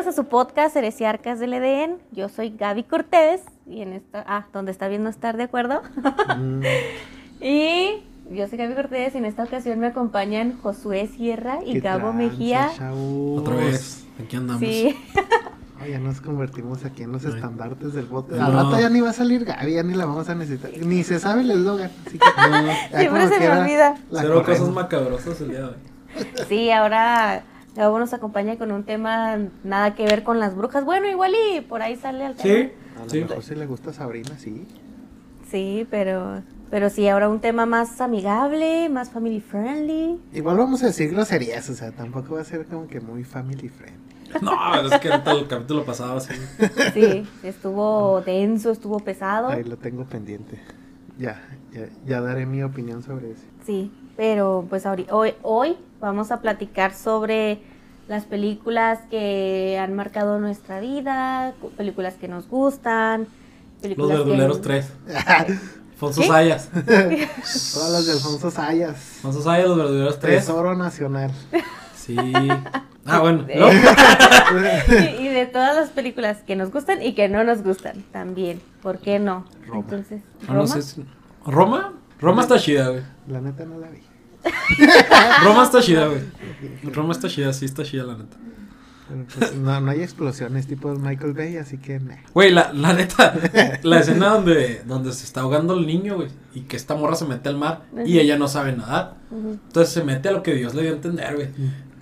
Bienvenidos a su podcast Heresiarcas del EDN. Yo soy Gaby Cortés y en esta ah, donde está bien no estar de acuerdo. Mm, y yo soy Gaby Cortés y en esta ocasión me acompañan Josué Sierra y ¿qué Gabo tranza, Mejía. chavos? Otra vez, aquí andamos. Sí, Ay, ya nos convertimos aquí en los Ay. estandartes del bote. No. Al rato ya ni va a salir Gaby, ya ni la vamos a necesitar. Ni se sabe el eslogan. Así que, ya siempre se me olvida. la Cero corremos. cosas macabrosas el día de hoy. Sí, ahora Gabo nos acompaña con un tema nada que ver con las brujas. Bueno, igual y por ahí sale al tema. Sí, A lo sí. mejor si le gusta Sabrina, sí. Sí, pero pero sí, ahora un tema más amigable, más family friendly. Igual vamos a decir groserías, o sea, tampoco va a ser como que muy family friend. No, es que ahorita el capítulo pasado así. Sí, estuvo denso, estuvo pesado. Ahí lo tengo pendiente. Ya, ya, ya daré mi opinión sobre eso. Sí, pero pues ahori- hoy, hoy vamos a platicar sobre las películas que han marcado nuestra vida, cu- películas que nos gustan, Los verduleros que... 3. Alfonso. Sayas. Todas las de Alfonso Sayas. Alfonso Sayas, los verduleros 3. Tesoro Nacional. Sí. Ah, bueno. Y de todas las películas que nos gustan y que no nos gustan también. ¿Por qué no? Roma. Entonces, Ah, no ¿Roma? sé si- ¿Roma? Roma está chida, güey. La neta no la vi. Roma está chida, güey. Roma está chida, sí está chida, la neta. Pues, no, no hay explosiones tipo Michael Bay, así que. Güey, la, la neta, la escena donde, donde se está ahogando el niño, güey, y que esta morra se mete al mar y ella no sabe nadar. Ujú. Entonces se mete a lo que Dios le dio a entender, güey.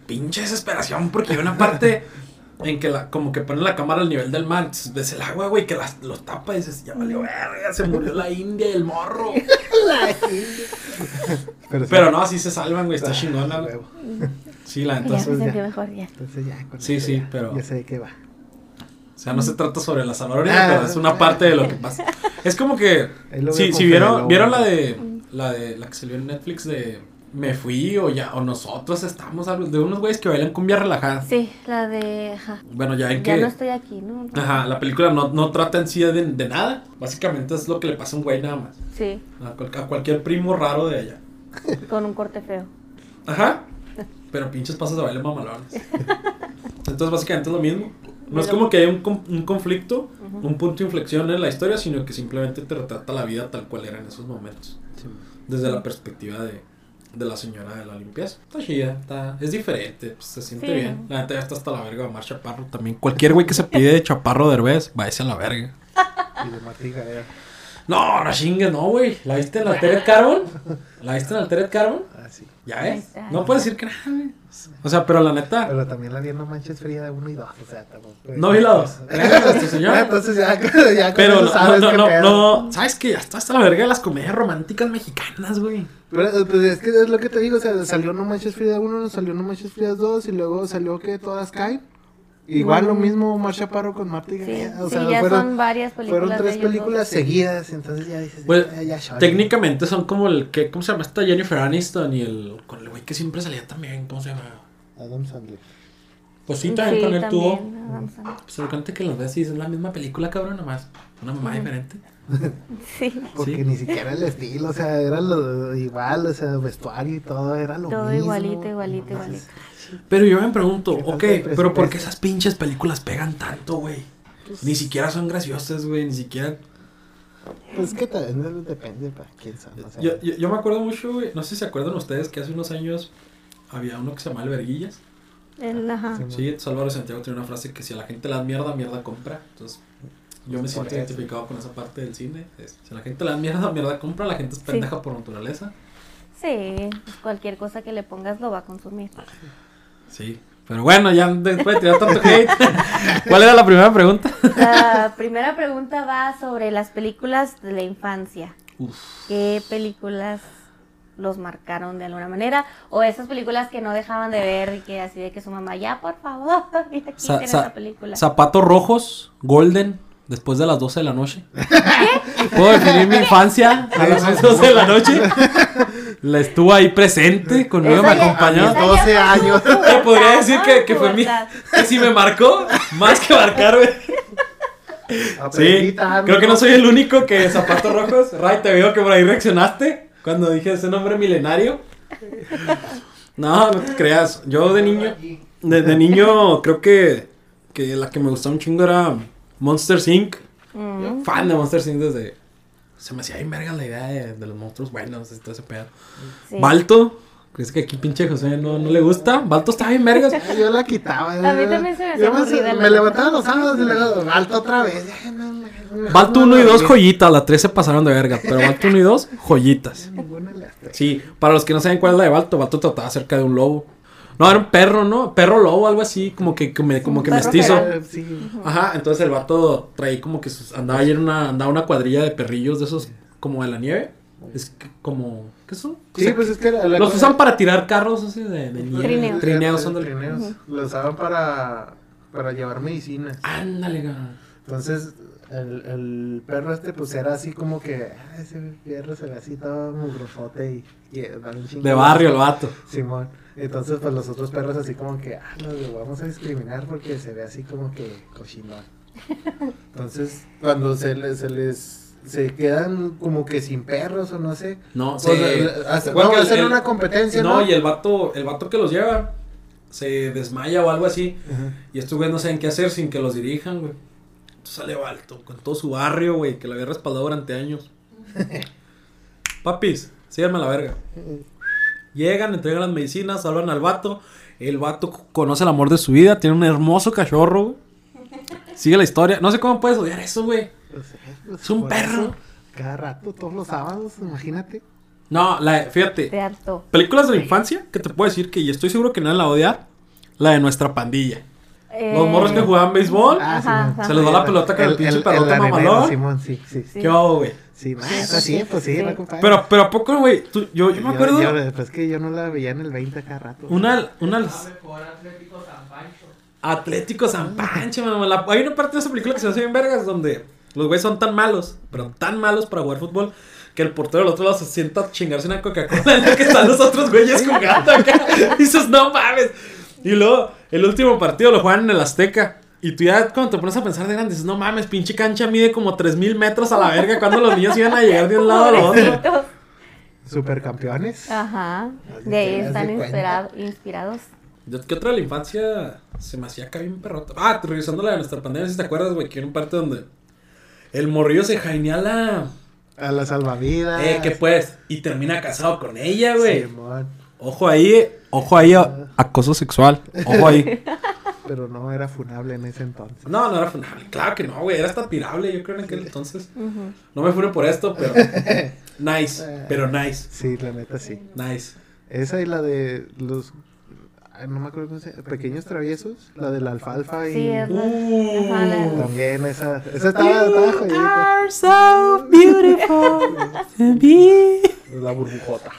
Pinche desesperación, porque hay una parte en que la, como que pone la cámara al nivel del mar, entonces ves el agua, güey, que las, los tapa y dices, ya valió verga, se murió la india y el morro. Pero, sí. Pero no, así se salvan, güey, está Ah, chingona, güey. Sí, la Ya neta. me Entonces, sentí ya. mejor ya. Entonces ya, con Sí, sí, ya- pero- Ya sé de qué va. O sea, no se trata sobre la zanahoria, Ah. pero es una parte de lo que pasa. Es como que, si, si vieron, vieron la de, la de, la que salió en Netflix de Me Fui o ya, o nosotros estamos, algo- de unos güeyes que bailan cumbia relajada. Sí, la de... Ajá. Bueno, ya en Ya que... no estoy aquí, ¿no? Ajá, la película no, no trata en sí de, de nada. Básicamente es lo que le pasa a un güey nada más. Sí, A, cual- a cualquier primo raro de allá. con un corte feo. Ajá. Pero pinches pasos de baile mamalones. Entonces básicamente es lo mismo. No es como que haya un, con- un conflicto, un punto de inflexión en la historia, sino que simplemente te retrata la vida tal cual era en esos momentos. Desde la perspectiva de, de la señora de la limpieza. Está chida, está, es diferente, pues, se siente Sí. bien. La neta ya está hasta la verga de Omar Chaparro también. Cualquier güey que se pide de Chaparro de Herbés, váyase a la verga. Y de. No, no chingues, no, güey. ¿La viste en la Altered Carbon? ¿La viste en la Altered Carbon? Ah, sí. Ya ves. está. No puedes decir que nada, güey. O sea, pero la neta. Pero también la vi en No Manches Fría de 1 y 2. O sea, tampoco. No vi la dos. Gracias a este señor. Ah, Entonces ya, ya Pero no, sabes no, qué no, pedo. no, ¿Sabes que Ya está hasta la verga de las comedias románticas mexicanas, güey. Pero pues es que es lo que te digo, o sea, salió No Manches Frida 1, salió No Manches Frida 2 y luego salió que todas caen. Igual lo mismo Omar Chaparro con Marta y Sí, o sí, sea, ya fueron, son varias películas fueron de tres películas dos. seguidas, entonces ya dices, Pues, ya, ya, chale. Técnicamente son como el que, ¿cómo se llama esta Jennifer Aniston y el con el güey que siempre salía también, ¿cómo se llama? Adam Sandler. Pues sí, también con él tuvo. Pues el que los ves y es la misma película, cabrón, nomás. Una mamá diferente. Sí, Porque Sí. ni siquiera el estilo, o sea, era lo igual, o sea, vestuario y todo era lo todo mismo. igualito, igualito, Entonces, igualito. Pero yo me pregunto, ok, pero ¿por qué esas pinches películas pegan tanto, güey? Ni siquiera son graciosas, güey, ni siquiera... Pues que también depende para quién son, o sea. Yo, yo, yo me acuerdo mucho, güey, no sé si se acuerdan ustedes que hace unos años había uno que se llamaba El Verguillas. El, ajá. Sí. Álvaro Santiago tiene una frase que si a la gente le da mierda, mierda compra. Entonces, yo me siento identificado con esa parte del cine. Es, si la gente le da mierda, mierda compra, la gente es Sí. pendeja por naturaleza. Sí, pues cualquier cosa que le pongas lo va a consumir. Sí. Pero bueno, ya después de tirar tanto hate. ¿Cuál era la primera pregunta? La primera pregunta va sobre las películas de la infancia. Uf. ¿Qué películas los marcaron de alguna manera? O esas películas que no dejaban de ver y que así de que su mamá, ya por favor, y aquí Sa- película. Zapatos rojos, golden, después de las 12 de la noche. ¿Puedo definir mi infancia a las 12 de la noche? La estuvo ahí presente, conmigo me acompañó. esa ya 12 fue años. Te podría decir que, que fue mi. Que si me marcó, más que marcar, güey. Sí, creo que no soy el único que zapatos rojos. Ray, te veo que por ahí reaccionaste cuando dije ese nombre milenario. No, no te creas. Yo de niño, de, de niño creo que que la que me gustaba un chingo era Monster Inc. Mm. Fan de Monster Inc. desde. Se me hacía bien verga la idea de, de los monstruos buenos y todo ese pedo. Sí. Balto. Es que aquí pinche José no, no le gusta. Balto está bien vergas. Yo la quitaba. A mí también se me hacía aburrida la- Me levantaba los sábados y luego alto otra vez. Ay, no, no, no, Balto no, 1 y no, 2, no, joyitas. La 3 se pasaron de verga. Pero Balto 1 y 2, joyitas. Sí, para los que no saben cuál es la de Balto, Balto trataba acerca de un lobo. No, era un perro, ¿no? Perro lobo, algo así, como que, como, como que mestizo. feral. Eh, Sí. Ajá, entonces el vato traía como que sus, andaba ayer una, andaba una cuadrilla de perrillos de esos como de la nieve. Es que como, ¿qué son? O Sí, sea, pues es que la- la los cosa- usan para tirar carros así de, de nieve. Trineos. Trineos son del... Trineos. Lo usaban para, para llevar medicinas. Ándale, cabrón. Entonces, el, el perro este, pues era así como que. "Ah, ese perro se ve así todo mugrosote y. y chingo De barrio el vato. Simón. Entonces, pues los otros perros así como que, ah, no, lo vamos a discriminar porque se ve así como que cochinón. Entonces, cuando se les, se les se quedan como que sin perros o no sé. No, pues, se... igual no, el- hacen el- una competencia, ¿no? No, y el vato, el vato que los lleva se desmaya o algo así. Ajá. Y estos güeyes no saben qué hacer sin que los dirijan, güey. Entonces sale Balto con todo su barrio, güey, que lo había respaldado durante años. Papis, síganme a la verga. Llegan, entregan las medicinas, salvan al vato. El vato conoce el amor de su vida, tiene un hermoso cachorro, güey. Sigue la historia. No sé cómo puedes odiar eso, güey. Pues, pues, Es un perro. eso, Cada rato, todos los sábados, imagínate. No, la, fíjate, Te harto. películas de la infancia que te puedo decir que y estoy seguro que nadie la odiar. La de nuestra pandilla. Los Eh, morros que jugaban béisbol. Ah, Ajá, Simón. ajá. Se les va la pelota con el, pinche pelota arenero, mamalón. Simón, sí, sí, sí. ¿Qué hago, güey? Sí, sí, pues sí, Sí. la. Pero, pero ¿a poco, güey? Tú- Yo, yo me acuerdo. Yo, pues que yo no la veía en el 20 cada rato. Una, una. Atlético San Pancho. Atlético San Pancho, mamá. La- hay una parte de esa película que se hace bien vergas donde los güeyes son tan malos, pero tan malos para jugar fútbol, que el portero del otro lado se sienta a chingarse una Coca-Cola en la que están los otros güeyes jugando acá. Y dices, no mames. Y luego, el último partido lo juegan en el Azteca. Y tú ya cuando te pones a pensar de grande, dices, no mames, pinche cancha mide como 3000 metros a la verga. cuando los niños iban a llegar de un lado a lo otro? Supercampeones. Ajá. Así De ahí están inspirado- inspirados. Yo- ¿Qué otra de la infancia se me hacía acá bien perrota? Ah, revisando la de nuestra pandemia, si te acuerdas, güey, que era un parte donde el morrillo se jainea la... A la salvavidas. Eh, que pues, y termina casado con ella, güey. Simón. Ojo ahí, ojo ahí, a- acoso sexual. Ojo ahí. Pero no era funable en ese entonces. No, no era funable. Claro que no, güey, era hasta pirable, yo creo en aquel entonces. No me funen por esto, pero... Nice, pero nice, Sí, la neta sí. nice. Esa y la de los. Ay, No me acuerdo cómo se llama. Pequeños traviesos. La de la alfalfa y. Sí, es la- Uh. la- También esa. Esa estaba, estaba joyita. are so beautiful to be... La burbujota.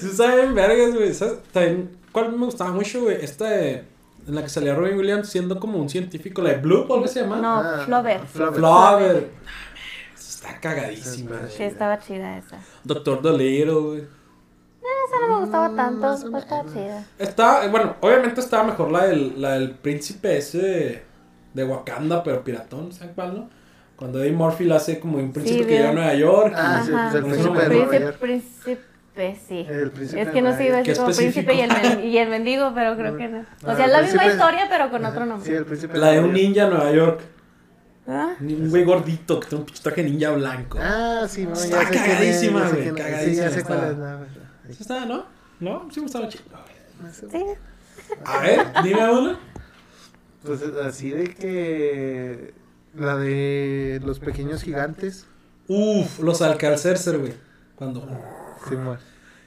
Sí, saben vergas, güey. También, ¿cuál me gustaba mucho, güey? Esta de, en la que salía Robin Williams siendo como un científico, la de Blue, ¿cuál se llama? No, Ah, Flover. Flover. Flower. Está cagadísima. Sí. Sí, estaba chida esa. Doctor Dolittle, güey. Esa no me gustaba tanto, pues estaba chida. Está, eh, bueno, obviamente estaba mejor la del, la del príncipe ese de, de Wakanda, pero piratón, ¿sabes cuál, no? Cuando Eddie Murphy la hace como un príncipe Sí, que llega a. Nueva York. Ah, sí, Ajá. pues el príncipe de Nueva Príncipe, York. príncipe, sí. El príncipe Es que no se iba a decir como príncipe y el, men- y el mendigo, pero creo que no. O Ah, sea, es la misma historia, pero con otro nombre. Sí, el príncipe La de un ninja en Nueva York. ¿Ah? Un güey gordito que tiene un pinche traje ninja blanco. Ah, sí, no, Está ya sé cagadísima, güey, es. Sí, cagadísima ya sé cuál es. ¿Sí está, no? ¿No? Sí me gustaba chido. Sí. A ver, dime una. Pues así de que. La de los pequeños gigantes. Uf, los Alcalcercer, güey. Cuando. Simón.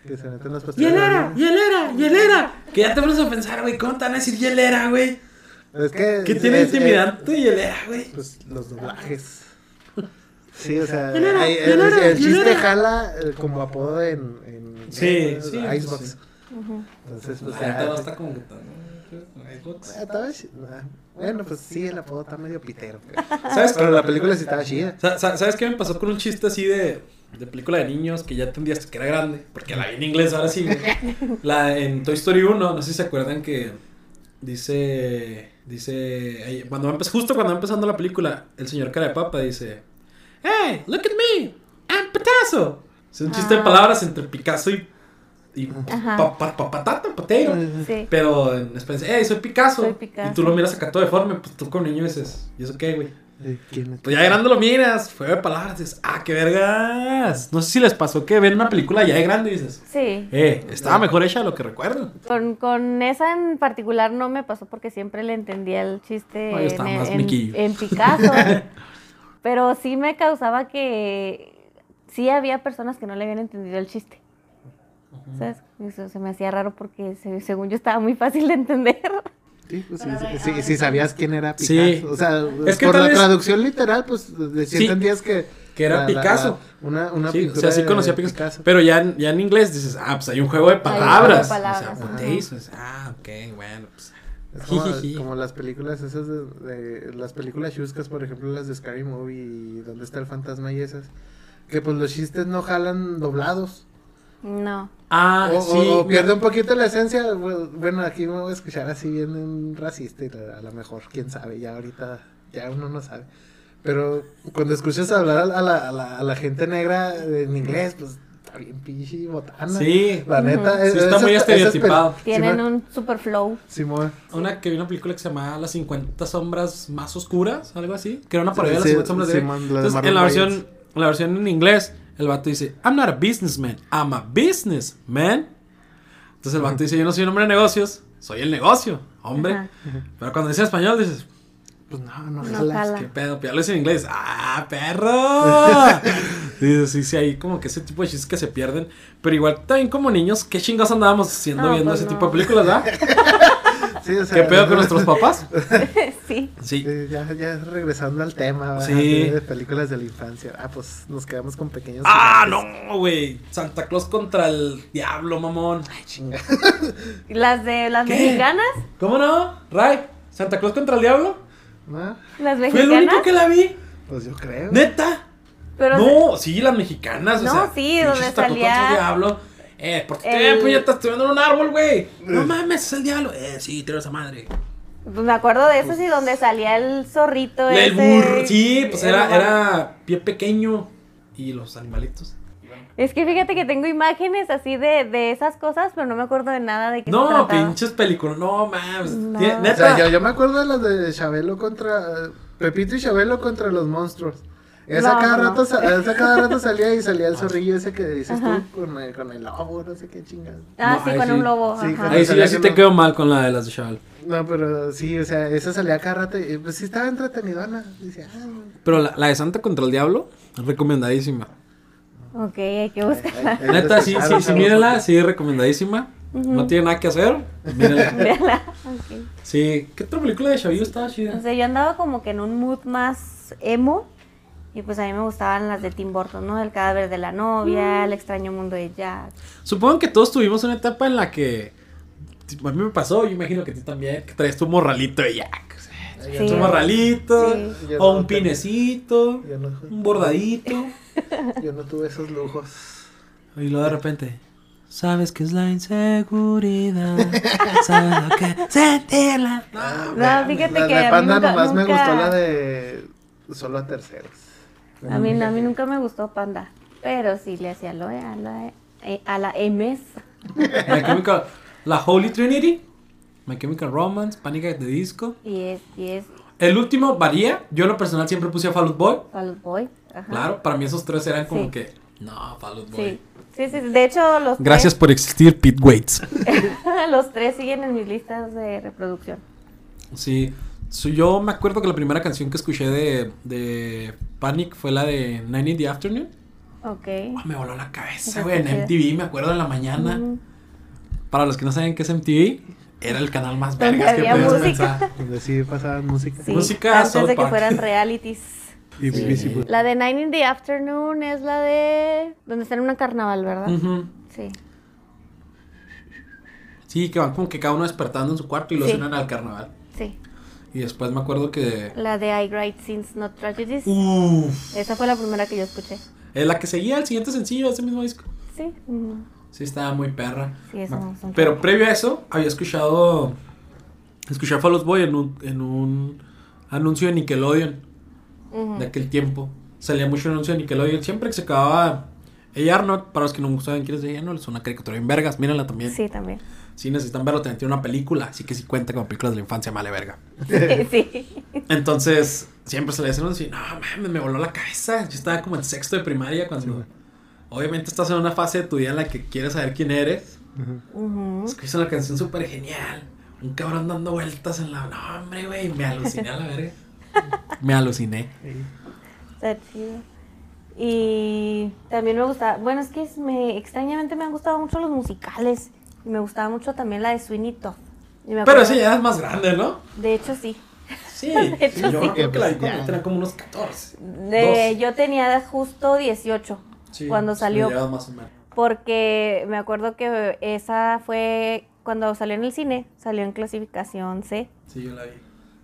Que se meten las pastillas. ¡Hielera! ¡Hielera! ¡Hielera! Que ya te pones a pensar, güey, ¿cómo te van a decir hielera, güey? Es que. ¿Qué tiene es- intimidante hielera, güey? pues los doblajes. Sí, o sea, el, chiste jala eh, como apodo en, en Sí, sí. Ujú. Entonces, pues, ya- está como que. Xbox. Ah, ah, Bueno, pues sí, el apodo está medio pitero. Pero, ¿Sabes pero la película sí estaba chida. Sa- sa- ¿Sabes qué me pasó con un chiste así de, de película de niños que ya entendías que era grande? Porque la vi en inglés ahora sí. La en Toy Story 1, no sé si se acuerdan que dice. Dice. Cuando va justo cuando va empezando la película, el señor cara de papa dice: ¡Hey, look at me! ¡I'm Picasso! Es un chiste de Ah. palabras entre Picasso y y pa, pa, pa- patata, potato. Sí. Pero en español, hey, soy Picasso. Soy Picasso. Y tú lo miras acá todo deforme, pues tú como niño dices, ¿y eso qué, güey? Eh, ¿quién es? Pues ya de grande lo miras, fue de palabras, dices, ah, qué vergas. No sé si les pasó que ven una película ya de grande y dices, Sí. eh, estaba mejor hecha de lo que recuerdo. Con, con esa en particular no me pasó porque siempre le entendía el chiste No, en, más en- miquillo. en Picasso. pero sí me causaba que sí había personas que no le habían entendido el chiste. ¿Sabes? Eso se me hacía raro porque se- según yo estaba muy fácil de entender. Sí, pues sí, sí, sí, sí sabías quién era Picasso. Sí. O sea, Es que por la vez- traducción literal, pues de- sí entendías que. Que era la- Picasso. la- una una Sí, o pintura sea, sí de conocía a Picasso. Pero ya, en- ya en inglés dices, ah, pues hay un juego de juego de palabras. palabras, O sea, ajá. potato, dices, ah, ok, bueno, pues. Es como, las películas esas de, de- las películas chuscas, por ejemplo, las de Scary Movie y ¿Dónde está el fantasma? y esas. Que pues los chistes no jalan doblados. No. Ah, o, o- sí. o pierde un poquito la esencia. bu- Bueno, aquí me voy a escuchar así bien un racista y a, lo mejor, quién sabe, ya ahorita, ya uno no sabe. Pero cuando escuchas hablar a la, a la, a la- gente negra en inglés, pues está bien pinche botana. Sí. La neta. Ujú. es- Sí, está muy estereotipado. pel- Tienen Simón, un super flow. Simón. Una que vi una película que se llamaba Las 50 sombras más oscuras, algo así. Que era una Sí, parodia de las sí, 50 sombras de Simón, la de Entonces, Marlon en la versión, la versión en inglés, el vato dice, I'm not a businessman, I'm a businessman. Entonces el vato dice, yo no soy un hombre de negocios, soy el negocio, hombre. Pero cuando dice español dices, Pues no, no, No jala. ¿qué pedo? Pero en inglés, ¡ah, perro! Dices, sí, sí, hay como que ese tipo de chistes que se pierden. Pero igual también como niños, ¿qué chingados andábamos haciendo No, viendo pues ese no. tipo de películas, ¿verdad? Sí, o sea, ¿Qué pedo con nuestros papás? sí. Sí. Ya, ya regresando al tema. Sí. de películas de la infancia. Ah, pues nos quedamos con pequeños. Ah, gigantes. no, güey. Santa Claus contra el diablo, mamón. Ay, chinga. Las de las ¿Qué? mexicanas. ¿Cómo no? Ray, Santa Claus contra el diablo. ¿No? Las Fue el mexicanas. único que la vi. Pues yo creo. Neta. Pero no, sí, las mexicanas. o No, sea, sí, donde Santa Claus salía contra el diablo. Eh, por el- tiempo ya estás estudiando en un árbol, güey. No mames, es el diablo. Eh, sí, tira esa madre. Pues me acuerdo de eso, sí, donde salía el zorrito. El ese. burro. Sí, pues era, era pie pequeño. Y los animalitos. Es que fíjate que tengo imágenes así de, de esas cosas, pero no me acuerdo de nada de qué se No, pinches películas. No mames. No. O sea, yo, yo me acuerdo de las de Chabelo contra. Pepito y Chabelo contra los monstruos. Esa, cada rato, sa- esa cada rato salía y salía el zorrillo ese que dices Ajá. tú con el, con el lobo, no sé qué chingas. Ah, No, sí, con sí. un lobo. Sí, ajá. Ahí sí, sí te no. quedo mal con la de las de Chaval. No, pero sí, o sea, esa salía cada rato y pues sí estaba entretenidona. Dice, ah, Pero la, la de Santa contra el Diablo, recomendadísima. Ok, hay que buscarla. Neta, sí, sí, sí, ¿no? mírenla, sí, recomendadísima. No tiene nada que hacer. Mírenla. Véala. Ok. Sí, ¿qué otra película de Chavillo estaba chida? No sé, yo andaba como que en un mood más emo. Y pues a mí me gustaban las de Tim Burton, ¿no? El cadáver de la novia, El extraño mundo de Jack. Supongo que todos tuvimos una etapa en la que. A mí me pasó, yo imagino que a ti también, que traes tu morralito de Jack. Sí. Tu morralito, Sí. O no un pinecito, no, un bordadito. yo no tuve esos lujos. Y luego de repente. Sabes que es la inseguridad. Sabes lo que sentirla. No, fíjate la que de a mí Panda nunca- nomás me gustó la de solo a terceros. A mí, a mí nunca me gustó Panda. Pero sí le hacía lo a la, eh, a la MS. My Chemical- la Holy Trinity. My Chemical Romance, Panic at the Disco. Y es, y es El último varía. Yo en lo personal siempre puse a Fall Out Boy. Fall Out Boy. Ajá. Claro, para mí esos tres eran como Sí. que. No, Fall Out Boy. Sí. Sí, sí, de hecho los Gracias por existir, Pete Waits. los tres siguen en mis listas de reproducción. Sí. So, yo me acuerdo que la primera canción que escuché de, de Panic fue la de Nine in the Afternoon. Ok. Me voló la cabeza, güey. En MTV, me acuerdo en la mañana. Mm. Para los que no saben qué es MTV, era el canal más vergas que podías música. pensar. Donde sí pasaban música. Sí, Música, antes South de que fueran realities. La de Nine in the Afternoon es la de... Donde está en una carnaval, ¿verdad? Sí. Sí, que van como que cada uno despertando en su cuarto y lo Sí. suenan al carnaval. Sí. Y después me acuerdo que. La de I Write Sins Not Tragedies. Uff. Esa fue la primera que yo escuché. Es la que seguía el siguiente sencillo de ese mismo disco. Sí. mm, Sí, estaba muy perra. Sí, eso Me- Pero previo a eso, había escuchado. Escuché a Fall Out Boy en un, en un anuncio de Nickelodeon de aquel tiempo. Salía mucho anuncio de Nickelodeon. Siempre que se acababa A. Arnold, para los que no saben quién es A. Arnold, es una caricatura en vergas. Mírenla también. Sí, también. Si necesitan verlo, también tiene una película. Así que si cuenta como películas de la infancia, vale verga. sí. Entonces, siempre se le decían así, no mames, me voló la cabeza. Yo estaba como en sexto de primaria cuando. Obviamente estás en una fase de tu vida en la que quieres saber quién eres. Escuchas una canción súper genial. Un cabrón dando vueltas en la. No, hombre, güey. Me aluciné a la verga. Me aluciné. Está chido. Y también me gusta, bueno, es que me extrañamente me han gustado mucho los musicales. Y me gustaba mucho también la de Sweeney Todd. Pero ese ya es más grande, ¿no? De hecho, sí. Sí. hecho, yo sí. creo que la vi cuando tenía como unos 14. De, Dos. yo tenía justo 18 Sí, cuando salió. me llevas más o menos. Porque me acuerdo que esa fue cuando salió en el cine, salió en clasificación C. Sí, yo la vi.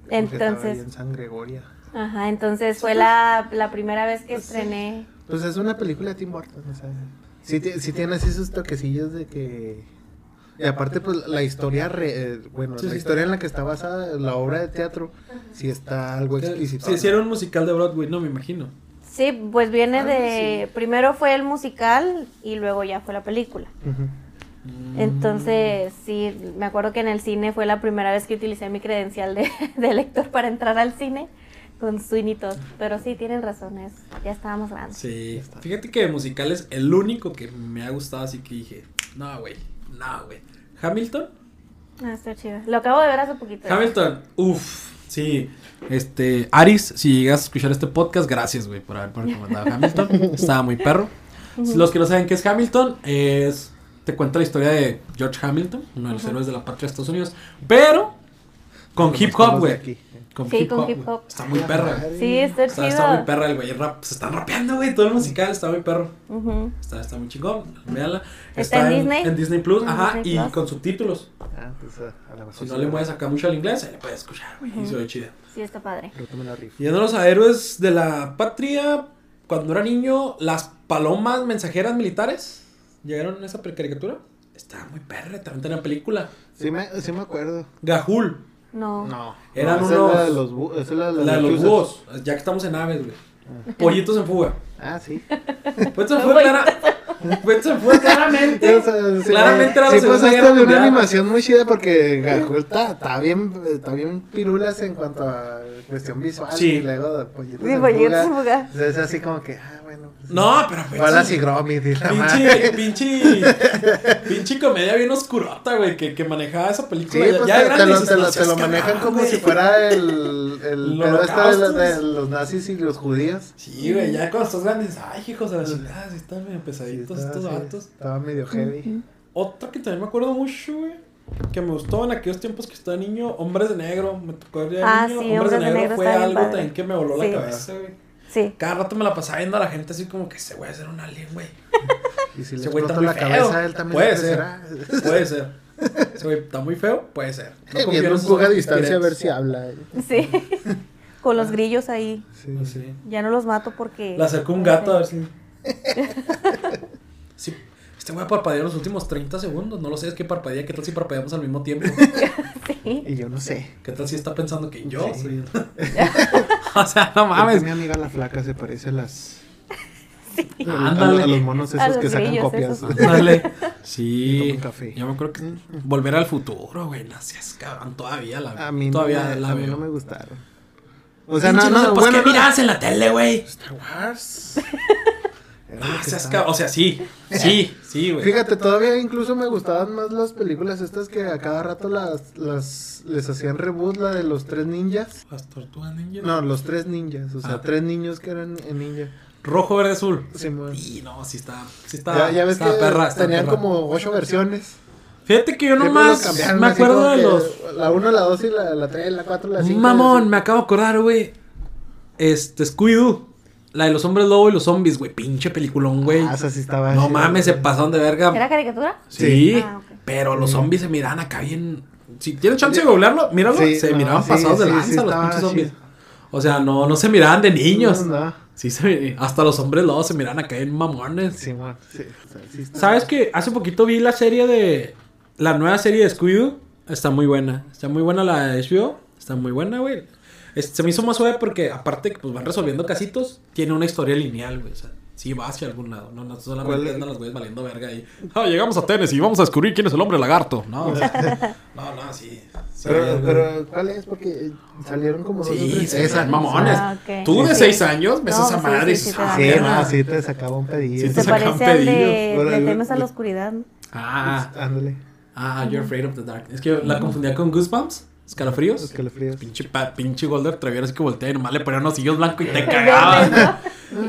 Entonces, en San Gregoria. ajá, entonces fue la, la primera vez que Pues estrené. Pues es una película de Tim Burton, o sea, sí, sí tiene así sus toquecillos de que... Y aparte, pues, la historia, re- eh, bueno, Sí, la sí. historia en la que está basada la obra de teatro, sí está algo explícito. Sí, hicieron un musical de Broadway, no me imagino. Sí, pues viene Ah, de. Primero fue el musical y luego ya fue la película. Entonces, sí, me acuerdo que en el cine fue la primera vez que utilicé mi credencial de, de lector para entrar al cine con Sweeney Todd. Pero sí, tienen razón, es- ya estábamos grandes. Sí. Fíjate que de musicales, el único que me ha gustado, así que dije, no, güey, no, güey. Hamilton. Ah, está chido. Lo acabo de ver hace poquito. Hamilton, uff, sí. Este, Aris, si llegas a escuchar este podcast, gracias, güey, por haberme recomendado Hamilton. Estaba muy perro. Los que no saben qué es Hamilton, es. Te cuenta la historia de George Hamilton, uno de los héroes de la patria de Estados Unidos, pero con hip hop, güey. Con Sí, hip con hop. hip hop. Está muy perra. Sí, está chido. está muy perra el güey. rap- Se están rapeando, güey. Todo el musical está muy perro. Está, está muy chingón. Véanla. ¿Está en Disney? En Disney Plus, En ajá. Disney y Plus. con subtítulos. Ah, pues a, a mejor Si no le la- mueves acá mucho al inglés, ahí le puedes escuchar, güey. Y se ve chida. Sí, está padre. La. Yéndonos a héroes de la patria. Cuando era niño, las palomas mensajeras militares llegaron a esa caricatura. Estaba muy perra, también tenía película. Sí me, sí me acuerdo. Gajul, No. No. Eran no, esa es unos- la de los bú- esa es la, la de los búhos, ya que estamos en aves, güey. Pollitos en fuga. Ah, sí. Pollitos en fuga, clara... Pollitos en fuga, claramente. O sea, sí, Claramente era la sí pasaste Guerra de una Mundial. animación muy chida porque Gajul está, está bien, está bien pirulas en cuanto a cuestión visual. Sí. Y luego de pollitos Sí, en pollitos fuga. en fuga. Entonces, Es así como que, ah, pues, No, pero pues. Balas y Gromit y la Pinche, madre. pinche, pinche comedia bien oscurota, güey, que, que manejaba esa Sí, película. pues ya de te, te lo, dices, te lo- "No te seas lo cabrón, manejan como güey". si fuera el, el El pedo este de, los- de nazis y los judíos. Sí, güey, ya cuando estás grande dices, ay, hijos de la chingada, sí están medio Sí, pesaditos estaba, estos sí, vatos. estaba medio heavy. Otra que también me acuerdo mucho, güey, que me gustó en aquellos tiempos que estaba niño, Hombres de Negro, me tocó ver de Ah, niño. sí, Hombres, de Hombres de Negro, Negro fue algo padre. también que me voló Sí. la cabeza, güey. Sí. Cada rato me la pasaba viendo a la gente así como que ese güey a ser un alien, güey. Y si le Ese güey está explotó muy la feo. cabeza, él también Puede ser. crecerá. Puede ser. Ese güey está muy feo, puede ser. No confío Viendo en un poco a distancia a ver si habla. Sí. Con los grillos ahí. Sí. No sé. Ya no los mato porque. Le acercó un gato a ver si. Sí, este güey parpadeó los últimos 30 segundos. No lo sé, es que parpadea. ¿Qué tal si parpadeamos al mismo tiempo? Sí. Y yo no sé. ¿Qué tal si está pensando que yo Sí. soy el- O sea, no mames. mi amiga la flaca se parece a las. a- a- Ándale. A, los monos A esos los que sacan copias. esos. Ándale. Sí. café. Yo me acuerdo que volver al futuro, güey. No seas cabrón. Todavía la A mí, Todavía no, me- la a mí veo. no me gustaron. O sea, no, no, pues, bueno, ¿qué no. mirabas en la tele, güey? Star Wars. Que seas. O sea, sí. Sí, sí, güey. Fíjate, todavía incluso me gustaban más las películas estas que a cada rato las, las les hacían reboot, la de los tres ninjas. Las tortugas ninja. No, los tres ninjas, o sea, Ah. tres niños que eran en ninja. Rojo, verde, azul. Simón. Y no, sí está. Sí está. ya, ya ves está que perra, está tenían perra. como ocho versiones. Fíjate que yo Siempre nomás me acuerdo de los. La 1, la 2 y la, la 3, la 4, la 5. Mamón, me acabo de acordar, güey. Este, Scooby-Doo. La de los hombres lobo y los zombies, güey. Pinche peliculón, güey. Ah, esa sí estaba. no mames, se pasaron de verga. ¿Era caricatura? Sí, Ah, pero los zombies se miran acá bien. Si tienes chance de googlearlo, míralo. Sí, se no, miraban sí, pasados de lanza sí, los pinches zombies. chido. O sea, no, no se miraban de niños. No, no. Sí, se, hasta los hombres lobos se miran acá en mamones. Sí, está- ¿Sabes que hace poquito vi la serie de. La nueva serie de Scooby-Doo? Está muy buena. Está muy buena la de HBO. Está muy buena, güey. Es- se me hizo más suave porque, aparte que pues van resolviendo casitos, tiene una historia lineal, güey. O sea, Sí, va hacia algún lado. No, no ¿Cuál solamente andan los güeyes valiendo verga ahí. Ah, llegamos a Tennessee y vamos a descubrir quién es el hombre lagarto. No, no, no, sí. Pero, pero, ¿cuál es? Porque salieron como dos Sí, tres. sí, son mamones. Ah. Tú de Sí. 6 años ves No, esa sí, madre y sí, sí, te ah, Sí, no, sí te sacaba un pedillo. Sí, Se te sacan parece al de temes a la oscuridad. ¿no? Ah, Ándale. ah, you're afraid of the dark. Es que yo la confundía con Goosebumps, escalofríos. Escalofríos. Pinche, pa- pinche Golder Treviero así que voltea y nomás le ponía unos hijos blancos y te cagabas.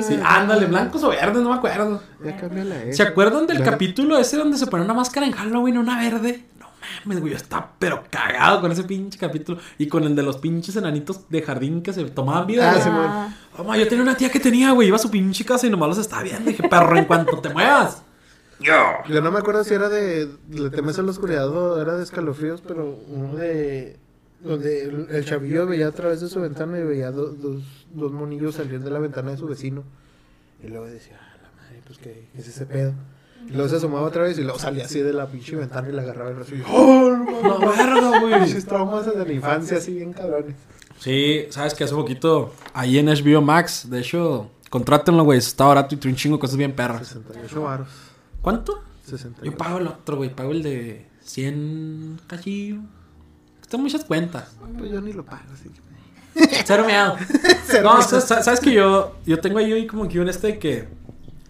Sí, ándale, blancos o verdes, no me acuerdo. Ya cámbiala ¿Se acuerdan del Claro. capítulo ese donde se pone una máscara en Halloween, una verde? No mames, güey, yo estaba pero cagado con ese pinche capítulo. Y con el de los pinches enanitos de jardín que se tomaban vida. Ah, Oh, ma, yo tenía una tía que tenía, güey, iba a su pinche casa y nomás los estaba viendo. Dije, perro, en cuanto te muevas. Yo. Yo no me acuerdo si era de Le temes a la oscuridad o era de escalofríos, pero uno de. Donde el, el chavillo veía a través de su ventana y veía do- dos, dos monillos salir de la ventana de su vecino. Y luego decía, ah, la madre, pues qué es ese pedo. Y luego se asomaba otra vez y luego salía así de la pinche ventana y la agarraba el brazo y ¡Oh, no, verga, güey. Pinches traumas de la infancia así bien cabrones. Sí, sabes que hace poquito, ahí en HBO Max, de hecho, contrátenlo, güey, está barato y trae un chingo de cosas bien perras. 68 varos. ¿Cuánto? 68. Yo pago el otro, güey, pago el de 100 cachillo. Están muchas cuentas. Pues yo ni lo pago, así que. Cero miedo. Cero no, miedo. sabes, sabes que yo, yo tengo ahí como que un este que,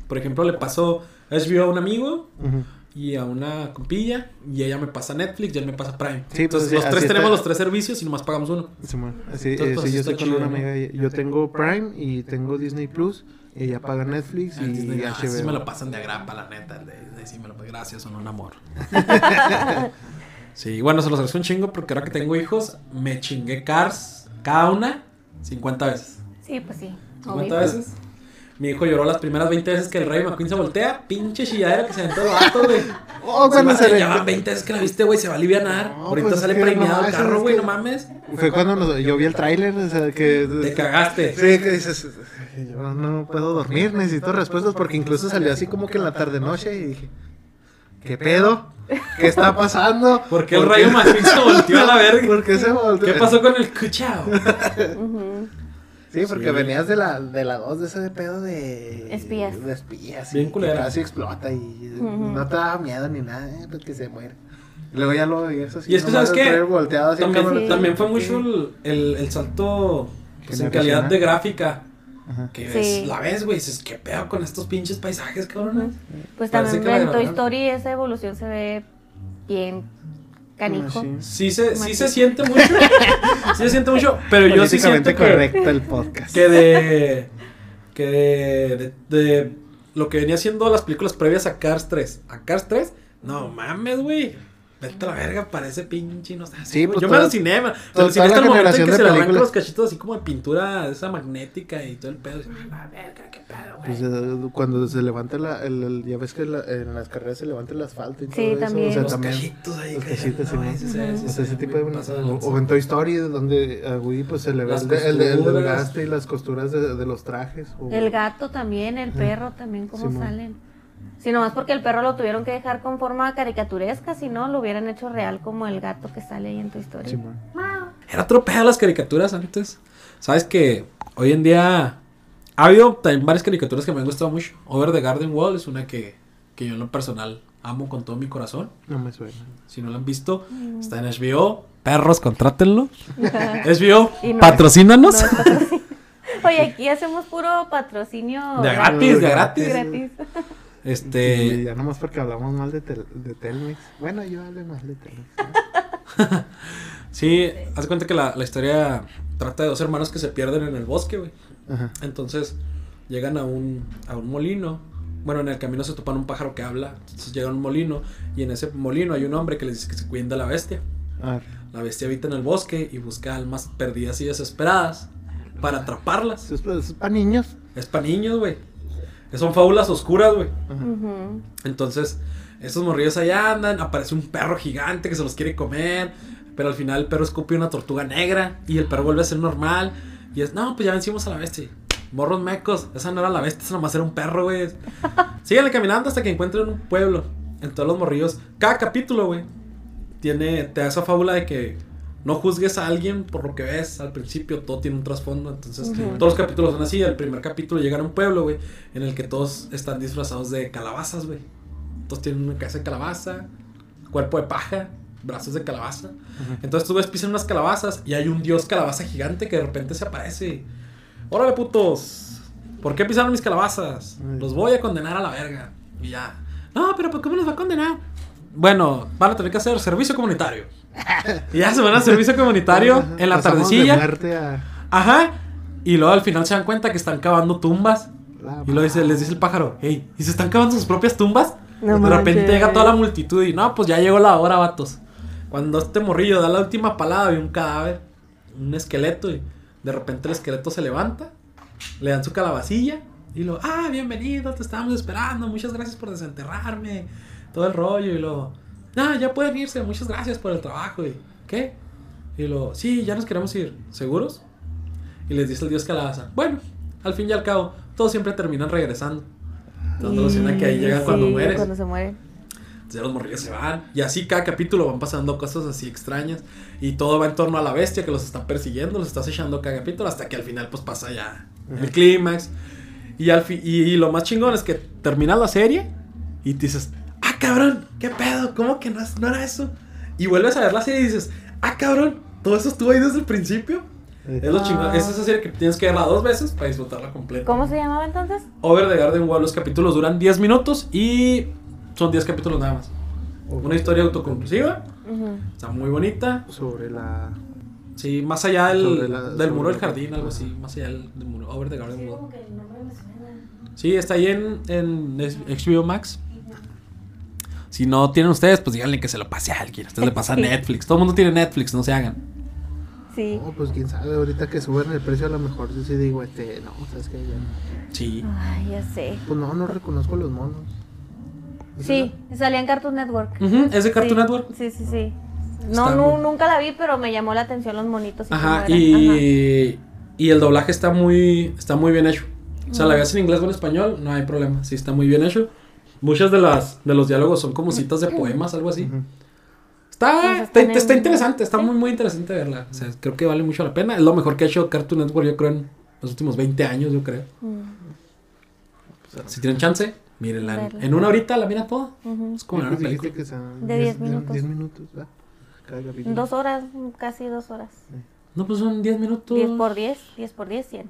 por ejemplo, le pasó HBO a un amigo Ujú. y a una compilla y ella me pasa Netflix y él me pasa Prime. Sí, pues, Entonces sí, los tres así tenemos está. los tres servicios y nomás pagamos uno. Simón, así, Entonces, eh, pues, sí, yo estoy con chido, una ¿no? amiga. Yo tengo Prime y tengo Disney Plus. Y ella paga Netflix Ah, y Disney, ah, HBO. sí me lo pasan de agrapa, la neta. el de Disney sí me lo Gracias, son un amor. sí, bueno, se los agradezco un chingo porque ahora que tengo hijos, me chingué Cars cada una 50 veces. sí, pues sí. 50 obvio. veces. Mi hijo lloró las primeras 20 veces que el Rey McQueen se voltea. Pinche chilladera que se aventó el vato, güey. Oh, cuando se se le- Ya van 20 veces que la viste, güey. Se va a alivianar. No, Ahorita pues, sale premiado no, el carro, güey. que- No mames. Fue cuando nos- yo vi el tráiler, o sea, que... Te cagaste. Sí, que dices, yo no puedo dormir, necesito respuestas porque incluso salió así como que en la tarde-noche y dije, ¿qué pedo? ¿Qué está pasando? ¿Por qué el Rayo McQueen se volteó a la verga? ¿Por qué se volteó? ¿Qué pasó con el cuchao? Sí, porque Sí. venías de la, de la 2 de ese pedo de... Espías. De espías. Bien y que culera. Casi explota y no te daba miedo ni nada, eh, pues que se muere. Y luego ya lo veías así. Y es que, ¿sabes así, También, Sí. también fue Sí. mucho el, el, el salto pues, en calidad de gráfica. Ajá. Que Sí. ves, la ves, güey. Dices, ¿qué pedo con estos pinches paisajes, cabrón? Pues Parece también en Toy. Story esa evolución se ve bien canijo. Sí. Sí se, sí se siente mucho. sí se siente mucho. Pero yo sí siento Políticamente que, correcto el podcast. que de. Que de, de, de lo que venía siendo las películas previas a Cars 3. A Cars 3, no mames, güey. Vete a la verga, parece pinche, no sé. Sí, pues yo toda- me aluciné, man. Me toda aluciné la hasta el momento en que de se le arrancan los cachitos así como de pintura esa magnética y todo el pedo. Ah, la verga, qué pedo, güey. Pues, eh, cuando se levanta la, el, el- ya ves que la- en las carreras se levanta el asfalto y Sí, todo eso, también. o sea, los también cachitos ahí. los cachitos, no, sí, O sea, ese tipo de o, en Toy Story donde a Woody pues se le ve el, el, el, el costuras. desgaste y las costuras de, de los trajes o- El gato también, el perro también, cómo salen. Si nomás porque el perro lo tuvieron que dejar con forma caricaturesca, si no, lo hubieran hecho real como el gato que sale ahí en tu historia. Simón. Era otro pedo las caricaturas antes. Sabes que hoy en día ha habido también varias caricaturas que me han gustado mucho. Over the Garden Wall es una que, que yo en lo personal amo con todo mi corazón. no me suena Si no la han visto, está en HBO. Perros, contrátenlo. HBO, no patrocínanos. No es. Oye, aquí hacemos puro patrocinio De gratis, de gratis. gratis. Gratis. y Este, ya nomás porque hablamos mal de, tel, de Telmex bueno yo hablo mal de Telmex ¿no? sí, haz cuenta que la, la historia trata de dos hermanos que se pierden en el bosque, güey. Ajá. Entonces llegan a un, a un molino. Bueno, en el camino se topan un pájaro que habla. Entonces llegan a un molino y en ese molino hay un hombre que les dice que se cuiden de la bestia. Arre. La bestia habita en el bosque y busca almas perdidas y desesperadas para atraparlas. Es, para niños Es para niños, güey. Son fábulas oscuras, güey. Entonces, estos morrillos allá andan, aparece un perro gigante que se los quiere comer, pero al final el perro escupe una tortuga negra y el perro vuelve a ser normal. Y es, no, pues ya vencimos a la bestia. Morros mecos, esa no era la bestia, esa nomás era un perro, güey. Síganle caminando hasta que encuentren un pueblo. En todos los morrillos, cada capítulo, güey, tiene, te da esa fábula de que no juzgues a alguien por lo que ves al principio, todo tiene un trasfondo, entonces todos los capítulos son así, el primer capítulo llegan a un pueblo, güey, en el que todos están disfrazados de calabazas, güey. Todos tienen una cabeza de calabaza, cuerpo de paja, brazos de calabaza. Entonces tú ves pisan unas calabazas y hay un dios calabaza gigante que de repente se aparece. Órale, putos. ¿Por qué pisaron mis calabazas? Ay. Los voy a condenar a la verga. Y ya. No, pero ¿por qué me los va a condenar? Bueno, van a tener que hacer servicio comunitario. y ya se van a servicio comunitario Ajá, en la tardecilla. a Ajá. Y luego al final se dan cuenta que están cavando tumbas. la Y luego dice, les dice el pájaro, hey, ¿y se están cavando sus propias tumbas? No de repente manches. llega toda la multitud y no, pues ya llegó la hora, vatos. Cuando este morrillo da la última palabra y un cadáver, un esqueleto, y de repente el esqueleto se levanta, le dan su calabacilla y lo, ah, bienvenido, te estábamos esperando, muchas gracias por desenterrarme, todo el rollo, y lo, ah, ya pueden irse, muchas gracias por el trabajo, y, ¿qué? Y lo, sí, ya nos queremos ir, ¿seguros? Y les dice el dios calabaza, bueno, al fin y al cabo, todos siempre terminan regresando. Alusión a que ahí llegan Sí, cuando mueres. Cuando se mueren. Ya los morrillos se van. Y así cada capítulo van pasando cosas así extrañas. Y todo va en torno a la bestia que los está persiguiendo, los está acechando cada capítulo. Hasta que al final, pues pasa ya el clímax. Y, al y, y lo más chingón es que termina la serie y te dices, cabrón, ¿qué pedo? ¿Cómo que no, es- no era eso? Y vuelves a ver la serie y dices, ah, cabrón, todo eso estuvo ahí desde el principio. Es lo Ah. chingón. Es esa serie que tienes que verla dos veces para disfrutarla completa. ¿Cómo se llamaba entonces? Over the Garden Wall, los capítulos duran 10 minutos y son 10 capítulos nada más. Una historia autoconclusiva, está muy bonita. sobre la Sí, más allá del, la- del muro del la- jardín, algo así. Más allá del, del muro. Over the Garden Wall. que el nombre me suena. Sí, está ahí en, en HBO Max. Si no tienen ustedes, pues díganle que se lo pase a alguien. Ustedes le pasan Netflix. Todo el mundo tiene Netflix, no se hagan. Sí. No, pues quién sabe, ahorita que suben el precio a lo mejor sí, sí digo, este, no, sabes que ya. Sí. Ay, ya sé. Pues no, no reconozco los monos. Sí, salía en Cartoon Network. Ujú, es de Cartoon Sí, Network. Sí, sí, sí. No, muy- nunca la vi, pero me llamó la atención los monitos. y Ajá, y, y el doblaje está muy, está muy bien hecho. O sea, la veas en inglés o en español, no hay problema. Sí, está muy bien hecho. Muchas de las de los diálogos son como citas de poemas, algo así. Ujú. Está, está, está interesante, está muy, muy interesante verla. O sea, creo que vale mucho la pena. Es lo mejor que ha hecho Cartoon Network, yo creo, en los últimos 20 años, yo creo. Mm, Si tienen chance, mírenla. En- una horita la miran toda. Es como una película. que De 10 minutos. 10 minutos, ¿verdad? Cada capítulo. Dos horas, casi dos horas. No, pues son 10 minutos. 10 por 10, 10 por 10, 100.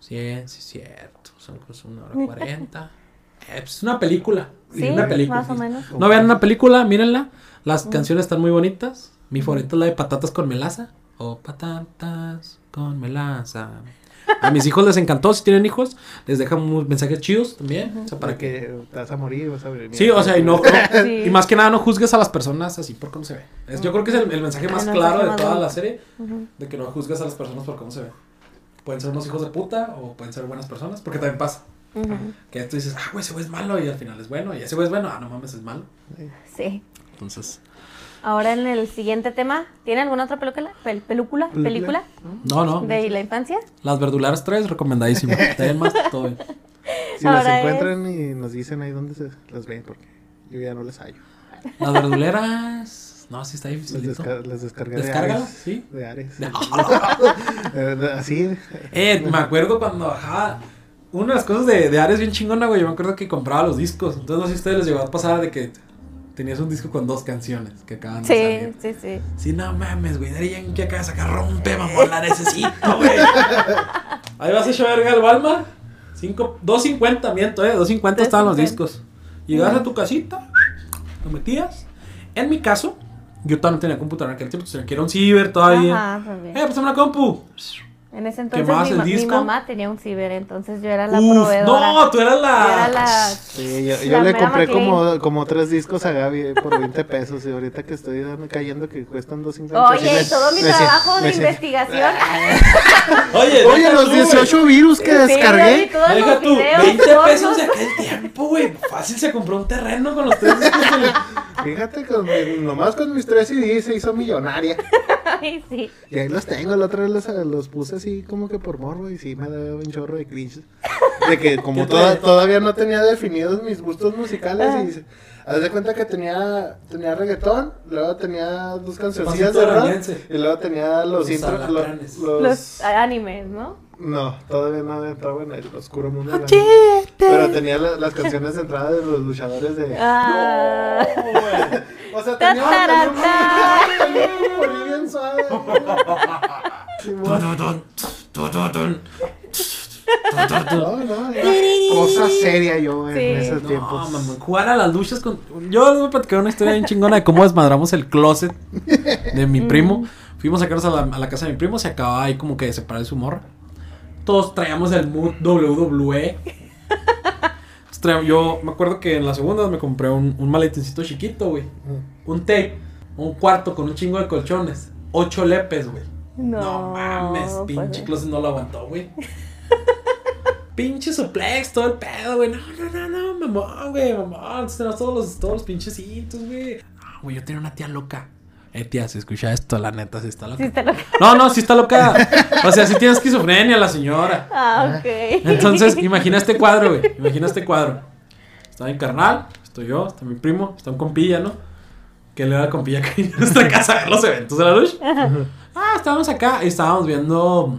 Sí, sí, cierto. Son pues una hora 40. Eh, pues es una película. Sí, una película. más o menos. No vean una película, mírenla. Las canciones están muy bonitas. Mi favorita es la de patatas con melaza. O patatas con melaza. A mis hijos les encantó. Si tienen hijos, les dejan unos mensajes chidos también. O sea, para que. que te vas a morir, vas a venir. Sí, o sea, y no. Sí. Y más que nada, no juzgues a las personas así por cómo se ve. Es- yo creo que es el, el mensaje El más mensaje claro de más toda la serie. De que no juzgues a las personas por cómo se ve. Pueden ser unos hijos de puta o pueden ser buenas personas. Porque también pasa. Ujú. Que tú dices, ah, güey, ese güey es malo y al final es bueno. Y ese güey es bueno, ah, no mames, es malo. Sí. Entonces, Ahora en el siguiente tema, ¿tiene alguna otra película? Pel- película? ¿Película? no, no. ¿De la infancia? Las verdularas 3, recomendadísimo. Temas, todo bien. Si las Ahora encuentran y nos dicen ahí dónde se las ven, porque yo ya no les hallo. Las verduleras. No, sí está Las, difícil. desca- las descargué Descárgalas, de Ares. sí. De Ares. Eh, Así. Eh, me acuerdo cuando bajaba. Una de las cosas de, de Ares bien chingona, güey. Yo me acuerdo que compraba los discos. Entonces, no sé si a ustedes les llegó a pasar de que tenías un disco con dos canciones que acaban de Sí, salir. sí, sí. Sí, no mames, güey. Daddy Yankee acaba de sacar rompe, mamón. La necesito, güey. Ahí vas a echar verga al Walmart. Cinco- 2.50, miento, eh. 2.50 estaban los 2.50. discos. Llegabas a tu casita, lo metías. En mi caso, yo todavía no tenía computadora en aquel tiempo. Tenía que ir a un ciber todavía. Ajá. Eh, pues una compu. En ese entonces ¿Quemabas mi, el ma- mi mamá tenía un ciber, entonces yo era la Uf, proveedora. no, tú eras la. Yo era la... Sí, yo, yo La le compré McLean. como, como tres discos a Gaby por 20 pesos y ahorita que estoy dando- cayendo que cuestan 2.50. sí Oye, me- todo mi trabajo me de investigación. Oye, Oye, los tú, güey. 18 virus que Sí, descargué. todos los Deja tú, videos 20 pornos. pesos de aquel tiempo, güey. Fácil se compró un terreno con los tres discos. Fíjate, con mi- nomás con mis tres CDs se hizo millonaria. Ay, sí. Y ahí los tengo, la otra vez los, los puse así como que por morbo y sí me daba un chorro de cringe. De que como todavía no tenía definidos mis gustos musicales y se- haz de cuenta que tenía, tenía reggaetón, luego tenía dos cancioncillas de rock y luego tenía los, Los intro- lo- alacranes. los- Los animes, ¿no? No, todavía no entraba en el oscuro mundo del anime. Pero tenía la- las canciones de entrada de los luchadores de... Ah. O sea, tenía un- bien suave. No, no, cosa seria yo en Sí. esos No, tiempos. mamón, jugar a las luchas con. Yo les voy a platicar una historia bien chingona de cómo desmadramos el closet de mi primo. Fuimos a sacarnos a la, a la casa de mi primo, se acababa ahí como que de separar su morra. Todos traíamos el mood WWE. Yo me acuerdo que en la segunda me compré un, un maletincito chiquito, güey. Un tape, un cuarto con un chingo de colchones. Ocho lepes, güey. No, No, mames, pues, pinche eh. closet no lo aguantó, güey. pinche suplex, todo el pedo, güey. No, no, no, no, mamón, güey, mamón. Todos los, todos los pinchecitos, güey. No, güey, yo tenía una tía loca. Eh, tía, si escucha esto, la neta, sí está loca. Sí, está loca. No, no, sí está loca. O sea, sí tiene esquizofrenia la señora. Ah, ok. Entonces, imagina este cuadro, güey. Imagina este cuadro. Está mi carnal, estoy yo, está mi primo, está un compilla, ¿no? Que le da la compilla que a nuestra casa a ver los eventos de la luz. Ah, estábamos acá y estábamos viendo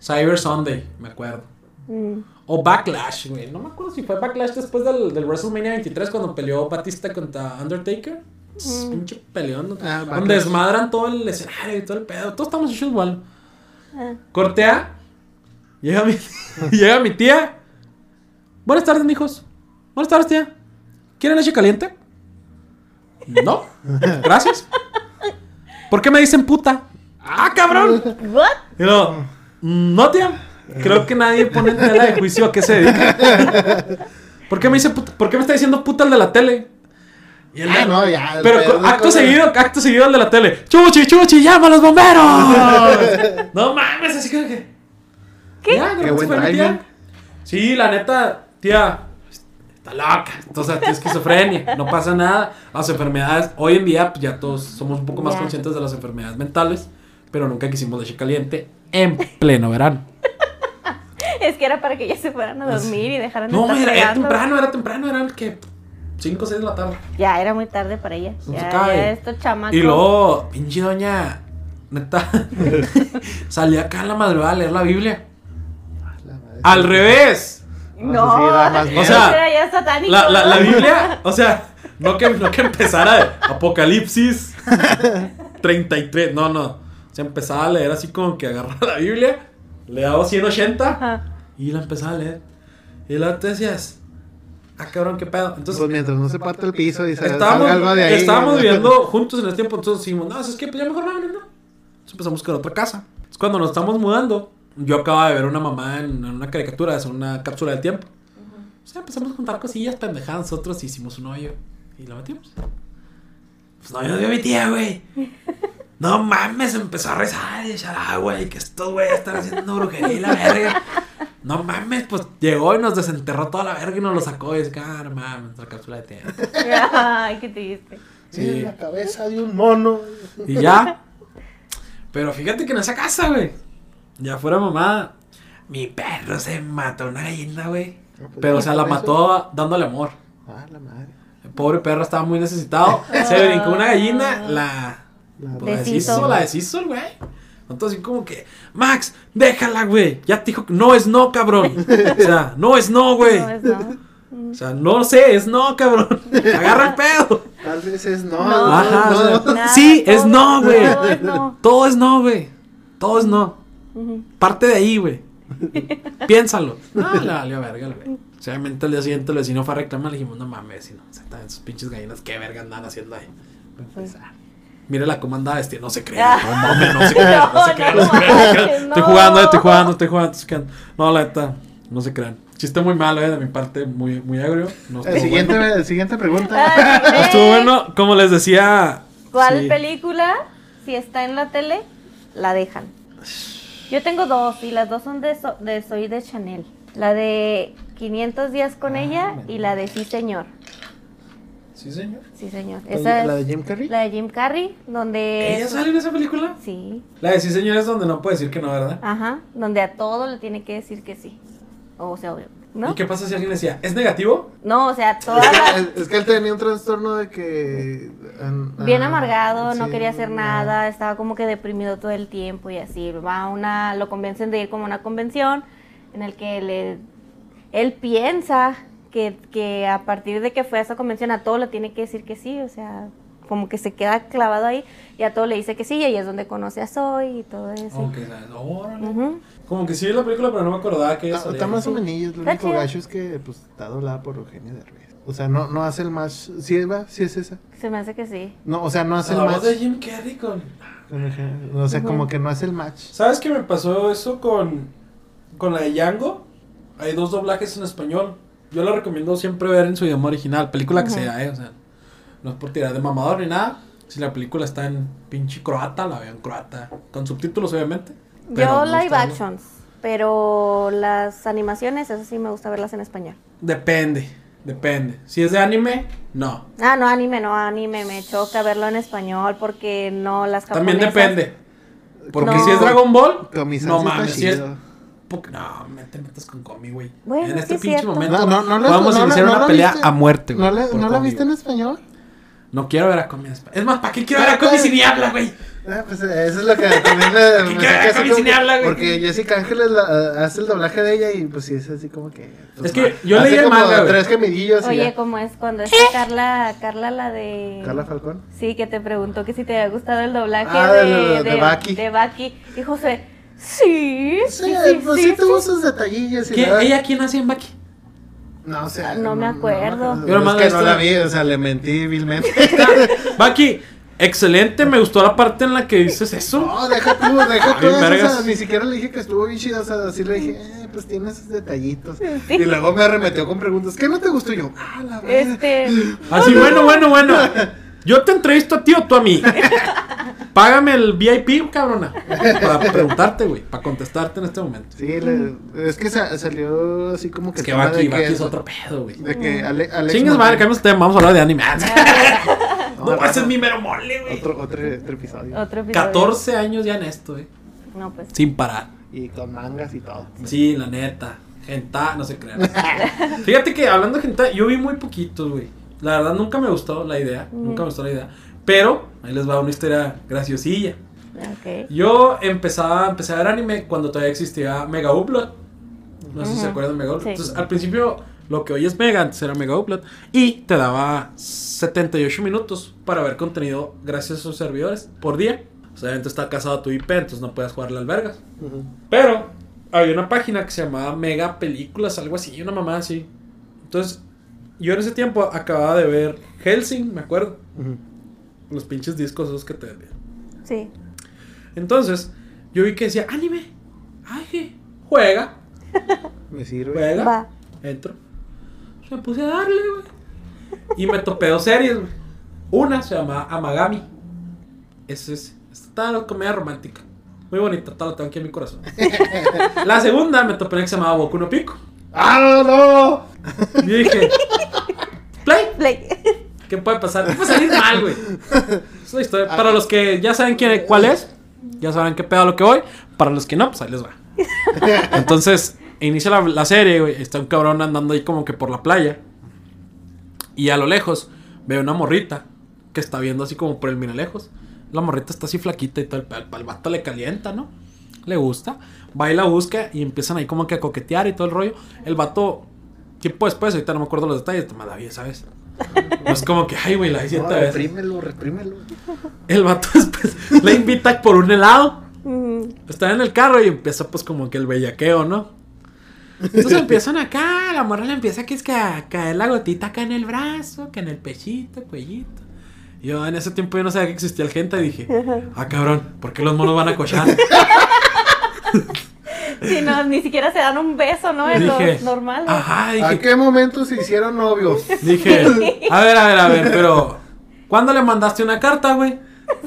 Cyber Sunday, me acuerdo. Mm. O Backlash, güey. No me acuerdo si fue Backlash después del, del WrestleMania 23 cuando peleó Batista contra Undertaker. Mm. Pinche peleón. Ah, donde desmadran todo el escenario y todo el pedo. Todos estamos hechos igual. Ah. Cortea. Llega mi, llega mi tía. Buenas tardes, mijos. Buenas tardes, tía. ¿Quieren leche caliente? No. Gracias. ¿Por qué me dicen puta? ¡Ah, cabrón! What? Y luego, "Mm, no, tía. Creo que nadie pone en tela de juicio a qué se dedica. ¿Por qué me dice puta? ¿Por qué me está diciendo puta el de la tele? Y el de- Ah, no, ya. el pero acto cosa- seguido, acto seguido el de la tele. ¡Chuchi, chuchi, llama a los bomberos! no mames, así que. que- ¿Qué? Ya, Qué buen timing. Sí, la neta, tía, está loca. Entonces tiene esquizofrenia, no pasa nada. Las enfermedades, hoy en día pues, ya todos somos un poco más conscientes de las enfermedades mentales, pero nunca quisimos leche caliente en pleno verano. Es que era para que ya se fueran a dormir y dejaran de No, estar era, era temprano, era temprano, eran que 5 o 6 de la tarde. Ya era muy tarde para ella. No se Ya, cae. ya estos chamacos. Y luego, pinche doña, neta, salía acá en la madrugada a leer la Biblia. La madre. Al revés. No, Eso sí O sea, era ya satánico. La, la, la ¿no? Biblia, o sea, no que, no que empezara de Apocalipsis 33, no, no. Se empezaba a leer así como que agarraba la Biblia, le daba 180 Ajá. y la empezaba a leer. Y luego te decías, ah, cabrón, qué pedo. Entonces, Pues mientras no se parte el piso y se estábamos, algo de ahí. estábamos ¿no? viviendo juntos en ese tiempo, entonces dijimos, no, es que pues ya mejor vámonos, ¿no? Entonces empezamos a buscar otra casa. Entonces cuando nos estamos mudando, yo acababa de ver una mamá en, en una caricatura, es una cápsula del tiempo. O sea, empezamos a juntar cosillas pendejadas nosotros hicimos un hoyo y lo metimos. Pues no, yo no vio mi tía, güey. No mames, empezó a rezar y echar agua y que estos güeyes están haciendo brujería y la verga. No mames, pues llegó y nos desenterró toda la verga y nos lo sacó y dice, ah, no mames, la cápsula de tiempo. Ay, qué triste. Sí, la cabeza de un mono. Y ya. Pero fíjate que en esa casa, güey. Ya fuera mamá. Mi perro se mató una gallina, güey. Pero o sea, la mató dándole amor. Ah, la madre. El pobre perro estaba muy necesitado. Se brincó una gallina, la. La- pues, Deshizo. la deshizo el güey. Entonces, así como que, Max, déjala, güey. Ya te dijo que no es no, cabrón. O sea, no es no, güey. No, es no. O sea, no sé, es no, cabrón. Agarra el pedo. Tal vez es no. No. Ajá, no. o sea, Nada, sí, es no, güey. todo es no. Güey. Todo es no. Parte de ahí, güey. Piénsalo. No, le valió verga, el güey. O sea, obviamente al día siguiente el vecino fue a reclamar. Le dijimos, no mames, vecino. O sea, también sus pinches gallinas, qué verga andan haciendo ahí. Andaba vestida. No se crea. No mames, no se crea. No se. No, se crea, no se crea. No, Estoy jugando, eh, estoy jugando, estoy jugando. estoy jugando. No, la neta. No se crean. Chiste muy malo, eh, de mi parte. Muy, muy agrio. No estuvo El siguiente, bueno. el siguiente pregunta. Ay, No estuvo bueno. Como les decía. ¿Cuál sí. película, si está en la tele, la dejan? Yo tengo dos y las dos son de, So- de Soy de Chanel. La de 500 días con Ah, ella y la de Sí Señor. Sí, señor. Sí Señor. ¿La Esa de es Jim Carrey? la de Jim Carrey, donde... ¿Ella es- sale en esa película? Sí, La de sí, señores, donde no puede decir que no, ¿verdad? ajá, donde a todo le tiene que decir que sí. O sea, ¿no? ¿Y qué pasa si alguien decía, ¿es negativo? No, o sea, todas las... Es, es que él tenía un trastorno de que. an- Bien ah, amargado, no quería hacer ah. nada, estaba como que deprimido todo el tiempo y así. Va a una, lo convencen de ir como a una convención en el que le, él piensa que, que a partir de que fue a esa convención a todo le tiene que decir que sí, o sea, como que se queda clavado ahí y a todo le dice que sí y ahí es donde conoce a Zoe y todo eso. Aunque, ¿sabes? Órale. Ujú. Como que sí vi la película, pero no me acordaba que Está, eso. está más o menos. Lo único gacho es que pues, está doblada por Eugenio Derbez. O sea, no, no hace el match. ¿Sí? ¿Sí es esa? Se me hace que sí. No, o sea, no hace la el voz match. de Jim Carrey con... O sea, como que no hace el match. ¿Sabes qué me pasó eso con, con la de Django? Hay dos doblajes en español. Yo la recomiendo siempre ver en su idioma original, película que sea, ¿eh? O sea, no es por tirar de mamador ni nada. Si la película está en pinche croata, la veo en croata. Con subtítulos, obviamente. Yo live verlo. actions, pero las animaciones, eso sí me gusta verlas en español. Depende, depende. Si es de anime, no. Ah, no, anime, no, anime, me choca verlo en español porque no las También japonesas- depende. Porque No. si es Dragon Ball, Comisán no mames. Si es, no, me te metas con Comi, güey. Bueno, en este es pinche cierto. momento No, no, no la- vamos no a iniciar no una pelea viste. a muerte, güey. ¿No la, por ¿no la Comi, viste en español? No quiero ver a Comi en español. Es más, ¿para qué quiero ver a Comi si ni habla, güey? Ah, pues eh, eso es lo que también le- me ¿Qué saca cara, así Comi, como que- habla, güey? Porque Jessica Ángeles la- hace el doblaje de ella y pues sí es así como que. pues, Es que yo leí el como manga, tres gemidillos Oye, ya. ¿cómo es cuando está Carla, Carla la de... Carla Falcón. Sí, que te preguntó que si te había gustado el doblaje Ah, de, de- de Baki. de Baki. Y José, sí, Sí, sí, sí, pues sí, sí, tuvo sí. sus detallillos y ¿Qué? la- ¿Ella quién hacía en Baki? No, o sea, No me acuerdo. Yo nomás es que no la vi, o sea, le mentí vilmente. Baki, excelente, me gustó la parte en la que dices eso. No, deja tú, deja tú. Ay, eso, o vergas. sea, ni siquiera le dije que estuvo bien chida, o sea, así le dije, eh, pues tiene esos detallitos. Sí. Y luego me arremetió con preguntas, ¿qué no te gustó? Y yo, ah, la verdad. Este, Así, bueno, bueno, bueno. Yo te entrevisto a ti o tú a mí. Págame el VIP, cabrona. Para preguntarte, güey. Para contestarte en este momento. Sí, le- es que sa- salió así como que... Es que Baki, de Baki que- es otro pedo, güey. De que Ale, Alex... Chingas madre, cambiamos de tema, vamos a hablar de anime. No, No, no, ese es no. mi mero mole, güey. Otro, otro, otro episodio. otro episodio. 14 años ya en esto, güey. No, pues. Sin parar. Y con mangas y todo. Sí, la neta. Genta, no se crean. Fíjate que hablando de genta, yo vi muy poquitos, güey. La verdad nunca me gustó la idea. Nunca me gustó la idea. Pero, ahí les va una historia graciosilla. Ok. Yo empezaba, empecé a ver anime cuando todavía existía Mega Upload. No sé si se acuerdan de Mega Upload. Sí. Entonces, al principio, lo que hoy es Mega, antes era Mega Upload. Y te daba 78 minutos para ver contenido gracias a sus servidores por día. O sea, obviamente está casado a tu IP, entonces no puedes jugarle albergas. Ujú. Pero había una página que se llamaba Mega Películas, algo así, una mamá así. Entonces, yo en ese tiempo acababa de ver Helsing, me acuerdo. Los pinches discos esos que te Sí. Entonces, yo vi que decía, anime. Ay, juega, Me sirve. juega. Va. Entro. Me puse a darle, güey. Y me topé dos series, güey. Una se llama Amagami. Esa es. Esta era comedia romántica. Muy bonita, tal, la tengo aquí en mi corazón. La segunda me topé una que se llamaba Boku no Pico. ¡Ah, no! Y dije, Play, Play. ¿qué puede pasar? ¿Qué puede salir mal, güey? Es una historia. Para los que ya saben quién, cuál es, ya saben qué pedo a lo que voy. Para los que no, pues ahí les va. Entonces, inicia la, la serie, güey. Está un cabrón andando ahí como que por la playa. Y a lo lejos veo una morrita que está viendo así como por el mira lejos. La morrita está así flaquita y todo. El, el, el vato le calienta, ¿no? Le gusta. Va y la busca y empiezan ahí como que a coquetear y todo el rollo. El vato, tiempo después, ahorita no me acuerdo los detalles, te manda bien, ¿sabes? No es como que, ay, güey, la vi No, veces. reprímelo, reprímelo. El vato después le invita por un helado. Está en el carro y empieza pues como que el bellaqueo, ¿no? Entonces empiezan acá, la morra le empieza que es que a caer la gotita acá en el brazo, que en el pechito, cuellito. Yo en ese tiempo yo no sabía que existía el gente y dije, ah cabrón, ¿por qué los monos van a cochar? Sí, no, ni siquiera se dan un beso, ¿no? Es dije, lo normal. ¿no? ajá, ¿A qué momento se hicieron novios? dije, a ver, a ver, a ver, pero ¿cuándo le mandaste una carta, güey?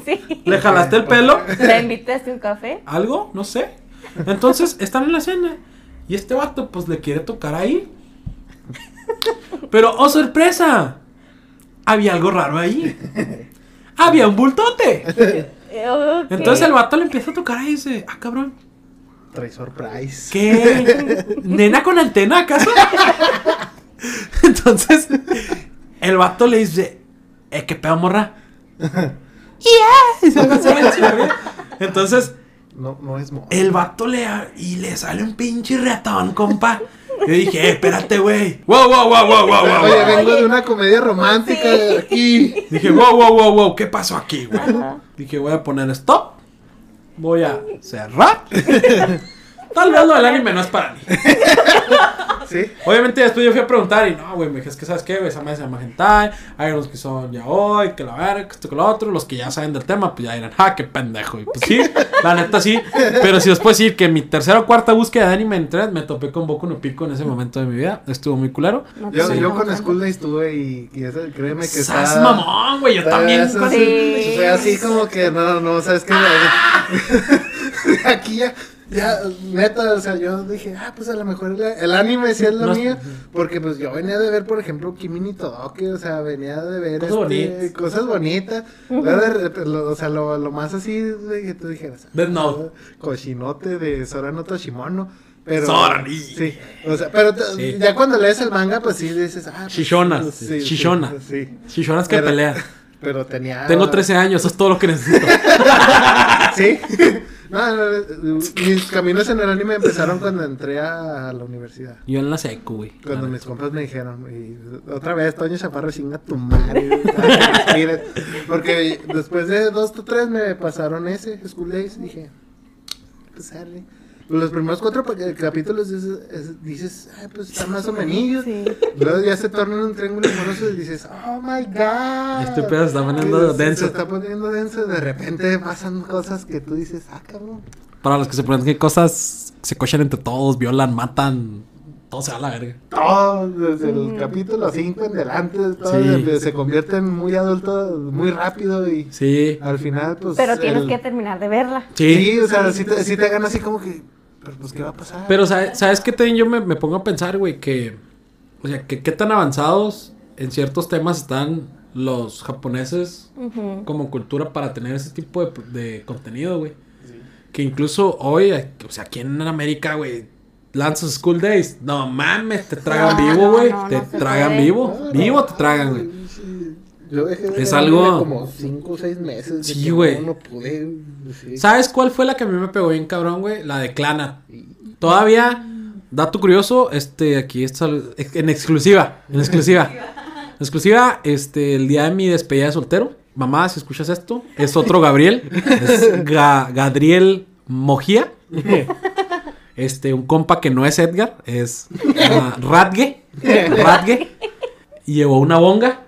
Sí. ¿Le jalaste el pelo? ¿Le invitaste un café? algo, no sé. Entonces están en la cena y este vato pues le quiere tocar ahí. Pero, oh sorpresa, había algo raro ahí. Había un bultote. Entonces el vato le empieza a tocar ahí y dice, ah cabrón, Trae surprise. ¿Qué? ¿Nena con antena acaso? Entonces, el vato le dice, eh, ¿qué pedo, morra? Yeah. Y se. Entonces, No, no es el vato le y le sale un pinche ratón, compa. Yo dije, eh, espérate, güey. Wow, wow, wow, wow, wow, wow. Oye, wow. vengo de una comedia romántica de aquí. Dije, wow, wow, wow, wow, ¿qué pasó aquí, güey? Dije, voy a poner stop. Voy a cerrar. Tal vez lo del anime no es para mí. Sí. Obviamente después yo fui a preguntar y no, güey, me dije, es que sabes qué, güey, esa madre se llama hentai, hay unos que son ya hoy, que la verga, que esto, que lo otro, los que ya saben del tema, pues ya dirán, ah, qué pendejo, y pues sí, la neta sí, pero si os puedo decir que mi tercera o cuarta búsqueda de anime en internet me topé con Boku no Pico en ese momento de mi vida, estuvo muy culero. No Yo, damos con. School Days estuve y, y eso, créeme que Sas está... mamón, güey, yo está- también. eso con- sí, Fue así como que, no, no, sabes que aquí ya, ya, neta, o sea, yo dije, ah, pues a lo mejor el, el anime sí es la No- mía, porque pues yo venía de ver, por ejemplo, Kimi ni Todoke, o sea, venía de ver Cosas este, bonitas. cosas bonitas, lo- o sea, lo, lo más así de que tú dijeras, Death Note. cochinote de Sorano Toshimono. Pero, sí, o sea, pero Sí. ya cuando lees el manga, pues sí dices, ah, pues, Shishona, sí, sí, Shishona. sí, Chichonas que Pero- pelean. pero tenía. Tengo 13 años, eso es todo lo que necesito. Sí. No, no, no, mis caminos en el anime empezaron cuando entré a la universidad. Yo en la secu, güey. Cuando La mis compas me dijeron, y otra vez, Toño Chaparro, chinga tu madre. Porque después de dos o tres me pasaron ese, School Days, dije, pues arre. Los primeros cuatro pa- capítulos dices, es- dices "Ay, pues están más o menos. Sí. Luego ya se torna en un triángulo amoroso y dices, oh my god. Este pedo se está poniendo denso. Se está poniendo denso. De repente pasan cosas que tú dices, ah, cabrón. Para los que se preguntan qué cosas se cochan entre todos, violan, matan, todo se va a la verga. Todo, desde el Mm. capítulo 5 en delante, todo Sí. se, se convierte en muy adulto muy rápido y Sí. al final, pues. Pero tienes el- que terminar de verla. Sí. Sí, o sea, sí te, sí te gana así como que. Pero pues, ¿qué va a pasar? Pero, ¿sabes, ¿sabes qué? También yo me, me pongo a pensar, güey, que... O sea, que qué tan avanzados en ciertos temas están los japoneses como cultura para tener ese tipo de, de contenido, güey. Que incluso hoy, o sea, aquí en América, güey, lanzas School Days. No mames, te tragan vivo, güey. no, te no tragan puede. vivo. Vivo te tragan, güey. Dejé de Es algo- como 5 o 6 meses. Sí, güey. No, no pude. sí. ¿Sabes cuál fue la que a mí me pegó bien cabrón, güey? La de Clana. Todavía, dato curioso, este, aquí está en exclusiva, en exclusiva. En exclusiva, este, el día de mi despedida de soltero. Mamá, si escuchas esto, es otro Gabriel. Es Ga- Gadriel Mojía. Este, un compa que no es Edgar, es ah, Radge. Radge. Y llevó una bonga,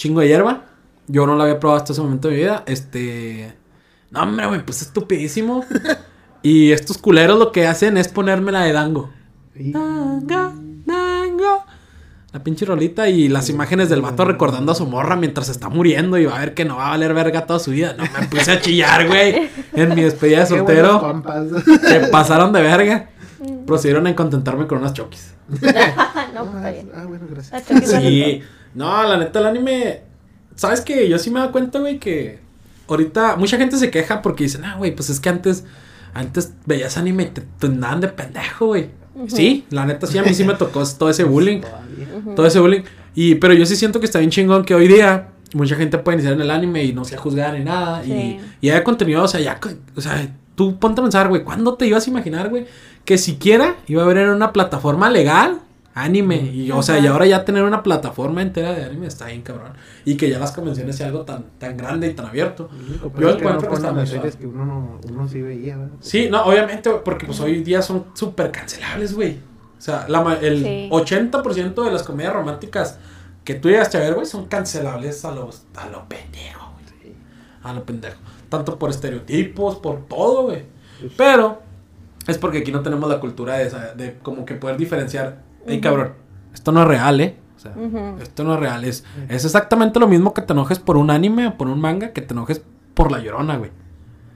chingo de hierba. Yo no la había probado hasta ese momento de mi vida. Este. No, hombre, güey, pues estupidísimo. Y estos culeros lo que hacen es ponerme la de Dango. Dango, Dango. La pinche rolita y las imágenes del vato recordando a su morra mientras está muriendo y va a ver que no va a valer verga toda su vida. No me puse a chillar, güey. En mi despedida de soltero. Se pasaron de verga. Procedieron a contentarme con unas chokis. no, pues está bien. Ah, bueno, gracias. Sí. No, la neta, el anime. ¿Sabes qué? Yo sí me he dado cuenta, güey, que ahorita mucha gente se queja porque dicen, ah, güey, pues es que antes, antes veías anime y te, te andaban de pendejo, güey. Sí, la neta, sí, a mí sí me tocó todo ese bullying. Todo ese bullying. Y, pero yo sí siento que está bien chingón que hoy día mucha gente puede iniciar en el anime y no se juzgar ni nada. Sí. Y, y hay contenido, o sea, ya, o sea, tú ponte a pensar, güey, ¿cuándo te ibas a imaginar, güey, que siquiera iba a haber en una plataforma legal anime? Y, o sea, y ahora ya tener una plataforma entera de anime está bien cabrón. Y que ya las convenciones sea algo tan, tan grande y tan abierto. Yo Yo encuentro encuentro que que está muy las que uno, no- uno sí veía, ¿verdad? Sí, no, obviamente, porque pues hoy día son súper cancelables, güey. O sea, la el Sí. 80% de las comedias románticas que tú llegaste a ver, güey, son cancelables a los a lo pendejo, güey. A lo pendejo. Tanto por estereotipos, por todo, güey. Pero es porque aquí no tenemos la cultura de, esa- de como que poder diferenciar. Ey, Ujú. cabrón, esto no es real, ¿eh? O sea, esto no es real. Es, es exactamente lo mismo que te enojes por un anime o por un manga que te enojes por la llorona, güey.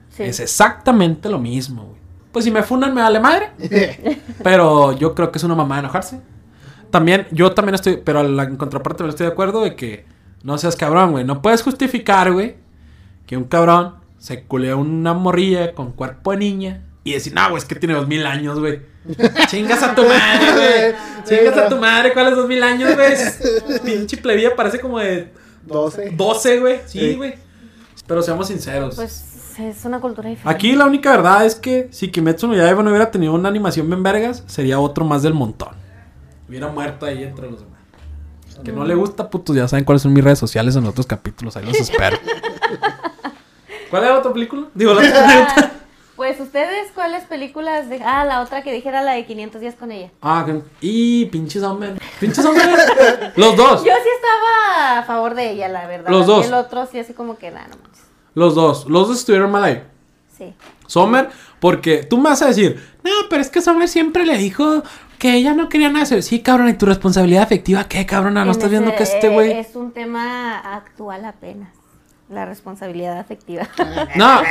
Sí. Es exactamente lo mismo, güey. Pues si me funan me vale madre. Pero yo creo que es una mamá de enojarse. También, yo también estoy, pero a la en contraparte no estoy de acuerdo de que no seas cabrón, güey. No puedes justificar, güey, que un cabrón se culea una morrilla con cuerpo de niña y decir, no, güey, es que tiene dos mil años, güey. Chingas a tu madre, güey. Chingas a tu madre, ¿cuáles dos mil años, güey? Pinche plebilla parece como de 12. 12, güey. Sí, Sí. güey. Pero seamos sinceros. Pues es una cultura diferente. Aquí la única verdad es que si Kimetsu no Yaiba no hubiera tenido una animación bien vergas, sería otro más del montón. Hubiera muerto ahí entre los demás. Que no le gusta, putos, ya saben cuáles son mis redes sociales en otros capítulos, ahí los espero. ¿Cuál era la otra película? Digo, la otra. Pues ustedes, ¿cuáles películas? De... Ah, la otra que dijera la de 500 días con ella. Ah, y pinches hombres. Pinches hombres. Los dos. Yo sí estaba a favor de ella, la verdad. Los Y dos. El otro sí así como que nada, no manches. Los dos. Los dos estuvieron mal ahí. Sí. Sommer, porque tú me vas a decir, no, pero es que Sommer siempre le dijo que ella no quería nada hacer. Sí, cabrón, ¿y tu responsabilidad afectiva qué, cabrona? ¿No En estás viendo que este güey... Es un tema actual apenas. La responsabilidad afectiva. No,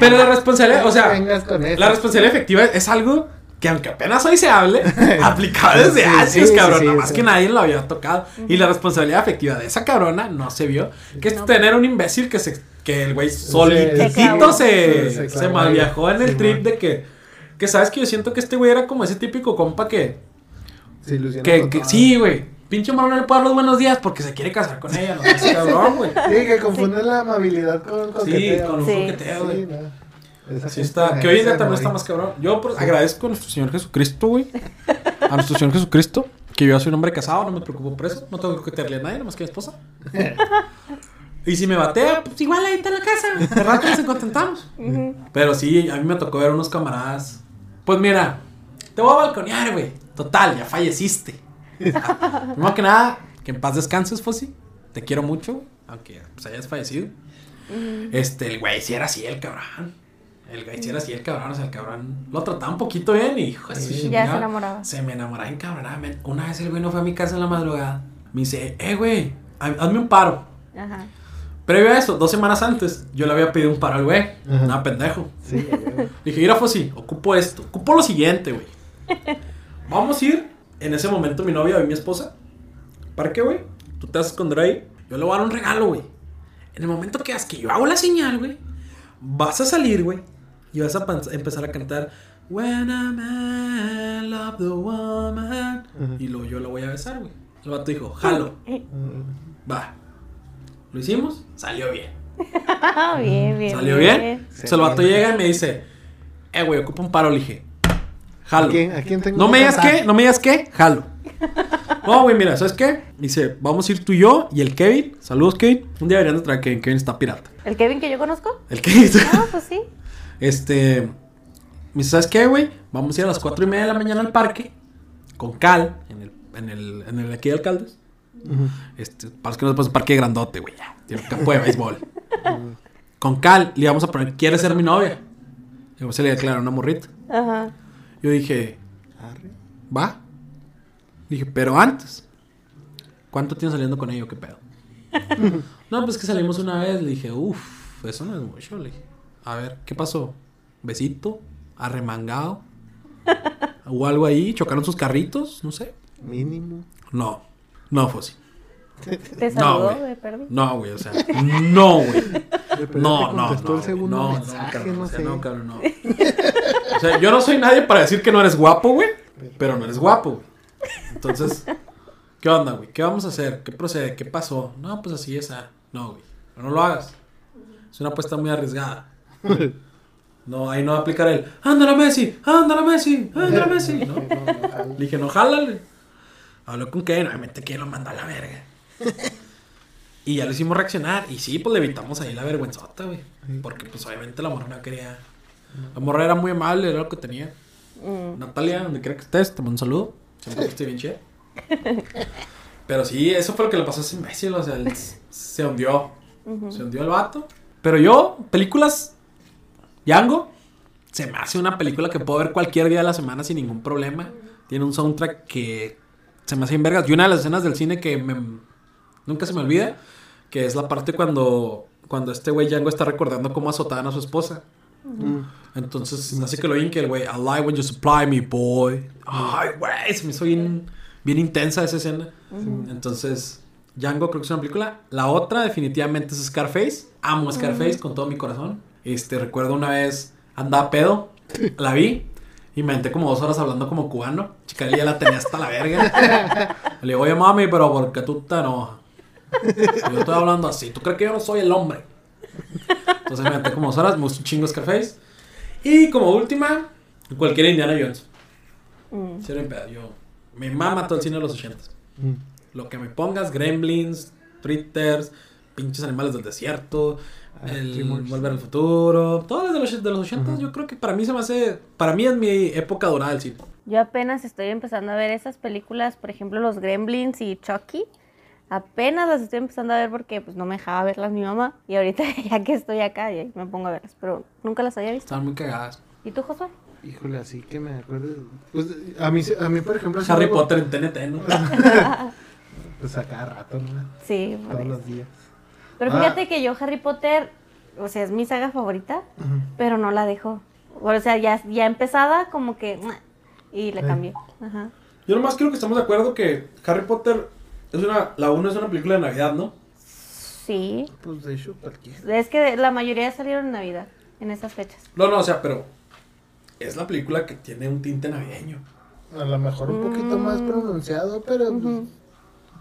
pero la responsabilidad, o sea, la responsabilidad efectiva es algo que aunque apenas hoy se hable, aplicado desde Sí, años, sí, cabrón, sí, más sí. que nadie lo había tocado. Y la responsabilidad efectiva de esa cabrona no se vio, que es No. tener un imbécil que se que el güey solitito se, Se se, malviajó en el trip de que, que sabes que yo siento que este güey era como ese típico compa que, Se que, que sí, güey, pinche morro no le puede dar los buenos días porque se quiere casar con ella, no es cabrón, güey. Sí, que confunde la amabilidad con Sí, coqueteo. con un Sí. coqueteo, güey. Sí, no. Sí gente está, que hoy en día también está más cabrón. Yo pues, agradezco a nuestro Señor Jesucristo, güey. A nuestro Señor Jesucristo, que yo soy un hombre casado, no me preocupo por eso. No tengo que coquetearle a nadie, nada más que a mi esposa. Y si me batea, pues igual ahí está en la casa. De rato nos contentamos. Pero sí, a mí me tocó ver unos camaradas. Pues mira, te voy a balconear, güey. Total, ya falleciste. Primero que nada, que en paz descanses, Fossi. Te quiero mucho, aunque pues, hayas fallecido. Este, el güey sí era así, el cabrón. El güey sí era así, el cabrón. O sea, el cabrón lo trataba un poquito bien y Sí. Ya se enamoraba. Se me enamoraba encabronadamente. Una vez el güey no fue a mi casa en la madrugada. Me dice, eh, güey, ha- hazme un paro. Ajá. Previo a eso, dos semanas antes, yo le había pedido un paro al güey. Ajá. Nada, pendejo. Sí. Dije, mira, Fossi, ocupo esto. Ocupo lo siguiente, güey. Vamos a ir. En ese momento, mi novia y mi esposa. ¿Para qué, güey? Tú te vas a esconder ahí. Yo le voy a dar un regalo, güey. En el momento que hagas que yo hago la señal, güey, vas a salir, güey. Y vas a empezar a cantar. When a man love the woman. Ujú. Y luego yo la voy a besar, güey. El vato dijo, jalo. Mm, Va. Lo hicimos, salió bien. Bien, bien. ¿Salió bien? Sí. Entonces el vato llega y me dice, eh, güey, ocupa un paro. Le dije, jalo. ¿A quién, a quién tengo No me digas qué, no me digas qué, jalo. No, güey, mira, ¿sabes qué? Dice, vamos a ir tú y yo y el Kevin. Saludos, Kevin. Un día deberían de traer a Kevin. Kevin está pirata. ¿El Kevin que yo conozco? El Kevin. Ah, pues sí. Este. Me dice, ¿sabes qué, güey? Vamos a ir a las cuatro y media de la mañana al parque. Con Cal. En el, en el, en el aquí de alcaldes. Este, para los que no sepan, es un parque grandote, güey. Ya. Tiene un campo de béisbol. Con Cal le íbamos a poner, ¿quieres ser mi novia? Y luego se le declaró una morrita. Ajá. Yo dije, Arre. va. Dije, pero antes, ¿cuánto tienes saliendo con ella? o ¿Qué pedo? no, pues que salimos una vez. Le dije, uff, eso no es mucho. Le dije, a ver, ¿qué pasó? ¿Besito? ¿Arremangado? ¿O algo ahí? ¿Chocaron sus carritos? No sé. Mínimo. No, no fue así. Te No, saludó güey. de perdí. No, güey, o sea, no, güey. No, te no, contestó no. el segundo no, no, cabrón, no no, cabrón, no. Sea, yo no soy nadie para decir que no eres guapo, güey. Pero no eres guapo, güey. Entonces, ¿qué onda, güey? ¿Qué vamos a hacer? ¿Qué procede? ¿Qué pasó? No, pues así esa. No, güey. No lo hagas. Es una apuesta muy arriesgada. No, ahí no va a aplicar el ándala Messi, ándala Messi, ándala Messi. No. No, no. Le dije, no, jálale. Habló con Kevin, obviamente que lo mandó a la verga. y ya lo hicimos reaccionar. Y sí, pues le evitamos ahí la vergüenzota, güey. Porque pues obviamente la morra no quería. La morra era muy amable, era lo que tenía. Mm. Natalia, donde quiera que estés, te mando un saludo. Siempre que estoy bien chida. Pero sí, eso fue lo que le pasó a ese imbécil. O sea, él se hundió. Se hundió el vato. Pero yo, películas. Django. Se me hace una película que puedo ver cualquier día de la semana sin ningún problema. Tiene un soundtrack que se me hace en vergas. Y una de las escenas del cine que me- nunca se me olvida. Que es la parte cuando, cuando este güey Django está recordando cómo azotaban a su esposa. Entonces, así que lo oyen que el güey, I like when you supply me, boy. Ay, güey, se me hizo bien, bien intensa esa escena. Entonces, Django creo que es una película. La otra, definitivamente, es Scarface. Amo Scarface con todo mi corazón. Este, recuerdo una vez andaba pedo La vi y me entré como dos horas hablando como cubano. Chicarilla ya la tenía hasta la verga. Le digo, oye mami, pero ¿por qué tú te enojas? Yo estoy hablando así. ¿Tú crees que yo no soy el hombre? Entonces me entré como dos horas, me gustó un chingo Scarface. Y como última, cualquier Indiana Jones. Mm. Cero pedo. Yo, me mama todo el cine de los ochentas. Mm. Lo que me pongas, Gremlins, Fritters, pinches animales del desierto, Ah, el Dreamworks. Volver al Futuro, las de los, de los 80 Ujú. yo creo que para mí se me hace, para mí es mi época dorada del cine. Yo apenas estoy empezando a ver esas películas, por ejemplo, los Gremlins y Chucky. Apenas las estoy empezando a ver porque pues no me dejaba verlas mi mamá. Y ahorita ya que estoy acá, ya me pongo a verlas. Pero nunca las había visto. Están muy cagadas. ¿Y tú, Josué? Híjole, así que me acuerdo. Pues, a, mí, a mí, por ejemplo, Harry Potter en TNT, ¿no? Pues a cada rato, ¿no? Sí, Todos eso. los días. Pero Ah. fíjate que yo Harry Potter, o sea, es mi saga favorita, pero no la dejo. O sea, ya, ya empezada como que... Y la Sí. cambié. Ajá. Yo nomás creo que estamos de acuerdo que Harry Potter es una, la 1 es una película de Navidad, ¿no? Sí. Pues de hecho, cualquiera. Es que la mayoría salieron en Navidad, en esas fechas. No, no, o sea, pero es la película que tiene un tinte navideño. A lo mejor un poquito más Mm. pronunciado, pero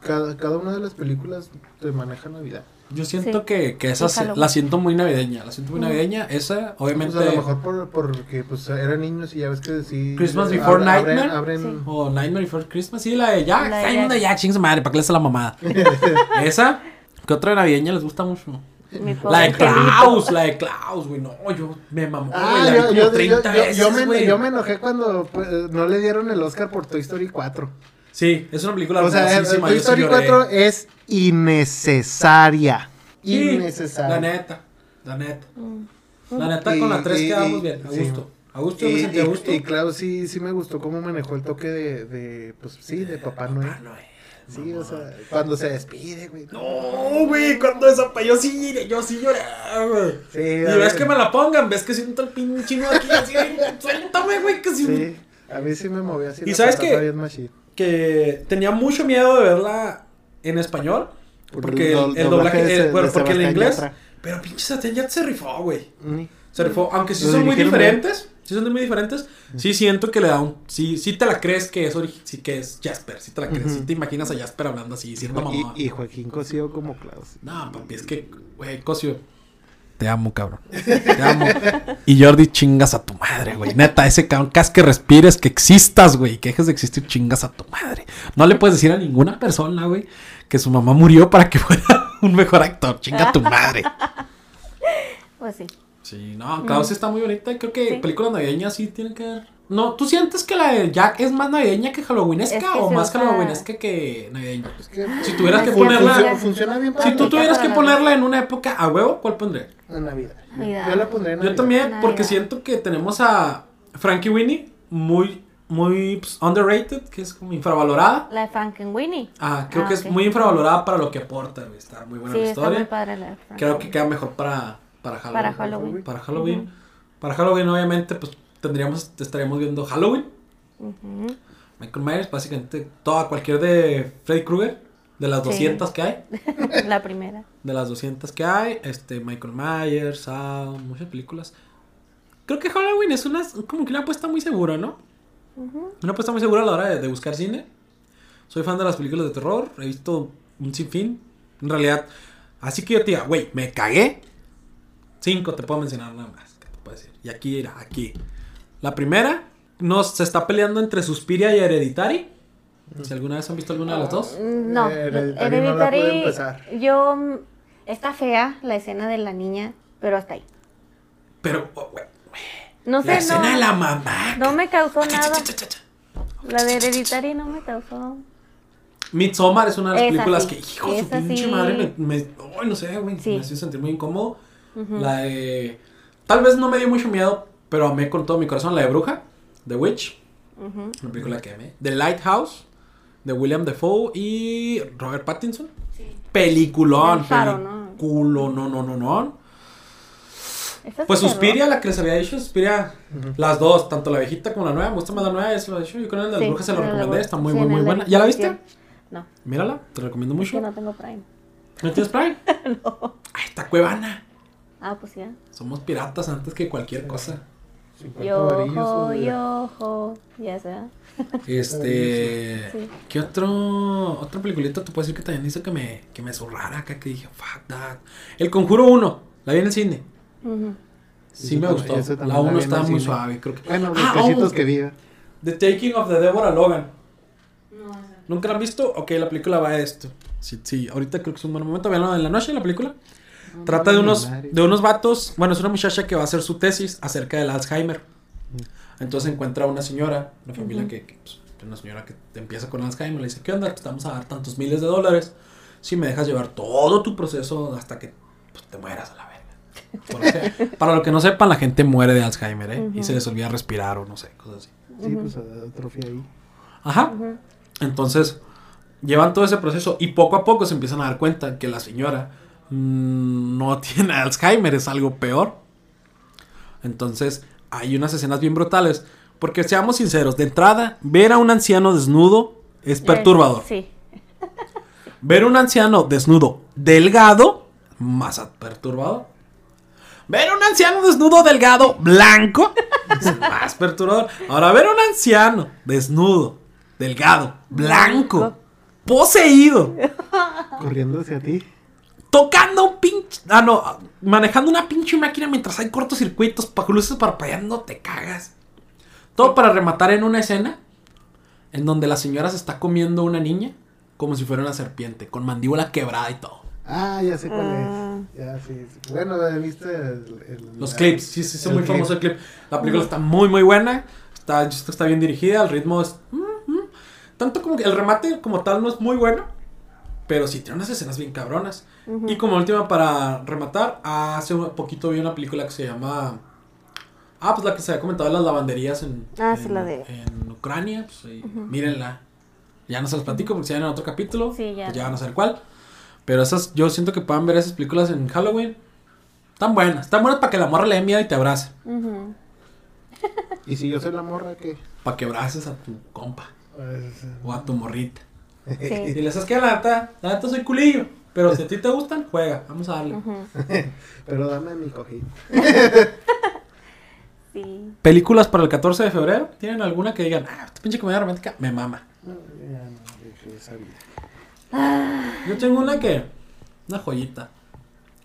cada, cada una de las películas te maneja Navidad. Yo siento Sí. que, que esa se- la siento muy navideña, la siento muy navideña. Esa, Pues obviamente, a lo mejor por, porque pues eran niños y ya ves que sí. Christmas eh, Before abren- Nightmare. Abren, Sí. O Nightmare Before Christmas, sí, la de Jack. La de Ay, mundo Jack. Ching madre, ¿para qué le hace la mamada? Esa, ¿qué otra navideña les gusta mucho? La de. Klaus, la de Klaus, güey. No, yo me mamó, güey. Ah, la vi yo, como yo, 30 yo- yo- veces, yo me, güey. yo me enojé cuando pues, no le dieron el Oscar por Toy Story 4. Sí, es una película O sea, el- Toy Story lloré. 4 es innecesaria. Sí, innecesaria. La neta, la neta. Mm. La neta, Y- con la 3 y- quedamos y- bien, a sí. gusto. A gusto, me sentí a y- gusto. y claro, sí, sí me gustó cómo manejó el toque de, de pues sí, de Papá Noel. Papá Noel, Sí, o sea, cuando se despide, güey. No, güey, cuando esa yo sí, yo sí lloré, güey. Sí, Y ves que me la pongan, ves que siento el pinche aquí así, suéltame, güey, que sí. Sí, a mí sí me movió así. ¿Y la sabes qué? Que tenía mucho miedo de verla en español. Por Porque el el, do- el doblaje de bueno, porque Sebastián inglés. Yatra. Pero pinche Sebastián ya se rifó, güey. Se rifó, aunque sí son muy bien. diferentes, sí son muy diferentes, sí siento que le da un, sí, sí te la crees que es sí que es Jasper, sí te la crees, sí te imaginas a Jasper hablando así, siendo mamá. Y, y Joaquín Cosío como Klaus. No, papi, es que, güey, Cosio. Te amo, cabrón. Te amo. Y Jordi, chingas a tu madre, güey. Neta, ese cabrón, vez que respires, que existas, güey. Que dejes de existir, chingas a tu madre. No le puedes decir a ninguna persona, güey, que su mamá murió para que fuera un mejor actor. Chinga a tu madre. Pues sí. Sí, no, Klaus está muy bonita. Creo que Sí. películas navideñas sí tienen que ver. No, ¿tú sientes que la de Jack es más navideña que halloweenesca Es que o más usa- halloweenesca que navideña? Es que Si tuvieras que Es que ponerla, funciona- funciona bien para si tú tuvieras para que la- ponerla en una época a huevo, ¿cuál pondría? en Navidad. Navidad. Yo la pondré en Yo Navidad. también, Navidad. porque siento que tenemos a Frankie Winnie muy, muy pues, underrated, que es como infravalorada. La de Frankenweenie. Ah, creo Ah, que es muy infravalorada para lo que aporta. Está muy buena Sí, la está muy historia. padre la de Creo que queda mejor para, para Halloween. Para Halloween. Para Halloween. Para Halloween, obviamente, pues tendríamos, estaríamos viendo Halloween. Michael Myers, básicamente, toda, cualquier de Freddy Krueger, de las Sí. 200 que hay. La primera. De las 200 que hay, este, Michael Myers, Saw, muchas películas. Creo que Halloween es una, como que una apuesta muy segura, ¿no? Una apuesta muy segura a la hora de, de buscar cine. Soy fan de las películas de terror, he visto un sinfín. En realidad, así que yo te diga, güey, me cagué. Cinco te puedo mencionar nada más. ¿Qué te puedo decir? Y aquí era, aquí. La primera, nos se está peleando entre Suspiria y Hereditary. Si alguna vez han visto alguna de las dos. No, Eh, Hereditary no la pude Hereditary, empezar. yo está fea la escena de la niña, pero hasta ahí. Pero, oh, No sé, la escena no, de la mamá. no me causó nada. La de Hereditary no me causó. Midsommar es una de las películas que, hijo su pinche madre, me, me- ay, no sé, güey, Sí. me hace sentir muy incómodo. La de, tal vez no me dio mucho miedo, pero amé con todo mi corazón la de Bruja, The Witch, Ujú. una película que amé. The Lighthouse, de William Defoe y Robert Pattinson. Peliculón, El faro, ¿no? peliculo, no, no, no, no. Pues sí Suspiria, la que les había dicho, Suspiria, las dos, tanto la viejita como la nueva, me gusta más la nueva, es lo de hecho, yo con el de la Sí, bruja se de recomendé, la- está muy, sí, muy, muy de buena. ¿Ya la viste? No, Mírala, te recomiendo mucho. que no tengo Prime. ¿No tienes Prime? no. Ay, está cuevana. Ah, pues ya. Somos piratas antes que cualquier cosa. 50 Yojo, varillos, güey. yojo. Ya sea. Este. Sí. ¿Qué otro, otra peliculita te puedo decir que también hizo que me, que me zurrara acá? Que dije, fuck that. El Conjuro 1, la vi en el cine. Ujú. Sí, Ese me gustó. La la 1 vi en estaba muy cine. suave, creo que. Bueno, los Ah, cachitos oh, que vi. The Taking of the Deborah Logan. No, esa. ¿Nunca la han visto? Ok, la película va a esto. Sí, sí, ahorita creo que es un buen momento. Veanlo en la noche, la película. Trata de unos, de unos vatos. Bueno, es una muchacha que va a hacer su tesis acerca del Alzheimer. Entonces encuentra a una señora, una familia Ujú. que, que, pues, una señora que empieza con Alzheimer. Le dice: ¿Qué onda? Te vamos a dar tantos miles de dólares si me dejas llevar todo tu proceso hasta que pues, te mueras a la verga. Porque, para lo que no sepan, la gente muere de Alzheimer, ¿eh? Y Ujú. se les olvida respirar o no sé, cosas así. Sí, pues atrofia ahí. Ajá. Entonces, llevan todo ese proceso y poco a poco se empiezan a dar cuenta que la señora no tiene Alzheimer, es algo peor. Entonces, hay unas escenas bien brutales. Porque seamos sinceros, de entrada, ver a un anciano desnudo es perturbador. Sí. Ver un anciano desnudo delgado, más a- perturbador. Ver un anciano desnudo delgado blanco, es más perturbador. Ahora, ver un anciano desnudo delgado Blanco. poseído, Corriendo hacia ti. Tocando un pinche. Ah, no, manejando una pinche máquina mientras hay cortocircuitos, pa- luces parpadeando, te cagas. Todo para rematar en una escena en donde la señora se está comiendo una niña como si fuera una serpiente, con mandíbula quebrada y todo. Ah, ya sé cuál Ah. es. Ya, sí, sí. Bueno, ¿viste el, el- Los la- clips, sí, sí, es muy clip? famoso el clip. La película está muy, muy buena. Está, está bien dirigida, el ritmo es. mm, mm. Tanto como que el remate como tal no es muy bueno. Pero sí, tiene unas escenas bien cabronas. Y como última para rematar, hace un poquito vi una película que se llama. Ah, pues la que se había comentado de las lavanderías en, Ah, sí, en, la de- en Ucrania. Pues ahí, mírenla. Ya no se las platico porque se van en otro capítulo. Sí, ya pues ya no. van a saber cuál. Pero esas, yo siento que puedan ver esas películas en Halloween. Están buenas. Están buenas para que la morra le dé miedo y te abrace. Y si yo soy la morra, ¿qué? Para que abraces a tu compa Pues, o a tu morrita. Y Sí. le sabes que la neta, la neta soy culillo. Pero si a ti te gustan, juega. Vamos a darle. Pero dame mi cojín. Sí. Películas para el 14 de febrero. ¿Tienen alguna que digan, ah, esta pinche comedia romántica me mama? No, ya no, dejé esa vida. Yo tengo una que. Una joyita.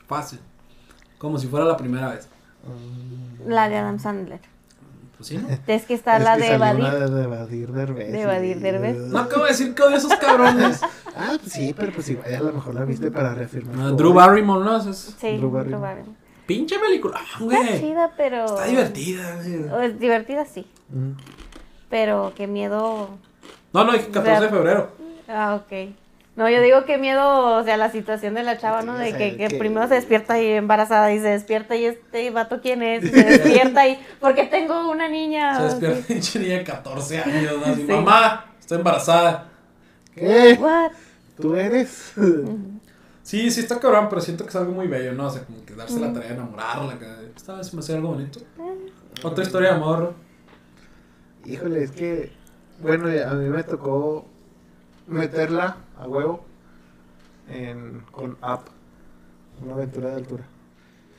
Fácil. Como si fuera la primera vez. La de Adam Sandler. Pues sí, ¿no? Es que está Es la que de Evadir. de, de Evadir Derbez. De Evadir Derbez. No acabo de decir que odio a esos cabrones. Ah, pues sí, pero pues igual a lo mejor la viste para reafirmar. Ah, tu Drew. Barrymore, ¿no? Es- Sí, Drew Barrymore. Drew Barrymore. pinche película. Ah, Está chida, pero. Está divertida, güey. O Es divertida, sí. Mm. Pero qué miedo. No, no, dije 14 de febrero. Ah, ok. No, yo digo que miedo, o sea, la situación de la chava, ¿no? Sí, De que, primero se despierta y embarazada y se despierta y este vato quién es, y se despierta y porque tengo una niña. Se despierta sí. pinche niña de 14 años. ¿no? Así, Sí. Mamá, estoy embarazada. ¿Qué? What? ¿Tú eres? Sí, sí está cabrón, pero siento que es algo muy bello, ¿no? O sea, como que darse la tarea de enamorarla. que Esta vez me hace algo bonito. Otra historia de amor. Híjole, es que, bueno, a mí me tocó meterla a huevo en, con App, una aventura de altura.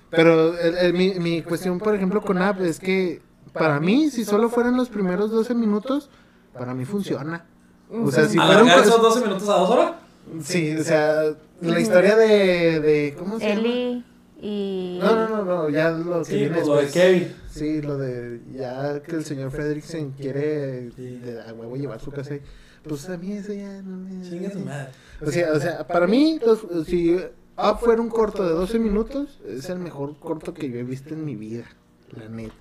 Pero el- el- mi, mi cuestión, por ejemplo, con App es que para mí, si solo fueran los primeros 12 minutos, para mí funciona. O sea, si fuera un... ¿Alargar esos co- 12 minutos a 2 horas? Sí, o sea, la historia de... de ¿Cómo se llama? Eli y. No, no, no, no, ya lo que Sí, viene pues lo de. Kevin. Sí, lo de ya que el señor Fredrickson quiere de a huevo llevar su casa. ahí, Pues a mí eso ya no me. Chinga su madre. O sea, o sea, para mí, los- si Up fuera un corto de 12 minutos, es el mejor corto que yo he visto en mi vida, la neta.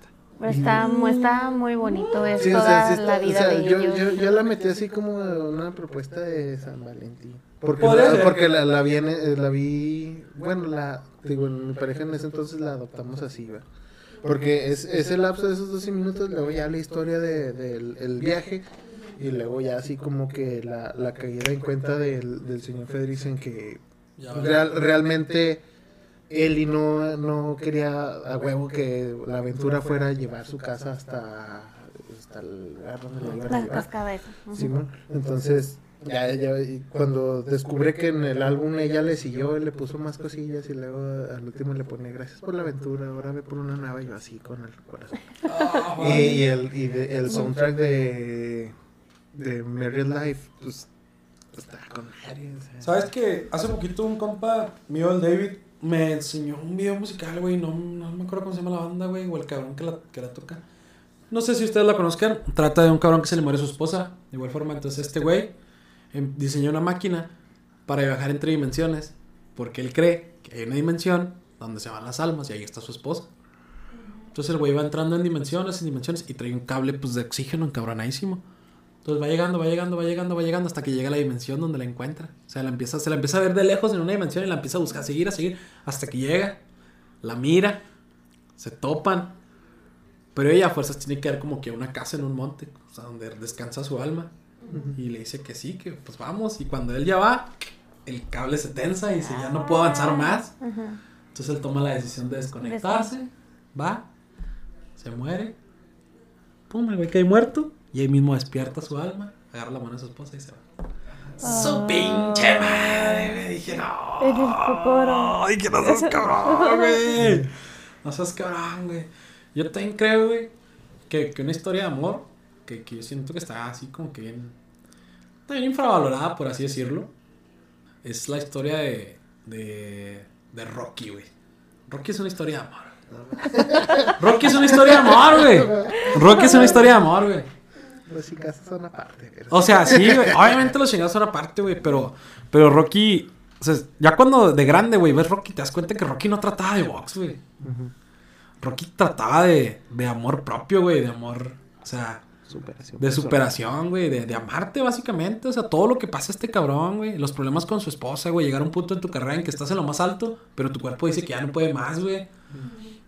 Está, mu- está muy bonito, es Sí, o toda sea, sí está- la o vida sea, de yo, ellos. yo, yo la metí así como una propuesta de San Valentín. Porque, la, porque la, la vi, en- eh, la vi, bueno, la, digo, en mi pareja en ese entonces la adoptamos así, ¿va? Porque es, ese lapso de esos 12 minutos, luego ya la historia de- del el viaje, y luego ya así como que la, la caída en cuenta del, del señor Federico que Ya real- realmente él y no, no quería a huevo que la aventura fuera a llevar su casa hasta, hasta el lugar donde la iban a llevar. cascada esa. ujú. Simón. Entonces, Ya, ya, cuando descubre que en el álbum ella le siguió, le puso más cosillas y luego al último le pone gracias por la aventura, ahora ve por una nueva, y yo así con el corazón. Ah, Y, y el, y de- el soundtrack de, de Married Life, pues, está con madre. ¿Sabes que hace poquito un compa mío, el David, me enseñó un video musical, güey? No, no me acuerdo cómo se llama la banda, güey, o el cabrón que la, que la toca. No sé si ustedes la conozcan. Trata de un cabrón que se le muere su esposa. De igual forma, entonces este güey em, diseñó una máquina para viajar entre dimensiones. Porque él cree que hay una dimensión donde se van las almas y ahí está su esposa. Entonces el güey va entrando en dimensiones, en dimensiones y trae un cable pues, de oxígeno encabronadísimo. Entonces va llegando, va llegando, va llegando, va llegando hasta que llega a la dimensión donde la encuentra. O sea, la empieza, se la empieza a ver de lejos en una dimensión y la empieza a buscar, a seguir, a seguir, hasta que llega, la mira, se topan. Pero ella a fuerzas tiene que dar como que una casa en un monte, o sea, donde descansa su alma. Y le dice que sí, que pues vamos. Y cuando él ya va, el cable se tensa y dice, ya no puedo avanzar más. Ajá. Entonces él toma la decisión de desconectarse, va, se muere, pum, el güey cae muerto y ahí mismo despierta su alma, agarra la mano de su esposa y se va. Su Ah. pinche madre, me dije, no. En el cocoro. Ay, que no seas cabrón, güey. No seas cabrón, güey. Yo también creo, güey, que, que una historia de amor, que, que yo siento que está así como que bien, está bien infravalorada, por así decirlo, es la historia de, de, de Rocky, güey. Rocky es una historia de amor. Rocky es una historia de amor, güey. Rocky es una historia de amor, güey. Los chicas son aparte. pero- O sea, sí, güey. Obviamente los chingados son aparte, güey. Pero, pero Rocky. O sea, ya cuando de grande, güey, ves Rocky, te das cuenta que Rocky no trataba de box, güey. Rocky trataba de, de amor propio, güey. De amor. O sea, Superación. de superación, güey. De, de amarte, básicamente. O sea, todo lo que pasa a este cabrón, güey. Los problemas con su esposa, güey. Llegar a un punto en tu carrera en que estás en lo más alto, pero tu cuerpo dice que ya no puede más, güey.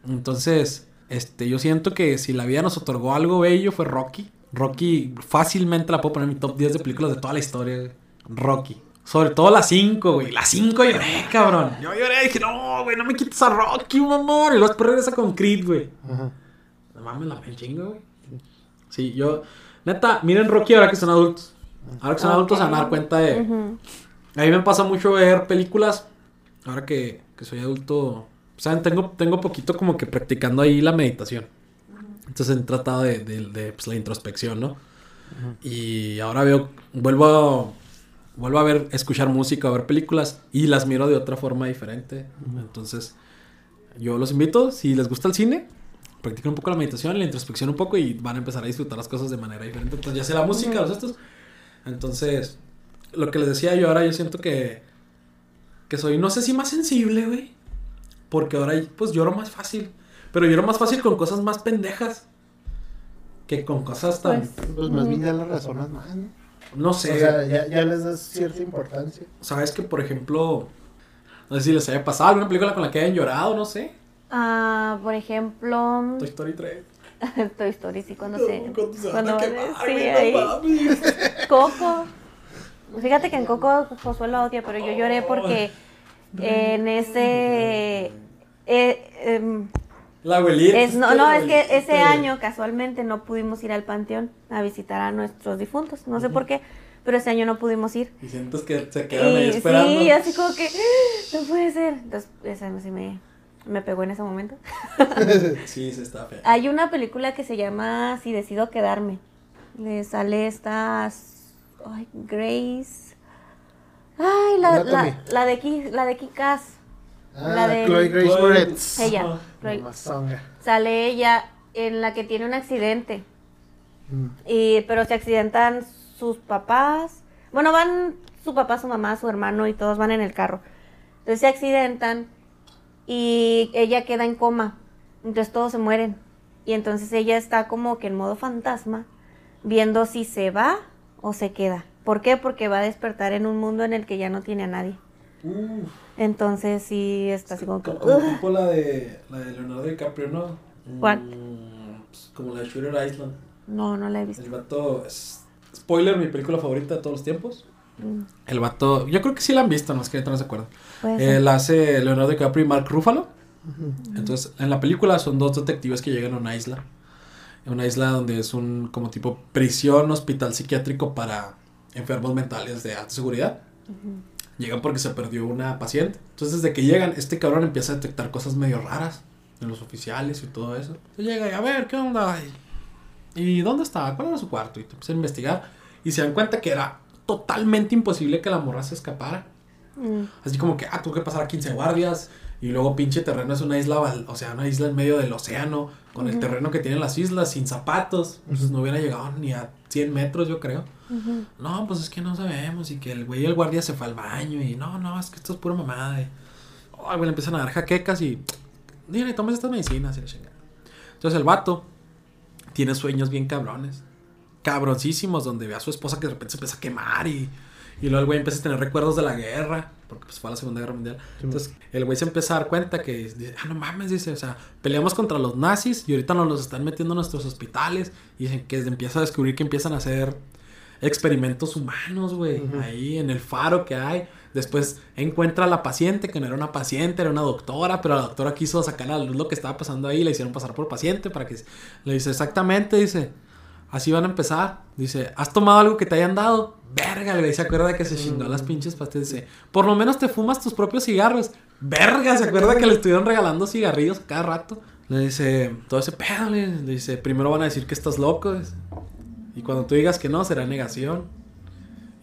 Entonces, este, yo siento que si la vida nos otorgó algo bello fue Rocky. Rocky fácilmente la puedo poner en mi top 10 de películas de toda la historia, güey. Rocky. Sobre todo la 5, güey. La 5 lloré, cabrón. Yo lloré y dije, no, güey, no me quites a Rocky, un amor. Y luego después regresa con Creed, güey. Ajá. No mames, la ven chingo, güey. Sí, yo. Neta, miren Rocky ahora que son adultos. Ahora que son adultos se van a dar cuenta de. A mí me pasa mucho ver películas. Ahora que, que soy adulto. Saben, tengo, tengo poquito como que practicando ahí la meditación. Entonces he tratado de, de- de, pues, la introspección, ¿no? Y ahora veo, vuelvo a, vuelvo a ver, escuchar música, a ver películas y las miro de otra forma diferente. Entonces, yo los invito, si les gusta el cine, practiquen un poco la meditación, la introspección un poco y van a empezar a disfrutar las cosas de manera diferente. Entonces, ya sea la música, los estos. Entonces, lo que les decía yo ahora, yo siento que, que soy, no sé si más sensible, güey. Porque ahora, pues lloro más fácil. Pero lloro más fácil con cosas más pendejas. Que con cosas tan. Pues, Pues más bien ya las razonas más, ¿no? no O sé. sea, ya, ya les das cierta importancia. Sabes que, por ejemplo. No sé si les haya pasado alguna película con la que hayan llorado, no sé. Ah, por ejemplo, Toy Story 3. Toy Story, sí, cuando No, se... cuando se van cuando a quemar, sí, ahí. Coco. Fíjate que en Coco Josué lo odia, pero yo lloré porque en ese... eh, em, La abuelita. es, no, no, es que ese año casualmente no pudimos ir al panteón a visitar a nuestros difuntos. No sé por qué, pero ese año no pudimos ir. Y sientes que se quedan ahí esperando. sí, así como que no puede ser. Entonces, esa sí me, me pegó en ese momento. Sí, se está fea. Hay una película que se llama Si decido quedarme. Le sale esta ay, Grace. Ay, la, la, la de Ki- la de Kikas. Ah, La de- Chloe Grace Moretz. Ella. Chloe-. Sale ella en la que tiene un accidente. Mm. Y, pero se accidentan sus papás. Bueno, van su papá, su mamá, su hermano y todos van en el carro. Entonces se accidentan y ella queda en coma. Entonces todos se mueren. Y entonces ella está como que en modo fantasma, viendo si se va o se queda. ¿Por qué? Porque va a despertar en un mundo en el que ya no tiene a nadie. Uf. Entonces sí está así como que... Como tipo la de, la de Leonardo DiCaprio, ¿no? ¿Cuál? Mm, pues, como la de Shooter Island. No, no la he visto. El vato. es- spoiler, mi película favorita de todos los tiempos. Mm, El vato. Yo creo que sí la han visto, no es que no se acuerdan. ser. Él hace Leonardo DiCaprio y Mark Ruffalo. Entonces, en la película son dos detectives que llegan a una isla. Una isla donde es un como tipo prisión, hospital psiquiátrico para enfermos mentales de alta seguridad. Llegan porque se perdió una paciente. Entonces, desde que llegan, este cabrón empieza a detectar cosas medio raras en los oficiales y todo eso. Entonces llega y a ver, ¿qué onda? ¿Y, dónde estaba? ¿Cuál era su cuarto? Y te empieza a investigar. Y se dan cuenta que era totalmente imposible que la morra se escapara. Mm. Así como que, ah, tuvo que pasar a 15 guardias. Y luego pinche terreno es una isla, o sea, una isla en medio del océano, con el terreno que tienen las islas, sin zapatos. Pues no hubiera llegado ni a 100 metros, yo creo. No, pues es que no sabemos. Y que el güey y el guardia se fue al baño. Y no, no, es que esto es pura mamada. Y, ay, güey, le empiezan a dar jaquecas y. Mira, tomes estas medicinas y la chingada. Entonces el vato tiene sueños bien cabrones. Cabroncísimos, donde ve a su esposa que de repente se empieza a quemar y. Y luego el güey empieza a tener recuerdos de la guerra, porque pues fue a la Segunda Guerra Mundial. Entonces el güey se empieza a dar cuenta que, dice, ah, no mames, dice, o sea, peleamos contra los nazis y ahorita nos los están metiendo en nuestros hospitales. Y dicen que empieza a descubrir que empiezan a hacer experimentos humanos, güey, ahí en el faro que hay. Después encuentra a la paciente, que no era una paciente, era una doctora, pero la doctora quiso sacar a la luz lo que estaba pasando ahí, le hicieron pasar por paciente para que... Le dice, exactamente, dice, así van a empezar. Dice, ¿has tomado algo que te hayan dado? Verga, le se acuerda que se chingó las pinches pastillas. Dice, por lo menos te fumas tus propios cigarros. Verga, se acuerda que le estuvieron regalando cigarrillos cada rato. Le dice, todo ese pedo, le, le dice, primero van a decir que estás loco. dice. Y cuando tú digas que no, será negación.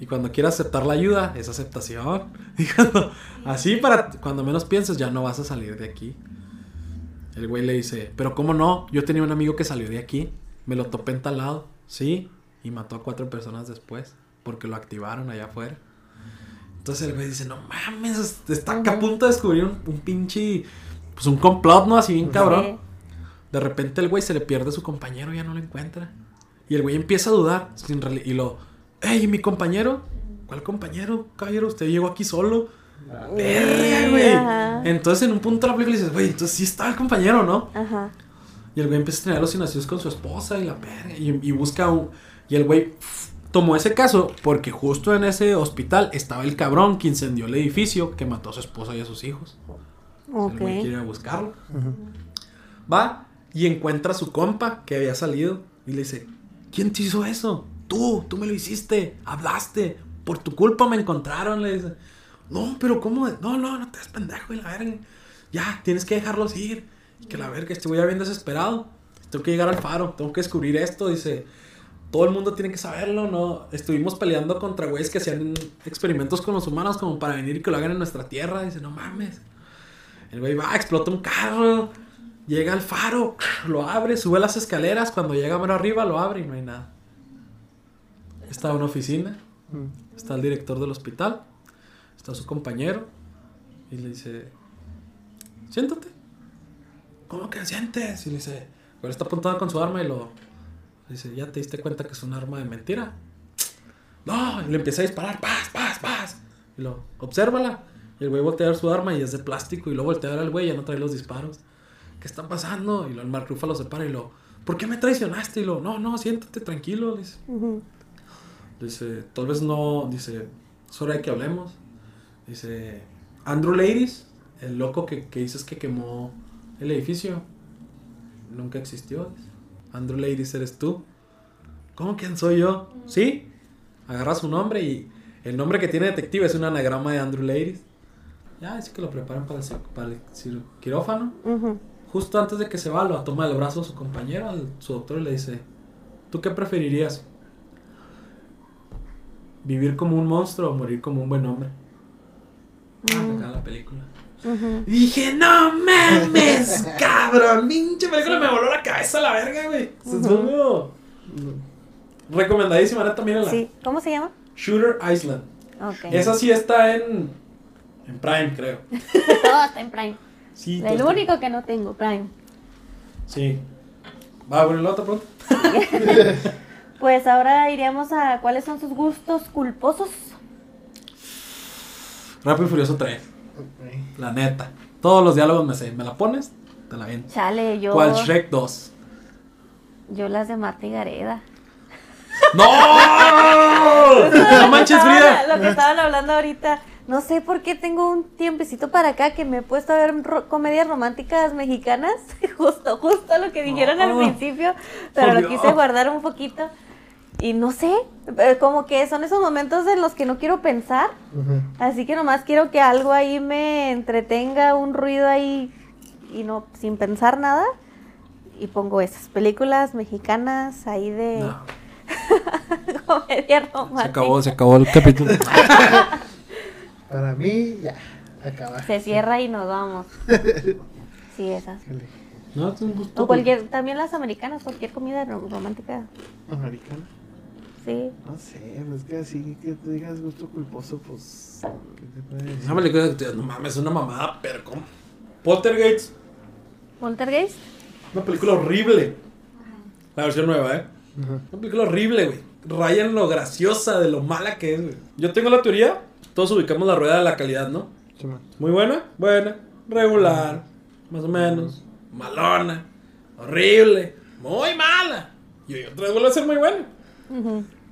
Y cuando quieras aceptar la ayuda, es aceptación. Y cuando- así para cuando menos pienses, ya no vas a salir de aquí. El güey le dice, pero ¿cómo no? Yo tenía un amigo que salió de aquí. Me lo topé en tal lado. Sí. Y mató a cuatro personas después. Porque lo activaron allá afuera. Entonces el güey dice, no mames, está a punto de descubrir un, un pinche... Pues un complot, ¿no? Así bien cabrón. De repente el güey se le pierde a su compañero, ya no lo encuentra. Y el güey empieza a dudar. Sin y lo, ¡Ey, mi compañero! ¿Cuál compañero? Caballero, usted llegó aquí solo. Ah, ¡Verga, güey! Ajá. Entonces en un punto de la película dices, güey, entonces sí está el compañero, ¿no? Ajá. Y el güey empieza a tener alucinaciones con su esposa y la verga. Y, y busca un. Y el güey tomó ese caso porque justo en ese hospital estaba el cabrón que incendió el edificio que mató a su esposa y a sus hijos. Ok. El güey quiere ir a buscarlo. Va y encuentra a su compa que había salido y le dice, ¿quién te hizo eso? Tú, tú me lo hiciste, hablaste, por tu culpa me encontraron, le dice. No, pero ¿cómo? No, no, no te des pendejo y la verga. Ya, tienes que dejarlos ir. Y que la verga, ya bien desesperado. Tengo que llegar al faro, tengo que descubrir esto, dice. Todo el mundo tiene que saberlo, ¿no? Estuvimos peleando contra güeyes que hacían experimentos con los humanos como para venir y que lo hagan en nuestra tierra. Dice, no mames. El güey va, explota un carro, llega al faro, lo abre, sube las escaleras. Cuando llega más arriba, lo abre y no hay nada. Está una oficina, está el director del hospital, está su compañero y le dice: Siéntate. ¿Cómo que sientes? Y le dice: Pero está apuntado con su arma y lo. le dice: ¿Ya te diste cuenta que es un arma de mentira? No, y le empieza a disparar: ¡Paz, paz, paz! Y lo, obsérvala. Y el güey voltea a su arma y es de plástico. Y luego voltea a al güey y ya no trae los disparos. ¿Qué está pasando? Y lo, el Mark Ruffalo se para y lo, ¿por qué me traicionaste? Y lo, no, no, siéntate tranquilo. Le dice, dice, tal vez no, dice, es hora de que hablemos. Dice, Andrew Ladies, el loco que, que dices que quemó el edificio, nunca existió. dice. Andrew Ladies eres tú. ¿Cómo quién soy yo? ¿Sí? Agarra su nombre y el nombre que tiene detective es un anagrama de Andrew Ladies. Ya, dice que lo preparan para el, para el quirófano. Justo antes de que se va, lo toma del brazo a su compañero, al, su doctor, y le dice, ¿tú qué preferirías? ¿Vivir como un monstruo o morir como un buen hombre? Ah, Mm. la película. Y dije, no mames, cabrón, pinche película me voló la cabeza a la verga, güey. Ujú. como- Recomendadísima, neta, mírenla. Sí. ¿Cómo se llama? Shooter Island. Ok. Esa sí está en, en Prime, creo. Todo está en Prime. Sí, El único que no tengo, Prime. Sí. Va, bueno, la otra pregunta. Pues ahora iríamos a cuáles son sus gustos culposos. Rápido y Furioso 3. Ok. La neta. Todos los diálogos me sé. ¿Me la pones? Te la viento. Chale, yo. ¿Cuál Shrek 2? Yo las de Marta y Gareda. ¡No! ¡No manches, Frida! Lo que estaban hablando ahorita. No sé por qué tengo un tiempecito para acá que me he puesto a ver ro- comedias románticas mexicanas. Justo, justo lo que dijeron al No. principio. Pero lo quise guardar un poquito. Y no sé, Eh, Como que son esos momentos en los que no quiero pensar, así que nomás quiero que algo ahí me entretenga, un ruido ahí y no sin pensar nada. Y pongo esas películas mexicanas ahí de No, comedia se romántica. acabó, se acabó el capítulo. Para mí, ya, acaba. Se cierra y nos vamos. Sí, esas. No, es un gusto. O cualquier, también las americanas, cualquier comida ro- romántica. Americana. Sí. No sé, es que así que tú digas gusto culposo, pues. ¿qué te puede decir? Esa película, tío, no mames, es una mamada, pero ¿cómo? Poltergeist, Poltergeist. una película horrible. La versión nueva, ¿eh? Ajá. Una película horrible, güey. Raya en lo graciosa, de lo mala que es, güey. Yo tengo la teoría, todos ubicamos la rueda de la calidad, ¿no? Sí, man. Muy buena, buena, regular, más o menos, malona, horrible, muy mala. Y hoy otra vez vuelve a ser muy buena.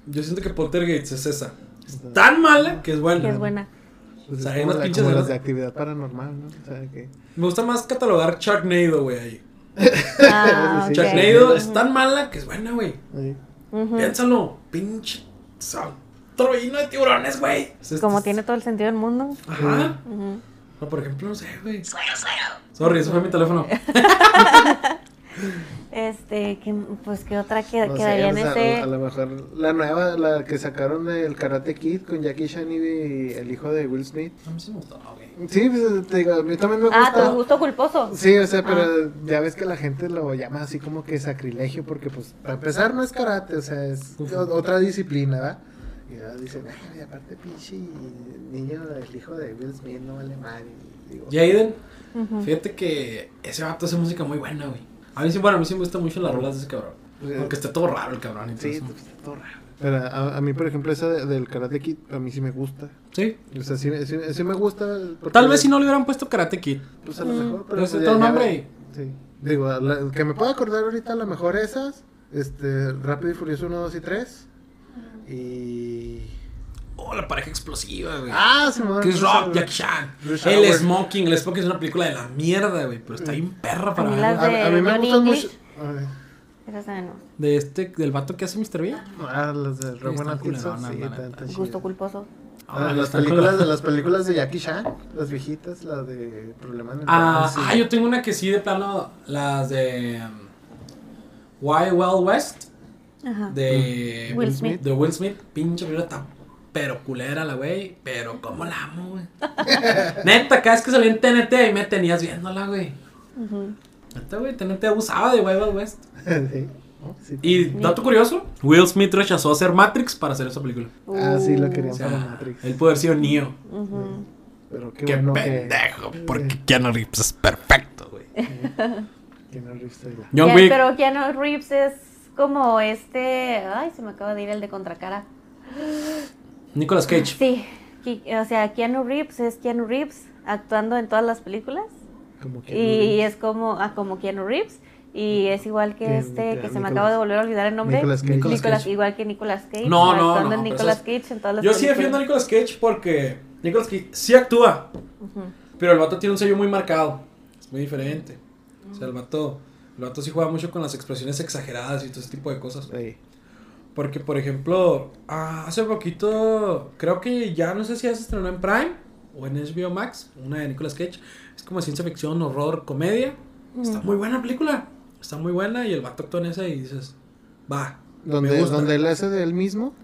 Yo siento que Poltergeist es esa. Es tan mala que es buena. Que es buena. Pues O sea, es como, la- como de- las de actividad paranormal, ¿no? O sea, que. Me gusta más catalogar Sharknado, güey, ahí. Ah. Sharknado es tan mala que es buena, güey. Piénsalo, pinche sal- trobino de tiburones, güey. Como tiene todo el sentido del mundo. Ajá. Ujú. No, por ejemplo, no sé, güey. Sorry, ese fue mi teléfono. Este, que, pues que otra que, No sé, quedaría en ese. a lo mejor la nueva, la que sacaron del Karate Kid con Jackie Chan y el hijo de Will Smith. A mí sí me gustaba, güey. Sí, pues, te digo, a mí también me Ah, gusta. tu gusto culposo. Sí, o sea, pero Ah. ya ves que la gente lo llama así como que sacrilegio, porque pues para empezar no es karate, o sea, es otra disciplina, ¿verdad? Y dicen, ay, aparte pinche niño, el hijo de Will Smith no vale mal. Y digo, Jaden, Ujú. fíjate que ese vato hace música muy buena, güey. A mí sí, bueno, a mí sí me gustan mucho las rolas de ese cabrón. Pues, Aunque esté todo raro el cabrón y todo sí, eso. pues, está todo raro. Pero a, a mí, por ejemplo, esa de- del Karate Kid, a mí sí me gusta. Sí. O sea, sí, sí- sí me gusta. Tal vez si no le hubieran puesto Karate Kid. Pues a lo mejor, pero Pero ese pues, otro ya- ya nombre. Sí. Digo, la- que me puedo acordar ahorita, a lo mejor esas. Este, Rápido y Furioso 1, 2 y 3. Y. Oh, la pareja explosiva, güey. Ah, se me Chris Rock, Jackie Chan. El. Smoking. El Smoking es una película de la mierda, güey. Pero está bien perra para A mí verla. las A, a mí me gustan mucho. ver. De este, del vato que hace Mr. B. Ah, las de Rowan Atkinson. Sí, Gusto culposo. Ah, Ah, las, películas, de las películas de Jackie Chan, las viejitas, las de Problema en el Ah, ah, yo tengo una que sí, de plano, las de um, Wild Wild West, Ajá. de Will Smith. de Will Smith, pinche película está pero culera la güey, pero cómo la amo, güey. Neta, cada vez que salía en TNT ahí me tenías viéndola, güey. Neta, güey, TNT abusaba de Wild West. Sí. Sí. Y dato curioso, Will Smith rechazó hacer Matrix para hacer esa película. Ah, sí, lo querían O para sea, Matrix. él pudo haber sido Neo. Pero qué, Qué, bueno pendejo, que. porque Keanu Reeves es perfecto, güey. Que no revista ya. John Wick. Pero Keanu Reeves es como este. Ay, se me acaba de ir el de contracara. Nicolas Cage. Sí. O sea, Keanu Reeves es Keanu Reeves actuando en todas las películas. Como que. Y es como, ah, como Keanu Reeves. Y es igual que este, que que se me acaba de volver a olvidar el nombre. Nicolas Cage. Nicolas Nicolas- Cage. igual que Nicolas Cage. No, no, actuando no, en Nicolas Cage en todas las Yo sí defiendo a Nicolas Cage porque Nicolas Cage sí actúa, pero el vato tiene un sello muy marcado. Es muy diferente. O sea, el vato, el vato sí juega mucho con las expresiones exageradas y todo ese tipo de cosas. Sí. Porque, por ejemplo, ah, hace poquito, creo que ya no sé si ya se estrenó en Prime o en HBO Max, una de Nicolas Cage. Es como ciencia ficción, horror, comedia. Está muy buena la película. Está muy buena y el vato actúa en esa y dices, va. gusta. donde él hace de él mismo,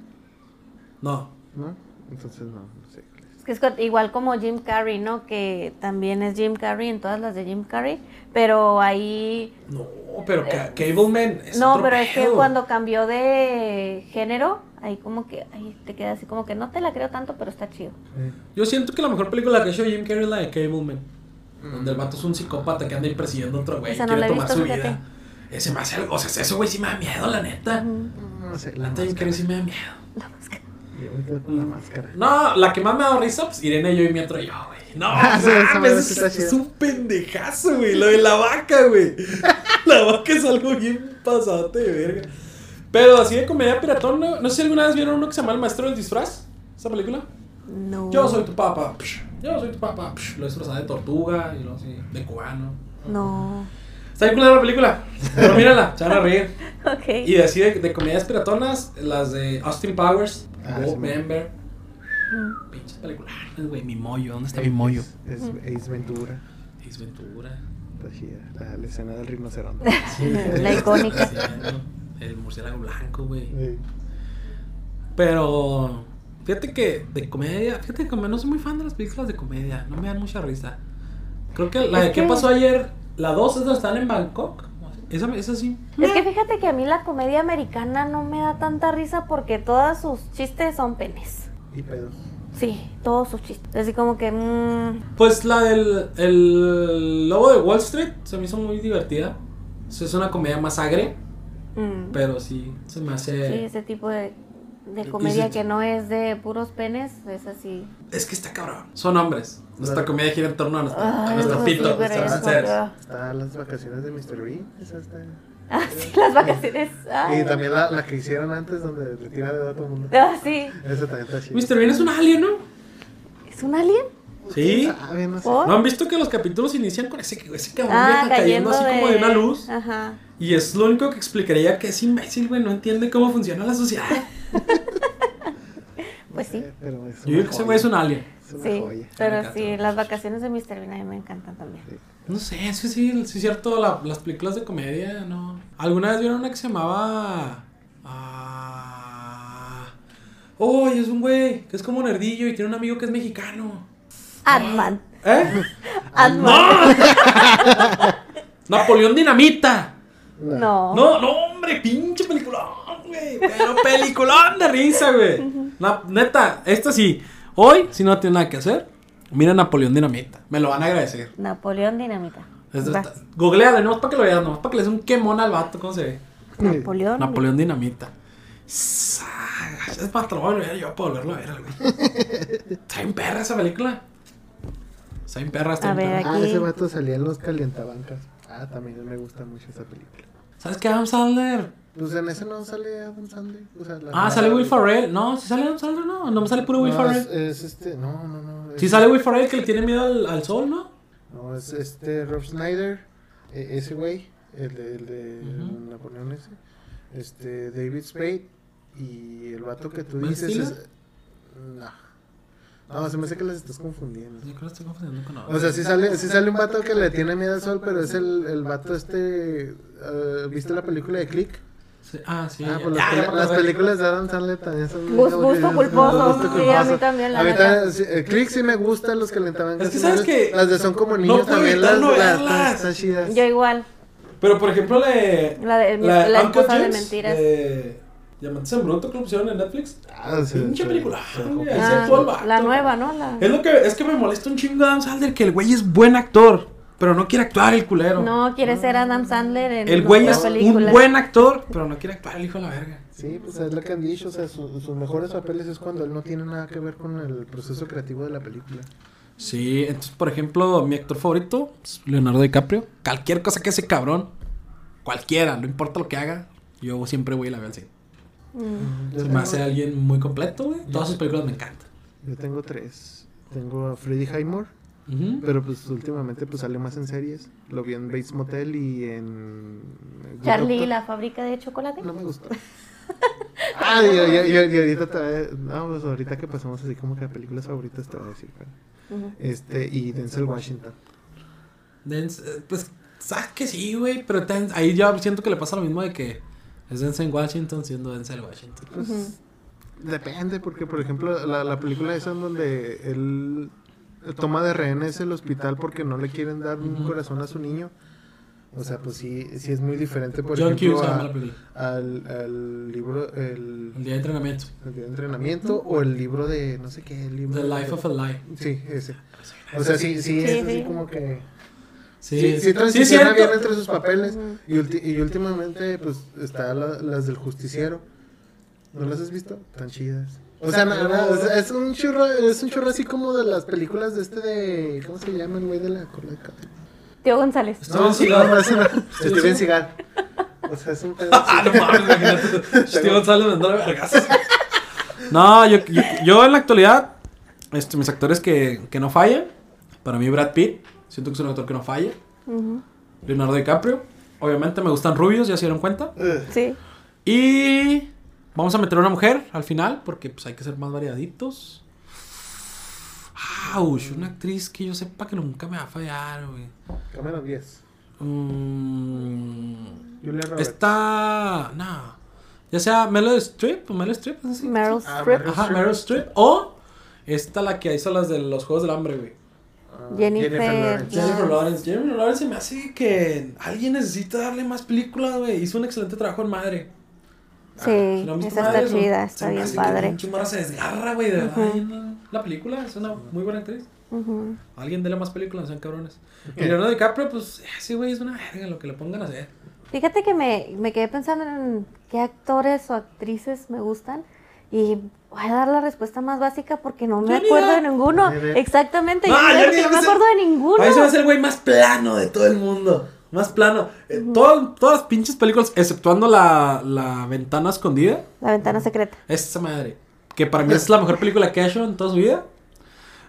No, ¿no? Entonces no, no sé. Es que igual como Jim Carrey, ¿no? Que también es Jim Carrey en todas las de Jim Carrey. Pero ahí. no, pero Ca- Cableman es no, otro pero es que cuando cambió de género, ahí como que. Ahí te queda así como que no te la creo tanto, pero está chido. Sí. Yo siento que la mejor película que ha hecho Jim Carrey es la de Cableman. Donde el vato es un psicópata que anda ahí persiguiendo a otro güey. Esa no quiere la he tomar visto, su fíjate. vida. Ese me hace algo. O sea, eso, güey, sí me da miedo, la neta. No sé, La la neta, Jim máscara. Carrey sí me da miedo. Me quedo con la máscara. No, la que más me ha dado risa, pues Irene, yo y mi otro yo, güey. No, Ah, mames, sí es, un pendejazo, güey. Lo de la vaca, güey. La vaca es algo bien pasate de verga. Pero así de comedia piratón, ¿no? no sé si alguna vez vieron uno que se llama El Maestro del Disfraz. ¿Esa película? No. Yo soy tu papá. Yo soy tu papá. Lo disfrazaba de tortuga y lo así, de cubano. No. Está bien culera la película. Pero mírala, se van a reír. Ok. Y así de, de comedias piratonas, las de Austin Powers, Ah, sí, me- Member. Mm. Pinches películas, güey. Mi mollo, ¿dónde está mi mollo? Es, es Ace Ventura. Ace Ventura. Está chida. La, la escena del rinoceronte. La icónica. Sí, ¿no? El murciélago blanco, güey. Sí. Pero fíjate que de comedia, fíjate que no soy muy fan de las películas de comedia, no me dan mucha risa. Creo que la Es de qué que- pasó ayer, la 2 es donde están en Bangkok. Esa, esa sí. Es que fíjate que a mí la comedia americana no me da tanta risa porque todos sus chistes son penes. Y pedos. Sí, todos sus chistes. Así como que. mm, Pues la del el lobo de Wall Street se me hizo muy divertida. Eso Es una comedia más agre, mm. pero sí se me Sí, hace. ese tipo de, comedia sí- que no es de puros penes, es así. Es que está cabrón. Son hombres. Nuestra comedia gira en torno a nuestro, a pito. sí, seres. ah. Está las vacaciones de Mr. Bean. Esa está. Ah, sí, las vacaciones. Ay. Y también la, la que hicieron antes, donde le tira de a todo el mundo. Ah, sí. Esa también está chida. Mr. Bean es un alien, ¿no? ¿Es un alien? Sí. Sabe, no sé. ¿Por? ¿No han visto que los capítulos inician con ese, ese cabrón Ah, vieja cayendo cayendo así como de una luz? Ajá. Y es lo único que explicaría que es imbécil, güey. No entiende cómo funciona la sociedad. Pues sí. Pero es Yo digo que ese güey es un alien. Es una Sí, joya. pero sí, las vacaciones de Mr. Bean a mí me encantan también. No sé, que sí, sí es cierto, la- las películas de comedia, ¿no? ¿Alguna vez vieron una que se llamaba... Ah... Oh, es un güey que es como nerdillo y tiene un amigo que es mexicano. Ant-Man. ¿Eh? Ant-Man. Napoleón Dinamita. No. No, no, hombre, pinche peliculón, güey. Pero peliculón de risa, güey. Neta, esta sí. Hoy, si no tiene nada que hacer, mira Napoleón Dinamita. Me lo van a agradecer. Napoleón Dinamita. Es Va. esta- Googleale, no es para que lo veas, no es para que le des un quemón al vato, ¿cómo se ve? Napoleón. Napoleón Dinamita. Es más, te lo voy a ver yo para volverlo a ver, güey. Está bien perra esa película. Está bien perra, está ver, perra. Ah, Aquí. ese vato salía en los calientabancas. Ah, también me gusta mucho esa película. ¿Sabes qué, Adam Sandler? Pues en ese no sale Adam Sandler. O sea, Ah, sale Will Ferrell. No, si sale Adam Sandler, no. No me sale puro Will No, Ferrell. es, es este, no, no, no. Si sale Will Ferrell que le tiene miedo al, al sol, ¿no? No, es este Rob Snyder, e- ese güey, el de, el de Ujú. Napoleón ese, este David Spade y el vato que tú ¿Ben dices es... No. No, se me hace que las estás confundiendo. Yo creo que estoy confundiendo con O sea, sí sale, sí sale un vato que le tiene miedo al sol, pero es el, el vato este... eh, ¿Viste la película de Click? Sí, Ah, sí. Ah, pues ya, las, acordé. películas de Adam Sandler también son... Que- gusto culposo. gusto Sí, a mí también, la A mí neta. también, sí, eh, Click sí me gustan los calentaban. Es que sabes que Las de Son como niños también, las, no las, están chidas. Yo igual. Pero por ejemplo. La de mi- la, la Uncle esposa de James mentiras. De Diamantes en Bruto que lo pusieron en Netflix. Ah, sí, Pinche película, Ah, vato. la nueva, ¿no? La... Es lo que es que me molesta un chingo de Adam Sandler que el güey es buen actor, pero no quiere actuar el culero. No quiere ser Adam Sandler en el güey es película. un buen actor, pero no quiere actuar el hijo de la verga. Sí, pues es lo que han dicho, o sea, su- sus mejores papeles es cuando él no tiene nada que ver con el proceso creativo de la película. Sí, entonces, por ejemplo, mi actor favorito es Leonardo DiCaprio. Cualquier cosa que ese cabrón, cualquiera, no importa lo que haga, yo siempre voy a la ver al cine. Mm. Se me hace alguien muy completo, güey. Todas sus películas me encantan. yo tengo tres. Tengo a Freddie Highmore, Pero pues últimamente pues sale más en series. Lo vi en Bates Motel y en... Charlie, Doctor. la fábrica de chocolate. No me gustó. ah, y, y- y- y ahorita te voy a- no, pues ahorita que pasamos así como que a películas favoritas te voy a decir, pero. Este, y Denzel Washington. Denz- eh, pues, sabes que sí, güey, pero ten- ahí ya siento que le pasa lo mismo de que es Denzel Washington siendo Denzel Washington. Pues. Depende, porque por ejemplo, la, la película esa en donde él toma de rehenes el hospital porque no le quieren dar un corazón a su niño. O sea, pues sí, sí es muy diferente, por John ejemplo, a- al, al libro, el, El día de entrenamiento. el de entrenamiento o el libro de, no sé qué, el libro. The Life of a Lie. Sí, ese. O sea, sí, sí, es Sí, así sí. como que... Sí, Sí, sí, transiciona bien entre sus papeles. Y, ulti- y últimamente, pues, está la- las del justiciero. ¿No las has visto? Tan chidas. O sea, no, no, o sea, es un churro, es un churro así como de las películas de este de, ¿cómo se llama el güey de la cola de cabello? Tío González. No, no. Steven Seagal. O sea, es un pedo así. Ah, no mames, imagínate. Steven González mandándole vergazos. No, yo, yo, yo en la actualidad, este, mis actores que, que no fallan, para mí Brad Pitt, siento que es un actor que no falla. Leonardo DiCaprio, Obviamente me gustan rubios, ya se dieron cuenta. Sí. Y vamos a meter una mujer al final, porque pues hay que ser más variaditos. Ouch, una actriz que yo sepa que nunca me va a fallar, güey. Cameron 10. Mm, Julia Roberts. está. No. Ya sea Meryl Streep o Meryl Streep, ¿es así? Meryl Ah, Streep. Ajá, Meryl Streep. O esta la que hizo las de los Juegos del Hambre, güey. Ah, Jennifer Lawrence. Ya. Jennifer Lawrence. Jennifer Lawrence se me hace que alguien necesita darle más películas, güey. Hizo un excelente trabajo en Madre. Sí, ¿No han visto esa está Madre? Chida, está bien padre. morra se desgarra, güey, de ahí en La película es una muy buena actriz. Ujú. Alguien dele más películas, sean cabrones. Y Leonardo DiCaprio, pues, sí, güey, es una verga lo que le pongan a hacer. Fíjate que me, me quedé pensando en qué actores o actrices me gustan y voy a dar la respuesta más básica porque no me acuerdo de ninguno. Exactamente, No, me acuerdo de ninguno. A mí se me hace el güey más plano de todo el mundo. Más plano. Eh, todo- todas las pinches películas, exceptuando la, la ventana escondida, La ventana secreta. esa madre. Que para mí es la mejor película que ha hecho en toda su vida.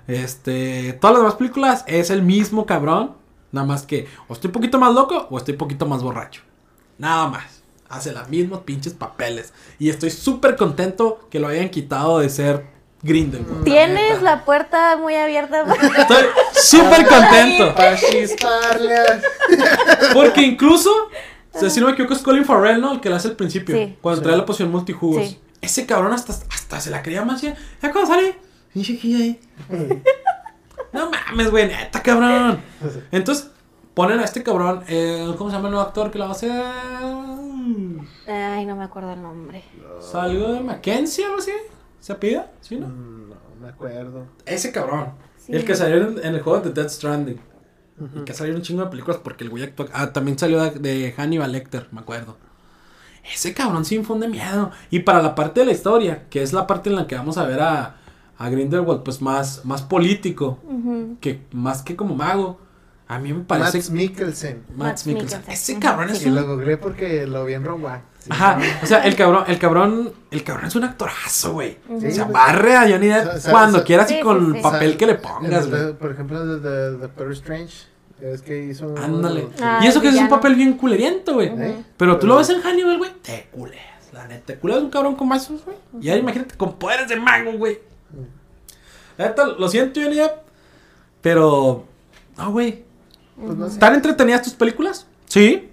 Este, todas las demás películas es el mismo cabrón. Nada más que o estoy un poquito más loco o estoy un poquito más borracho. Nada más. Hace los mismos pinches papeles. Y estoy súper contento que lo hayan quitado de ser Grindelwald. Tienes la puerta muy abierta. Estoy súper contento. Para. Porque incluso, o sea, si no me equivoco, es Colin Farrell, ¿no? El que le hace al principio. Sí. Cuando Sí. trae la poción multijugos. Sí. Ese cabrón hasta, hasta se la creía más. Ya, ya cuando sale. ahí. No mames, güey, neta, cabrón. Entonces, ponen a este cabrón. eh, ¿Cómo se llama el nuevo actor que la va a hacer? Ay, no me acuerdo el nombre. ¿Salió de Mackenzie o algo así? ¿Se pide? ¿Sí, no? Mm, No, me acuerdo. Ese cabrón. Sí. El que salió en, en el juego de Dead Stranding. Y que salió un chingo de películas porque el güey actúa. Ah, también salió de, de Hannibal Lecter, me acuerdo. Ese cabrón sí infunde miedo. Y para la parte de la historia, que es la parte en la que vamos a ver a, a Grindelwald, pues más, más político, que más que como mago. A mí me parece. Max Mikkelsen. Mads Mikkelsen. Mikkelsen. Ese cabrón es sí. Y un lo googleé porque lo vi en One. Sí. Ajá, o sea, el cabrón, el cabrón, el cabrón es un actorazo, güey. Ujú. O sea, Sí, barre a Johnny Depp cuando quieras y Sí, con sí, el sí. papel que le pongas, güey. Por ejemplo, de, de, de Doctor Strange. Es que hizo un. Ándale. Ah, y eso que es un papel bien culeriento, güey. Pero tú lo ves en Hannibal, güey, te culeas. La neta, te culeas un cabrón con esos, güey. Y ahora imagínate con poderes de mago, güey. La neta, lo siento, Johnny Depp. Pero, no, güey. Pues no sé. ¿Están entretenidas tus películas? Sí.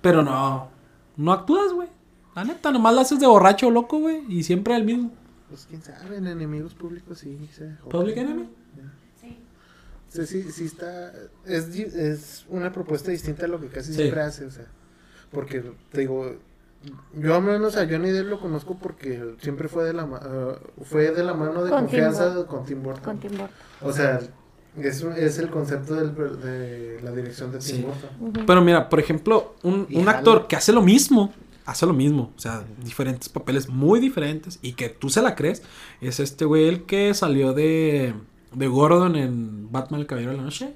Pero no, no actúas, güey. La neta, nomás la haces de borracho loco, güey. Y siempre el mismo. Pues quién sabe, en enemigos públicos sí. sí Public Enemy. Sí, sí, sí está. Es, es una propuesta distinta a lo que casi Sí. siempre hace, o sea. Porque, te digo, yo al menos a Johnny Depp lo conozco porque siempre fue de la, ma- ah, fue de la mano de Con Tim confianza Burton. con Tim Burton. Con Tim Burton. O sea, es, es el concepto del, de la dirección de Tim Sí. Burton. Pero mira, por ejemplo, un, un actor que hace lo mismo, hace lo mismo, o sea, diferentes papeles muy diferentes y que tú se la crees, es este güey el que salió de, de Gordon en Batman el Caballero de la Noche.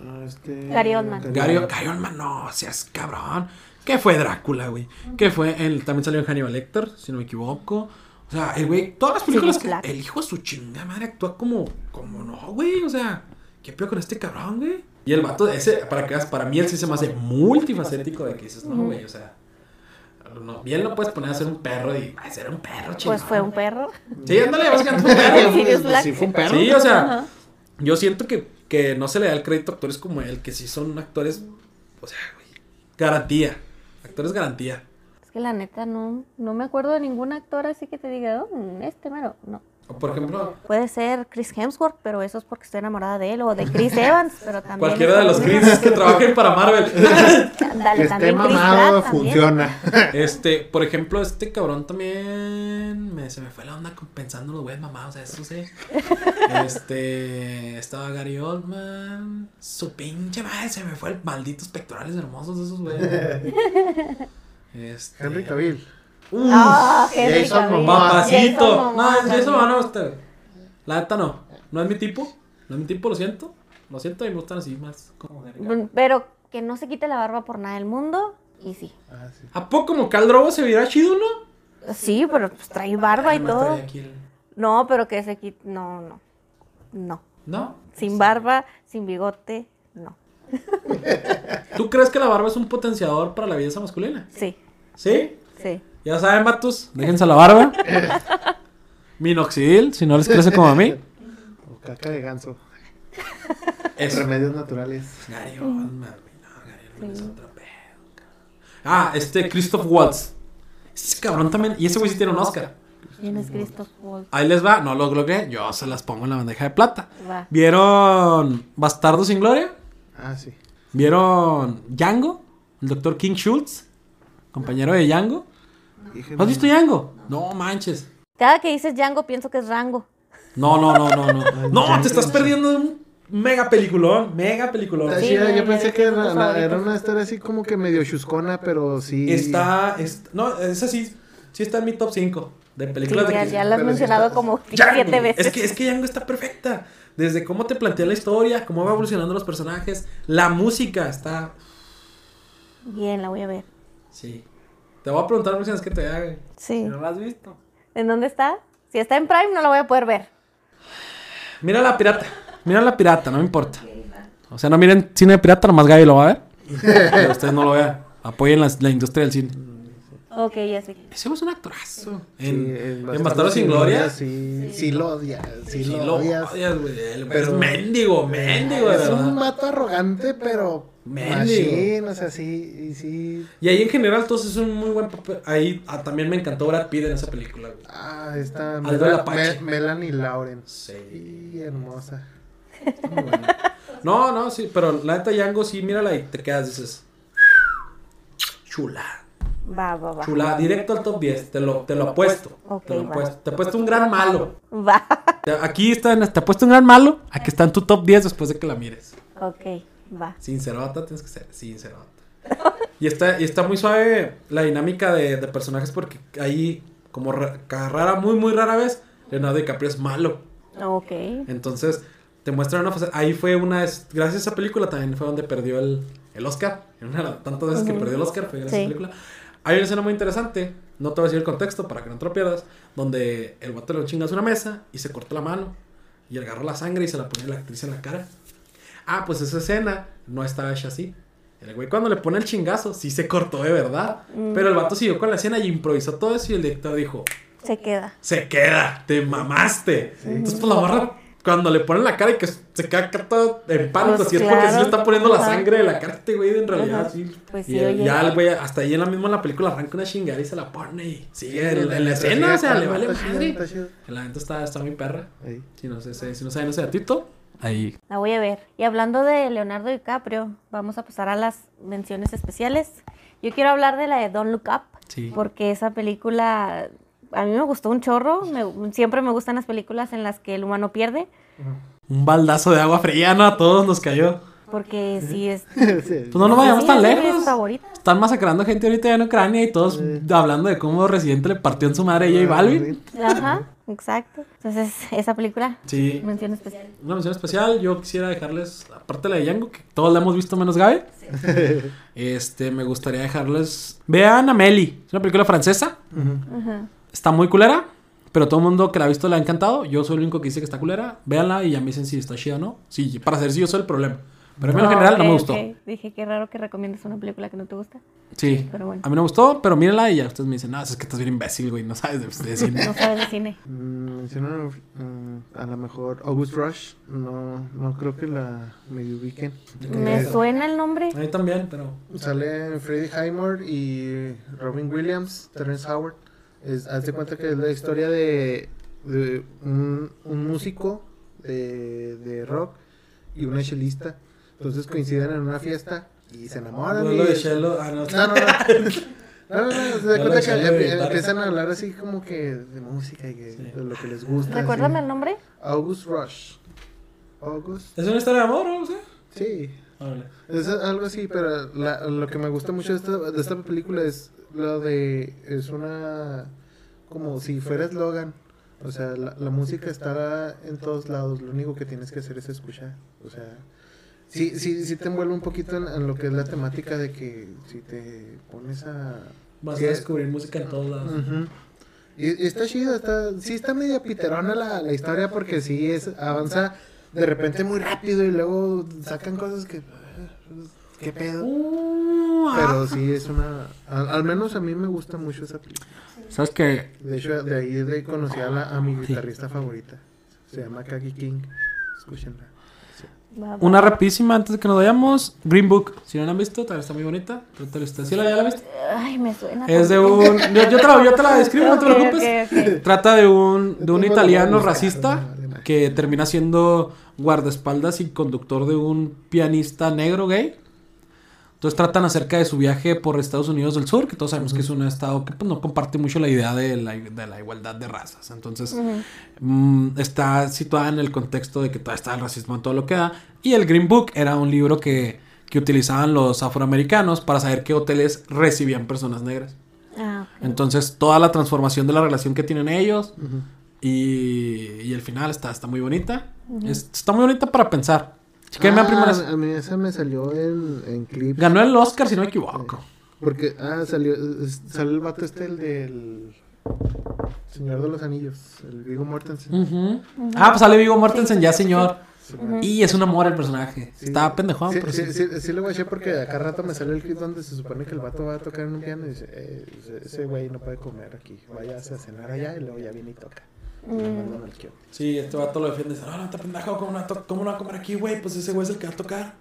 Ah, este, Gary Oldman. Gary, Gary Oldman, no, seas cabrón. ¿Qué fue Drácula, güey? ¿Qué fue? Él también salió en Hannibal Lecter, si no me equivoco. O sea, el güey, todas las películas que Black. el hijo de su chingada madre actúa como, como no, güey. O sea, ¿qué peor con este cabrón, güey? Y el vato, ese, para que veas, para mí él sí se me hace multifacético de que dices, no, güey, o sea. No, bien lo puedes poner a ser un perro y a ser un perro, chingón. Pues fue un perro. Sí, ándale, básicamente fue un perro. Black. Sí, fue un perro. Sí, o sea, Ajá. yo siento que, que no se le da el crédito a actores como él, que sí son actores, o sea, güey, garantía. Actores garantía. Es que la neta no, no me acuerdo de ningún actor así que te diga, "Oh, este mero. No. O por ejemplo, Puede ser Chris Hemsworth, pero eso es porque estoy enamorada de él. O de Chris Evans, pero también. cualquiera de los Chris que trabajen para Marvel. Dale, Que esté Chris mamado, Pratt también. funciona. Este, por ejemplo, este cabrón también me, se me fue la onda pensando en los güeyes mamados, eso sí. Este, estaba Gary Oldman. Su pinche madre, se me fue el malditos pectorales hermosos de esos güeyes. Este, Henry Cavill. Uf, Ah, Henry Jason. Momoa. papacito. Jason No, Momoa eso también. no, no, este, La neta no. No es mi tipo. No es mi tipo, lo siento. Lo siento y me gustan así más como Cavill. Pero que no se quite la barba por nada del mundo. Y sí. Ah, sí. ¿A poco como Cal Drogo se viera chido, no? Sí, pero pues trae barba y todo. el- No, pero que se quite. No, no. No. ¿No? Sin barba, sin bigote, no. ¿Tú crees que la barba es un potenciador para la belleza masculina? Sí, ¿Sí? sí. Ya saben, vatos, déjense la barba. Minoxidil, si no les crece como a mí. O caca de ganso. Eso. Remedios naturales. Gary Oldman, güey, no, Gary Oldman es otro pedo, cabrón. Ah, este Christoph Waltz. Ese cabrón también. Y ese güey sí tiene un Oscar. ¿Quién es Christoph Waltz? Ahí les va, no lo logré. Yo se las pongo en la bandeja de plata. Va. ¿Vieron Bastardo sin Gloria? Ah, sí. ¿Vieron Django? El doctor King Schultz, compañero de Django. Dije, ¿No has visto Django? No manches. Cada que dices Django pienso que es Rango. No, no, no, no, no. No, te estás perdiendo de un mega peliculón. Mega peliculón. Está Sí, yo me pensé que era, la- una historia así como que medio chuscona, pero sí. Está, est- No, esa sí. Sí está en mi top 5 de Sí, películas de ya, que- ya lo has mencionado está- como Django. siete veces. Es que, es que Django está perfecta. Desde cómo te plantea la historia, cómo va evolucionando los personajes, la música está. Bien, la voy a ver. Sí. Te voy a preguntar próximas que te haga. Sí. ¿No la has visto? ¿En dónde está? Si está en Prime no la voy a poder ver. Mira la pirata. Mira la pirata, no me importa. O sea, no miren cine de pirata, nomás Gaby lo va a ver. Pero ustedes no lo vean. Apoyen la, la industria del cine. Ok, ya sé. Ese es un actorazo. Sí, En, en Bastardos sin Gloria. Sí, sí lo odias. Sí, Sí, lo lo odias. güey. Pero- Es mendigo, mendigo, Es un vato arrogante, pero. Machín, o sea, sí. Y sí. Y ahí en general, todos es un muy buen papel. Ahí ah, también me encantó Brad Pitt en esa película, güey. Ah, está. Mel- Apache. Me- Melanie Lauren. Sí. Sí, hermosa. Está muy buena. No, no, sí, pero la neta Django, sí, mírala y te quedas, dices. Chula. Va, va, va. Chula, directo al top 10, te lo, te lo apuesto. Ok, te lo apuesto. Te he puesto un gran malo. Va. Aquí está, en- te he puesto un gran malo. Aquí está en tu top 10 después de que la mires. Ok, va. Sincerota, tienes que ser sincerota. Y está, y está muy suave la dinámica de, de personajes porque ahí, como ra- rara, muy, muy rara vez, Leonardo DiCaprio es malo. Ok. Entonces, te muestran una faceta. Ahí fue una. es- Gracias a esa película también fue donde perdió el, el Oscar. En una tantas veces que perdió el Oscar fue gracias a esa película. Hay una escena muy interesante. No te voy a decir el contexto para que no te lo pierdas. Donde el vato le chingas una mesa y se corta la mano. Y agarra la sangre y se la pone la actriz en la cara. Ah, pues esa escena no estaba hecha así. El güey cuando le pone el chingazo, sí se cortó de verdad. Mm. Pero el vato siguió con la escena y improvisó todo eso y el director dijo, Se queda. se queda, te mamaste. Entonces, pues la barra, cuando le ponen la cara y que se queda todo en pánico, Pues, si es porque sí claro. le está poniendo la sangre de la cara a este güey, en realidad, Ajá. sí. Pues y sí, el- oye. ya el güey, hasta ahí en la misma en la película arranca una chingada y se la pone y sigue en, en la escena, o sea, le vale madre. La gente está, está muy perra. Si no, sé, si no saben ese datito, ahí. La voy a ver. Y hablando de Leonardo DiCaprio, vamos a pasar a las menciones especiales. Yo quiero hablar de la de Don't Look Up, Sí. porque esa película a mí me gustó un chorro. Me- siempre me gustan las películas en las que el humano pierde, Un baldazo de agua fría, ¿no? A todos nos cayó. Porque sí es... Sí. Pues no nos vayamos sí, tan lejos. Están masacrando gente ahorita en Ucrania y todos hablando de cómo Residente le partió en su madre a J Balvin. Ajá, exacto. Entonces, esa película, Sí. mención especial. Una mención especial, yo quisiera dejarles, aparte de la de Django, que todos la hemos visto menos Gaby, este, me gustaría dejarles... Vean Amélie, es una película francesa, Ajá. está muy culera, pero todo el mundo que la ha visto le ha encantado, yo soy el único que dice que está culera, véanla y ya me dicen si está chida o no, sí, para saber si yo soy el problema, pero a mí en general no me gustó. Dije, qué raro que recomiendes una película que no te gusta. sí, Pero bueno. a mí no me gustó, pero mírenla y ya ustedes me dicen, no, es que estás bien imbécil, güey, no sabes de, de cine. No sabes de cine. Mm, mencionaron mm, a lo mejor August Rush. No, no creo que la medio ubiquen. Me Eh, suena el nombre. A mí también, pero... Sale Freddie Highmore y Robin Williams, Terrence Howard. Es, haz de cuenta que es la historia de, de un, un músico de, de rock y una chelista. Entonces coinciden en una fiesta y se enamoran. No y- lo de Shelo, ah, no, No, no, no. No, no, no, se da cuenta que empiezan a hablar así como que de música y que Sí. de lo que les gusta. Recuérdame así. el nombre. August Rush. August. ¿Es una historia de amor o no sé? Sí. Órale. Es algo así, pero la- lo que me gusta mucho de esta, de esta película es lo de. Es una. Como si fuera eslogan. O sea, la, la música está en todos lados. Lo único que tienes que hacer es escuchar. O sea. Sí, sí, sí te envuelve un poquito en, en lo que es la temática de que si te pones a. Vas a descubrir música en todos lados. Y, y está chido, está, sí está medio piterona la, la historia porque sí es, avanza de repente muy rápido y luego sacan cosas que... qué pedo. Uh, ah. Pero sí es una. Al, al menos a mí me gusta mucho esa película. ¿Sabes qué? De hecho, de ahí de conocí a, la, a mi guitarrista favorita. Se llama Kaki King. Escúchenla. Una rapidísima antes de que nos vayamos. Green Book. Si no la han visto, también está muy bonita. Trata de usted. ¿Sí la, ya la viste? Ay, me suena. Es de un. Yo, yo te, la, yo te la describo, no te preocupes. Trata de un, de un italiano racista que termina siendo guardaespaldas y conductor de un pianista negro gay. Entonces tratan acerca de su viaje por Estados Unidos del Sur, que todos sabemos que es un estado que pues, no comparte mucho la idea de la, de la igualdad de razas. Entonces mm, está situada en el contexto de que todavía está el racismo en todo lo que da. Y el Green Book era un libro que, que utilizaban los afroamericanos para saber qué hoteles recibían personas negras. Ah. Entonces, toda la transformación de la relación que tienen ellos y, y el final está, está muy bonita. Es- está muy bonita para pensar. Ah, a mí esa me salió en, en clip. Ganó el Oscar, si no me equivoco. Porque, ah, salió, sale el vato este, el del Señor de los Anillos, el Vigo Mortensen. Ah, pues sale Vigo Mortensen, ya señor. Sí, Y es un amor el personaje. sí. Está pendejón, Sí, pero sí, sí. sí, sí lo guaché porque acá rato me sale el clip donde se supone que el vato va a tocar en un piano y dice, eh, ese- ese güey no puede comer aquí, váyase a cenar allá y luego ya viene y toca. Kiosco. Sí, este vato lo defiende. Dice, no, no, está pendejo, ¿cómo no, va a to- cómo no va a comer aquí, güey? Pues ese güey es el que va a tocar.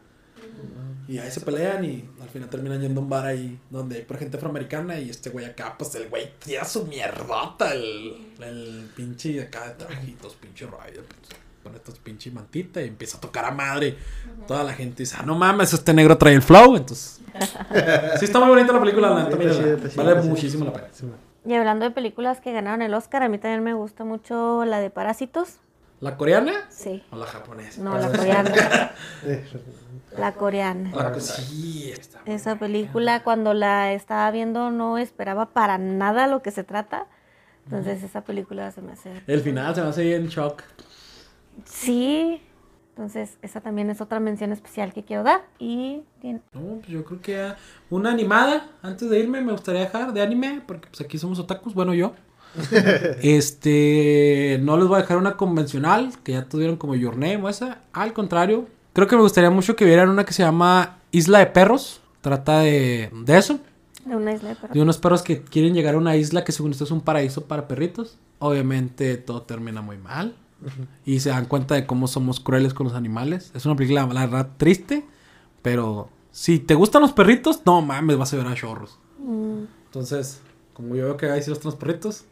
Y ahí se pelean y al final terminan yendo a un bar ahí donde hay por gente afroamericana y este güey acá, pues el güey tira su mierdota, el, el pinche acá de trajitos, pinche Ryder. Pues, pone estos pinche mantita y empieza a tocar a madre. Toda la gente dice, ah, no mames, este negro trae el flow. Entonces, sí está muy bonita la película, la neta, Sí, Vale muchísimo la pena. Y hablando de películas que ganaron el Oscar, a mí también me gusta mucho la de Parásitos. ¿La coreana Sí. o la japonesa? No, la coreana. La coreana. La co- sí, está Esa película, cuando la estaba viendo, no esperaba para nada lo que se trata. Entonces, esa película se me hace. El final se me hace bien shock. Sí. Entonces, esa también es otra mención especial que quiero dar. Y tiene- No, pues yo creo que una animada, antes de irme, me gustaría dejar de anime, porque pues aquí somos otakus, bueno, yo. este, no les voy a dejar una convencional, que ya tuvieron como Your Name o esa. Al contrario, creo que me gustaría mucho que vieran una que se llama Isla de Perros. Trata de, de eso, de una isla de perros. de unos perros que quieren llegar a una isla que según esto es un paraíso para perritos. Obviamente todo termina muy mal. Y se dan cuenta de cómo somos crueles con los animales. Es una película, la verdad, triste. Pero si te gustan los perritos, no mames, vas a ver a chorros. Mm, Entonces, como yo veo que ahí sí los perritos,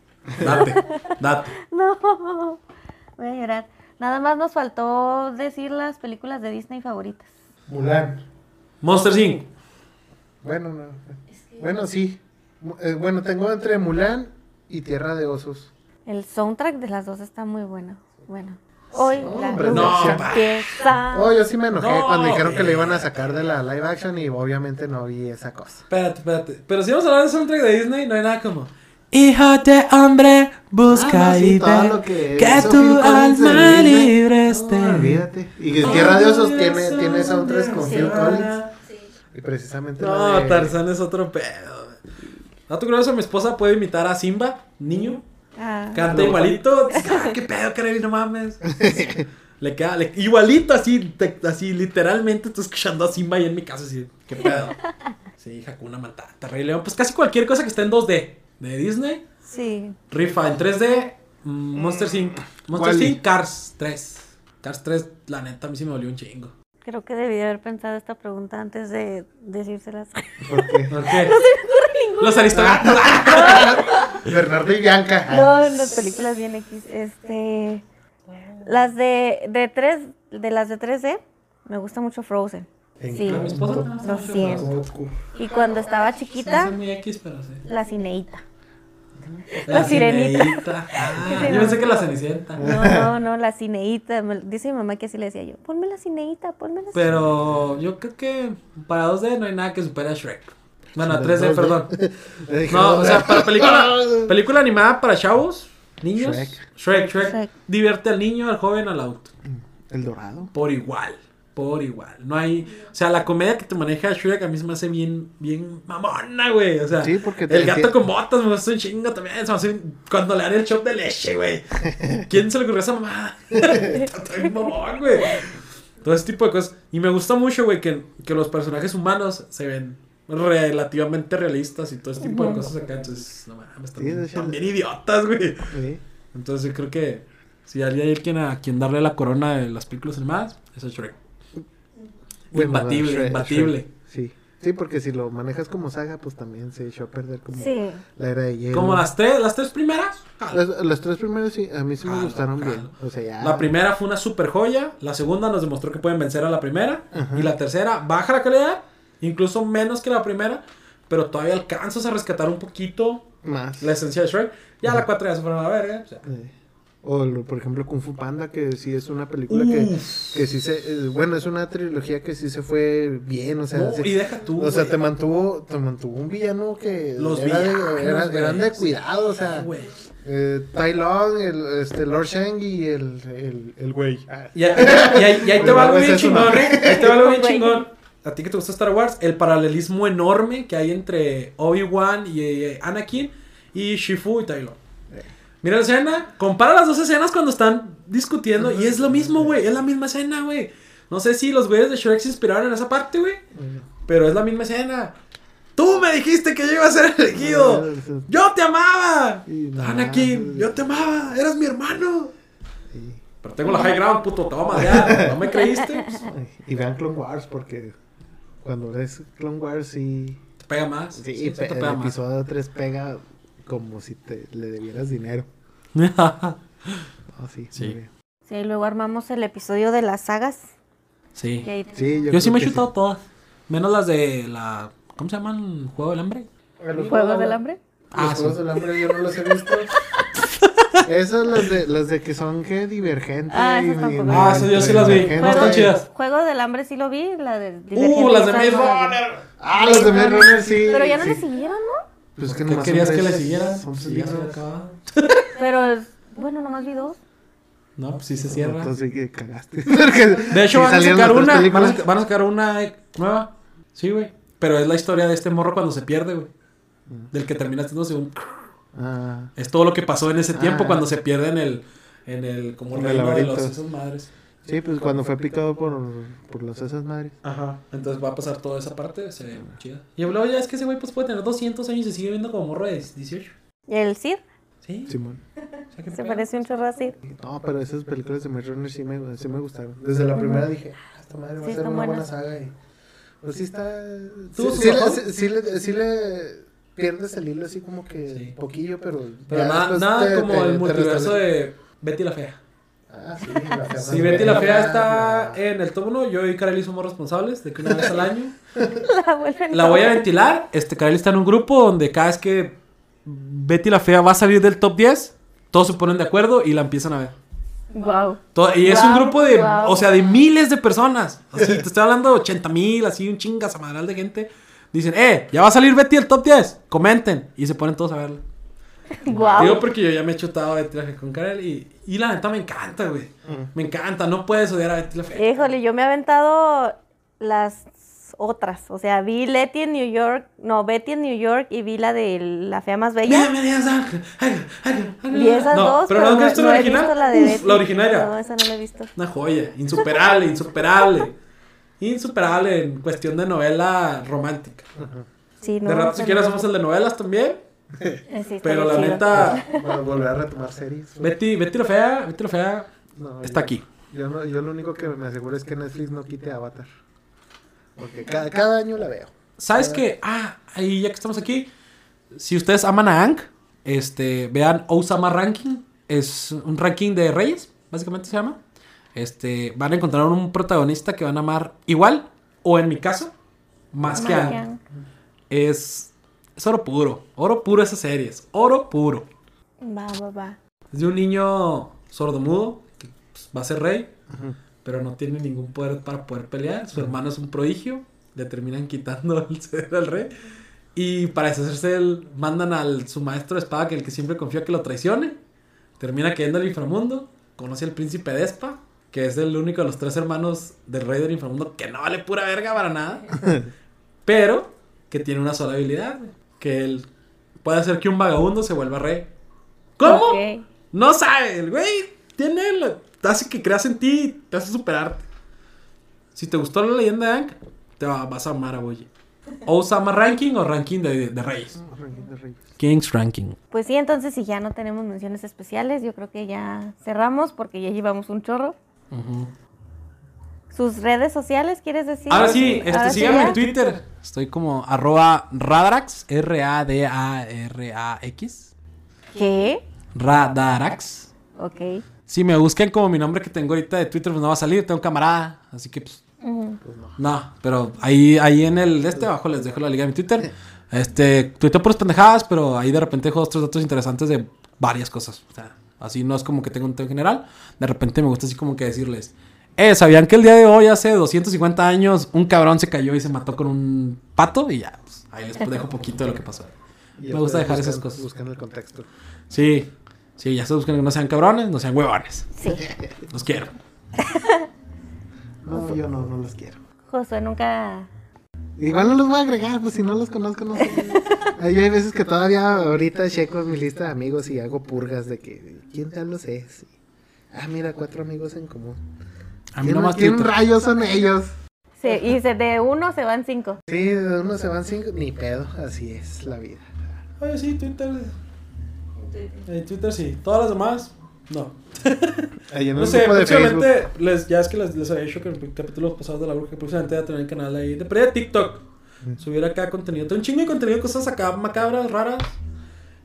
date, date. No, voy a llorar. Nada más nos faltó decir las películas de Disney favoritas. Mulan. Monster Inc. Bueno, no. Bueno, sí. Eh, bueno, tengo entre Mulan y Tierra de Osos. El soundtrack de las dos está muy bueno. Bueno. Hoy la Hombre, no, pa. empieza. Oh, yo sí me enojé No, cuando dijeron que le iban a sacar de la live action y obviamente no vi esa cosa. Espérate, espérate. Pero si vamos a hablar de soundtrack de Disney, no hay nada como. Hijo de hombre, busca Ah, no, sí, y todo ve lo que que tu alma libre esté. No, olvídate. Y que Tierra de Osos tiene, tiene soundtracks con Sí. Phil Collins. Y precisamente la No, de- Tarzán es otro pedo. Dato curioso, mi esposa puede imitar a Simba, niño. Ah, Canta igualito. Ah, ¿Qué pedo, Karevi? No mames. Le queda le- igualito, así, te- así, literalmente estoy escuchando a Simba ahí en mi casa, así, ¿qué pedo? Sí, Hakuna Matata, Rey León, pues casi cualquier cosa que esté en 2D de Disney, sí. rifa en 3D, mm, Monster Inc. Monster. Inc. Cars 3. Cars 3, la neta, a mí sí me dolió un chingo. Creo que debí de haber pensado esta pregunta antes de decírselas. ¿Por qué? ¿Por qué? Los aristogatos. Bernardo y Bianca. No, las películas bien X. Este. Las de, de tres, de las de 3D, me gusta mucho Frozen. En Sí, mi esposa me lo siento. Y cuando estaba Se chiquita, hace muy X, pero sí. la cineíta. La, La sirenita. sirenita. Ah, yo pensé que la cenicienta. No, no, no, la cineíta. Dice mi mamá que así le decía yo. Ponme la cineíta, ponme la cineíta. Pero yo creo que para 2D no hay nada que supere a Shrek. Bueno, a 3D, 2D. perdón. No, o sea, para película, película animada para chavos, niños. Shrek. Shrek, Shrek. Shrek. Divierte al niño, al joven, al adulto. El dorado. Por igual. Por igual. No hay. O sea, la comedia que te maneja Shrek a mí se me hace bien, bien mamona, güey. O sea, Sí, porque te- el gato con botas me gusta un chingo también. Se me hace un- Cuando le dan el shot de leche, güey. ¿Quién se le ocurrió a esa mamá? Está bien mamón, güey. Todo ese tipo de cosas. Y me gusta mucho, güey, que, que los personajes humanos se ven relativamente realistas y todo ese tipo de cosas acá. Entonces, no mames, están, Sí, bien idiotas, güey. Sí. Entonces, yo creo que si alguien hay quien a quien darle la corona de las películas animadas, es a Shrek. Bueno, imbatible, Shrek- imbatible. Shrek, Sí. Sí, porque si lo manejas como saga, pues también se echó a perder como Sí. la era de hielo. Como las tres, las tres primeras. Las, las tres primeras sí, a mí sí me gustaron bien. O sea, ya. La primera fue una super joya. La segunda nos demostró que pueden vencer a la primera. Ajá. Y la tercera baja la calidad. Incluso menos que la primera. Pero todavía alcanzas a rescatar un poquito Más. la esencia de Shrek. Ya la cuatro ya se fueron a la verga. o sea. Eh, O, lo- por ejemplo, Kung Fu Panda, que sí es una película que, Uf. que sí se. eh, bueno, es una trilogía que sí se fue bien. O sea, No, sí- y deja tú. o sea te mantuvo, te mantuvo un villano que. Los era de- villanos, era- eran de cuidado, o sea. Güey. Eh, Tai Lung, el, este, Lord Shang y el, el, el güey. Ah, Y, ahí- y ahí, y ahí te va algo bien chingón. ¿eh? Ahí te va algo bien chingón. A ti que te gusta Star Wars, el paralelismo enorme que hay entre Obi-Wan y eh, Anakin y Shifu y Tylo. Mira la escena, compara las dos escenas cuando están discutiendo y es lo mismo, güey, es la misma escena, güey. No sé si los güeyes de Shrek se inspiraron en esa parte, güey, pero es la misma escena. Tú me dijiste que yo iba a ser elegido. Yo te amaba. Nada, Anakin, yo te amaba, eras mi hermano. sí. Pero tengo la high ground, puto, te voy a madrear. ¿No me creíste? Pues, Y vean Clone Wars, porque cuando ves Clone Wars, sí. Te pega más. Sí, sí, pe- te el pega más. episodio 3 pega como si te le debieras dinero. No, sí, Sí. muy bien. Sí, luego armamos el episodio de las sagas. sí. Sí, Yo sí creo me he chutado todas. Menos las de la. ¿Cómo se llaman? ¿Juego del hambre? Los ¿Juegos del hambre? Los Ah, Juegos sí. del hambre yo no los he visto. Esas las de, las de que son que divergentes. Ah, esas y- tampoco. Ah, esas yo sí las vi. No están chidas. Juego del hambre sí lo vi, la de... Uh, las de Maze. Runner. Ah, las de Maze Runner sí. Pero ya no sí. le siguieron, ¿no? Pues que ¿Qué nomás querías que le tres- siguiera? Son Sí, tres ya se libros. acababa. Pero, bueno, nomás vi dos. No, pues sí se cierra. Entonces que cagaste. De hecho, sí van a sacar una. Van a, van sacar una nueva. Sí, güey. Pero es la historia de este morro cuando se pierde, güey. Del que termina haciéndose un. Ah, Es todo lo que pasó en ese tiempo Ah. cuando se pierde en el. En el. Como el reino de los, esas madres. Sí, pues cuando fue picado por, por las esas madres. Ajá. Entonces va a pasar toda esa parte. Se ve chida. Y luego ya es que ese güey pues puede tener 200 años y se sigue viendo como morro de 18. ¿Y el Cid? Sí. Simón. O sea, ¿qué Se parece un chorro a Cid. No, pero esas películas de Maze Runner sí me, sí me gustaron. Desde la primera dije, ah, esta madre va Sí, a ser una buena saga. Y, pues sí está. ¿Tuvo Sí, le, sí, sí le, sí le pierdes el hilo así como que Sí. poquillo, pero. Pero nada, nada te- como te- el te multiverso de Betty la Fea. Ah, sí, la fea. Si Betty la Fea está en el top 1, yo y Kareli somos responsables de que una vez al año La voy a ventilar. Este Kareli está en un grupo donde cada vez que Betty la Fea va a salir del top 10, todos se ponen de acuerdo y la empiezan a ver. Wow. Todo- y es un grupo de, o sea, de miles de personas. Así, te estoy hablando de 80 mil, así un chingas amadral de gente. Dicen, eh, ya va a salir Betty del top 10. Comenten. Y se ponen todos a verla. Wow. Digo porque yo ya me he chutado a Betty la Fea con Karel y, y la neta me encanta, güey. Mm. Me encanta, no puedes odiar a Betty la Fea. Híjole, yo me he aventado las otras. O sea, vi Letty en New York. No, Betty en New York y vi la de La Fea Más Bella. Vi esas no, dos, pero no, has visto la he original. visto la de Uf, Betty. la original era No, esa no la he visto. una joya, insuperable, insuperable. Insuperable en cuestión de novela romántica. Sí, no. de rato si no quieres la- hacemos el de novelas también. Eh, sí, Pero la chido. neta, Para volver a retomar series. Betty, Betty la Fea, Betty la Fea No, está yo- aquí. Yo, no, yo lo único que me aseguro es que Netflix no quite Avatar. Porque cada, cada año la veo. ¿Sabes qué? Ah, ahí ya que estamos aquí, si ustedes aman a Ang, este, vean Osama Ranking, es un ranking de reyes, básicamente se llama. Este, van a encontrar un protagonista que van a amar igual, o en mi caso, más que Ang. Es, es oro puro, oro puro esas series, oro puro. Va, va, va. Es de un niño sordomudo que pues, va a ser rey, pero no tiene ningún poder para poder pelear. Su hermano es un prodigio, le terminan quitando el ceder al rey. Y para deshacerse él, mandan al su maestro de espada, que el que siempre confió que lo traicione. Termina cayendo al inframundo. Conoce al príncipe Despa, que es el único de los tres hermanos del rey del inframundo que no vale pura verga para nada. pero que tiene una sola habilidad, güey, que él puede hacer que un vagabundo se vuelva rey. ¿Cómo? No sabe, el güey tiene la- hace que creas en ti y te hace superarte. Si te gustó la leyenda de Aang, te va- vas a amar a Boye. O Sama Ranking o Ranking de, de Reyes. King's Ranking. Pues sí, entonces si ya no tenemos menciones especiales, yo creo que ya cerramos porque ya llevamos un chorro. ¿Sus redes sociales quieres decir? Ahora sí, este, Ahora sí síganme en Twitter. Estoy como arroba Radarax, R-A-D-A-R-A-X. ¿Qué? Radarax. Ok. Si me buscan como mi nombre que tengo ahorita de Twitter, pues no va a salir, tengo camarada. Así que pues Ujú. No, pero ahí, ahí en el de este abajo les dejo la liga de mi Twitter. Este, tuiteo por pendejadas, pero ahí de repente dejo dos, tres datos interesantes de varias cosas. O sea, así no es como que tenga un tema general. De repente me gusta así como que decirles, eh, ¿sabían que el día de hoy, hace 250 años, un cabrón se cayó y se mató con un pato? Y ya, pues, ahí les dejo poquito de lo que pasó. Me gusta dejar esas cosas. Buscan el contexto. Sí, sí, ya se buscan que no sean cabrones, no sean huevones. Sí. Los quiero. No, yo no, no los quiero. Josué nunca... Igual no los voy a agregar, pues si no los conozco, no sé. Hay hay veces que todavía ahorita checo mi lista de amigos y hago purgas de que, ¿quién tal los es? Ah, mira, cuatro amigos en común. A mí ¿Quién, nomás quién rayos son ellos? Sí, y se- de uno se van cinco. Sí, de uno se van cinco, ni pedo, así es la vida. Oye, sí, Twitter. En Twitter sí. Todas las demás, no. Ahí en No sé, próximamente, les, ya es que les, les había dicho que en capítulos pasados de la bruja, próximamente voy a tener el canal ahí de, pero de TikTok. Subir acá contenido. Tengo un chingo de contenido, cosas acá macabras, raras.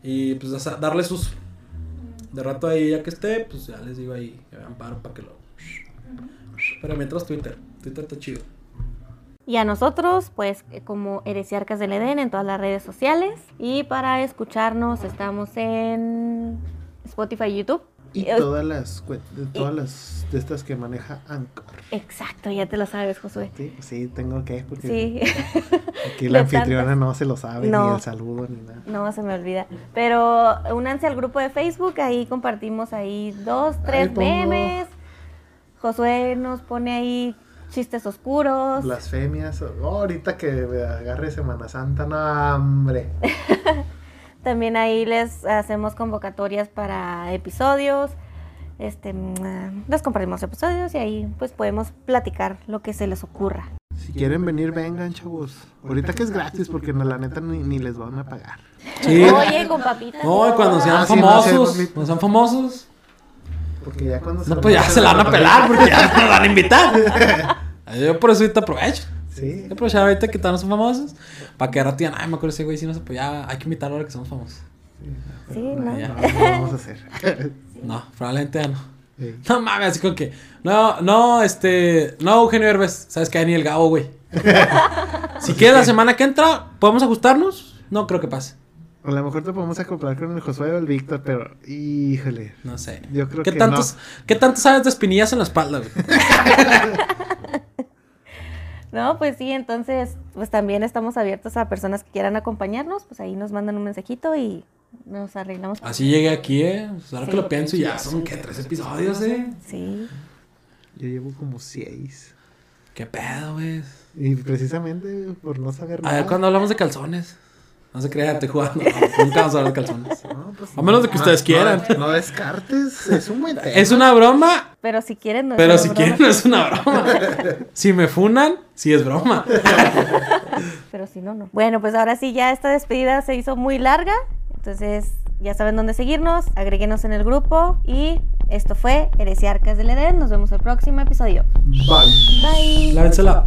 Y pues o sea, darle sus. De rato ahí, ya que esté, pues ya les digo ahí, que vean paro para que lo. Pero mientras Twitter. Twitter está chido. Y a nosotros, pues eh, como Heresiarcas del Edén en todas las redes sociales. Y para escucharnos estamos en Spotify y YouTube. Y Eh, todas las, cuen- todas las de estas que maneja Anchor. Exacto, ya te lo sabes, Josué. Sí, sí, tengo que, porque Sí, aquí la De anfitriona tantas. no se lo sabe, No. ni el saludo, ni nada. no se me olvida. Pero únanse al grupo de Facebook, ahí compartimos ahí dos, tres memes. Josué nos pone ahí chistes oscuros. Blasfemias. Oh, ahorita que me agarre Semana Santa, no, hombre. También ahí les hacemos convocatorias para episodios. Este, mm, ah, les compartimos episodios y ahí pues podemos platicar lo que se les ocurra. Si quieren venir, vengan, chavos. Ahorita que es gratis, porque no, la neta ni, ni les van a pagar. Sí. Oye, con papitas. No, y cuando sean Ah, sí, no sé, famosos, cuando sean famosos, Porque ya cuando no, pues ya se la van a pelar porque ya nos van a invitar. Yo por eso ahorita aprovecho. Sí. Aprovechar ahorita que todos son famosos. Para que ahora digan, ay, me acuerdo ese güey, si nos apoyaba. Hay que invitarlo ahora que somos famosos. Sí, ¿no? Ya. No, no lo vamos a hacer. No, probablemente ya no. Sí. No mames, así como que. No, no, este. No, Eugenio Herbes. Sabes que hay ni el Gabo, güey. si quieres la semana que entra, ¿podemos ajustarnos? No creo que pase. A lo mejor te podemos acoplar con el Josué o el Víctor, pero híjole. No sé. Yo creo ¿Qué que tantos, ¿Qué tanto sabes de espinillas en la espalda, güey? No, pues sí, entonces pues también estamos abiertos a personas que quieran acompañarnos, pues ahí nos mandan un mensajito y nos arreglamos. Así llegué aquí, eh. Pues ahora que Sí. lo pienso, ya son, ¿qué? Tres episodios, eh. Sí. Yo llevo como seis. ¿Qué pedo, güey? Y precisamente por no saber A nada. ver, cuando hablamos de calzones. No se crean, te jugando. No, nunca vamos a hablar de calzones. No, pues, A menos de que ustedes no, quieran. No, descartes, es un buen tema. Es una broma, Pero si quieren, no es pero una si broma. quieren no es una broma. Si me funan, sí es broma. Pero si no, no. Bueno, pues ahora sí, ya esta despedida se hizo muy larga. Entonces, ya saben dónde seguirnos. Agréguenos en el grupo. Y esto fue Heresiarcas del Edén. Nos vemos el próximo episodio. Bye. Bye. Lávensela.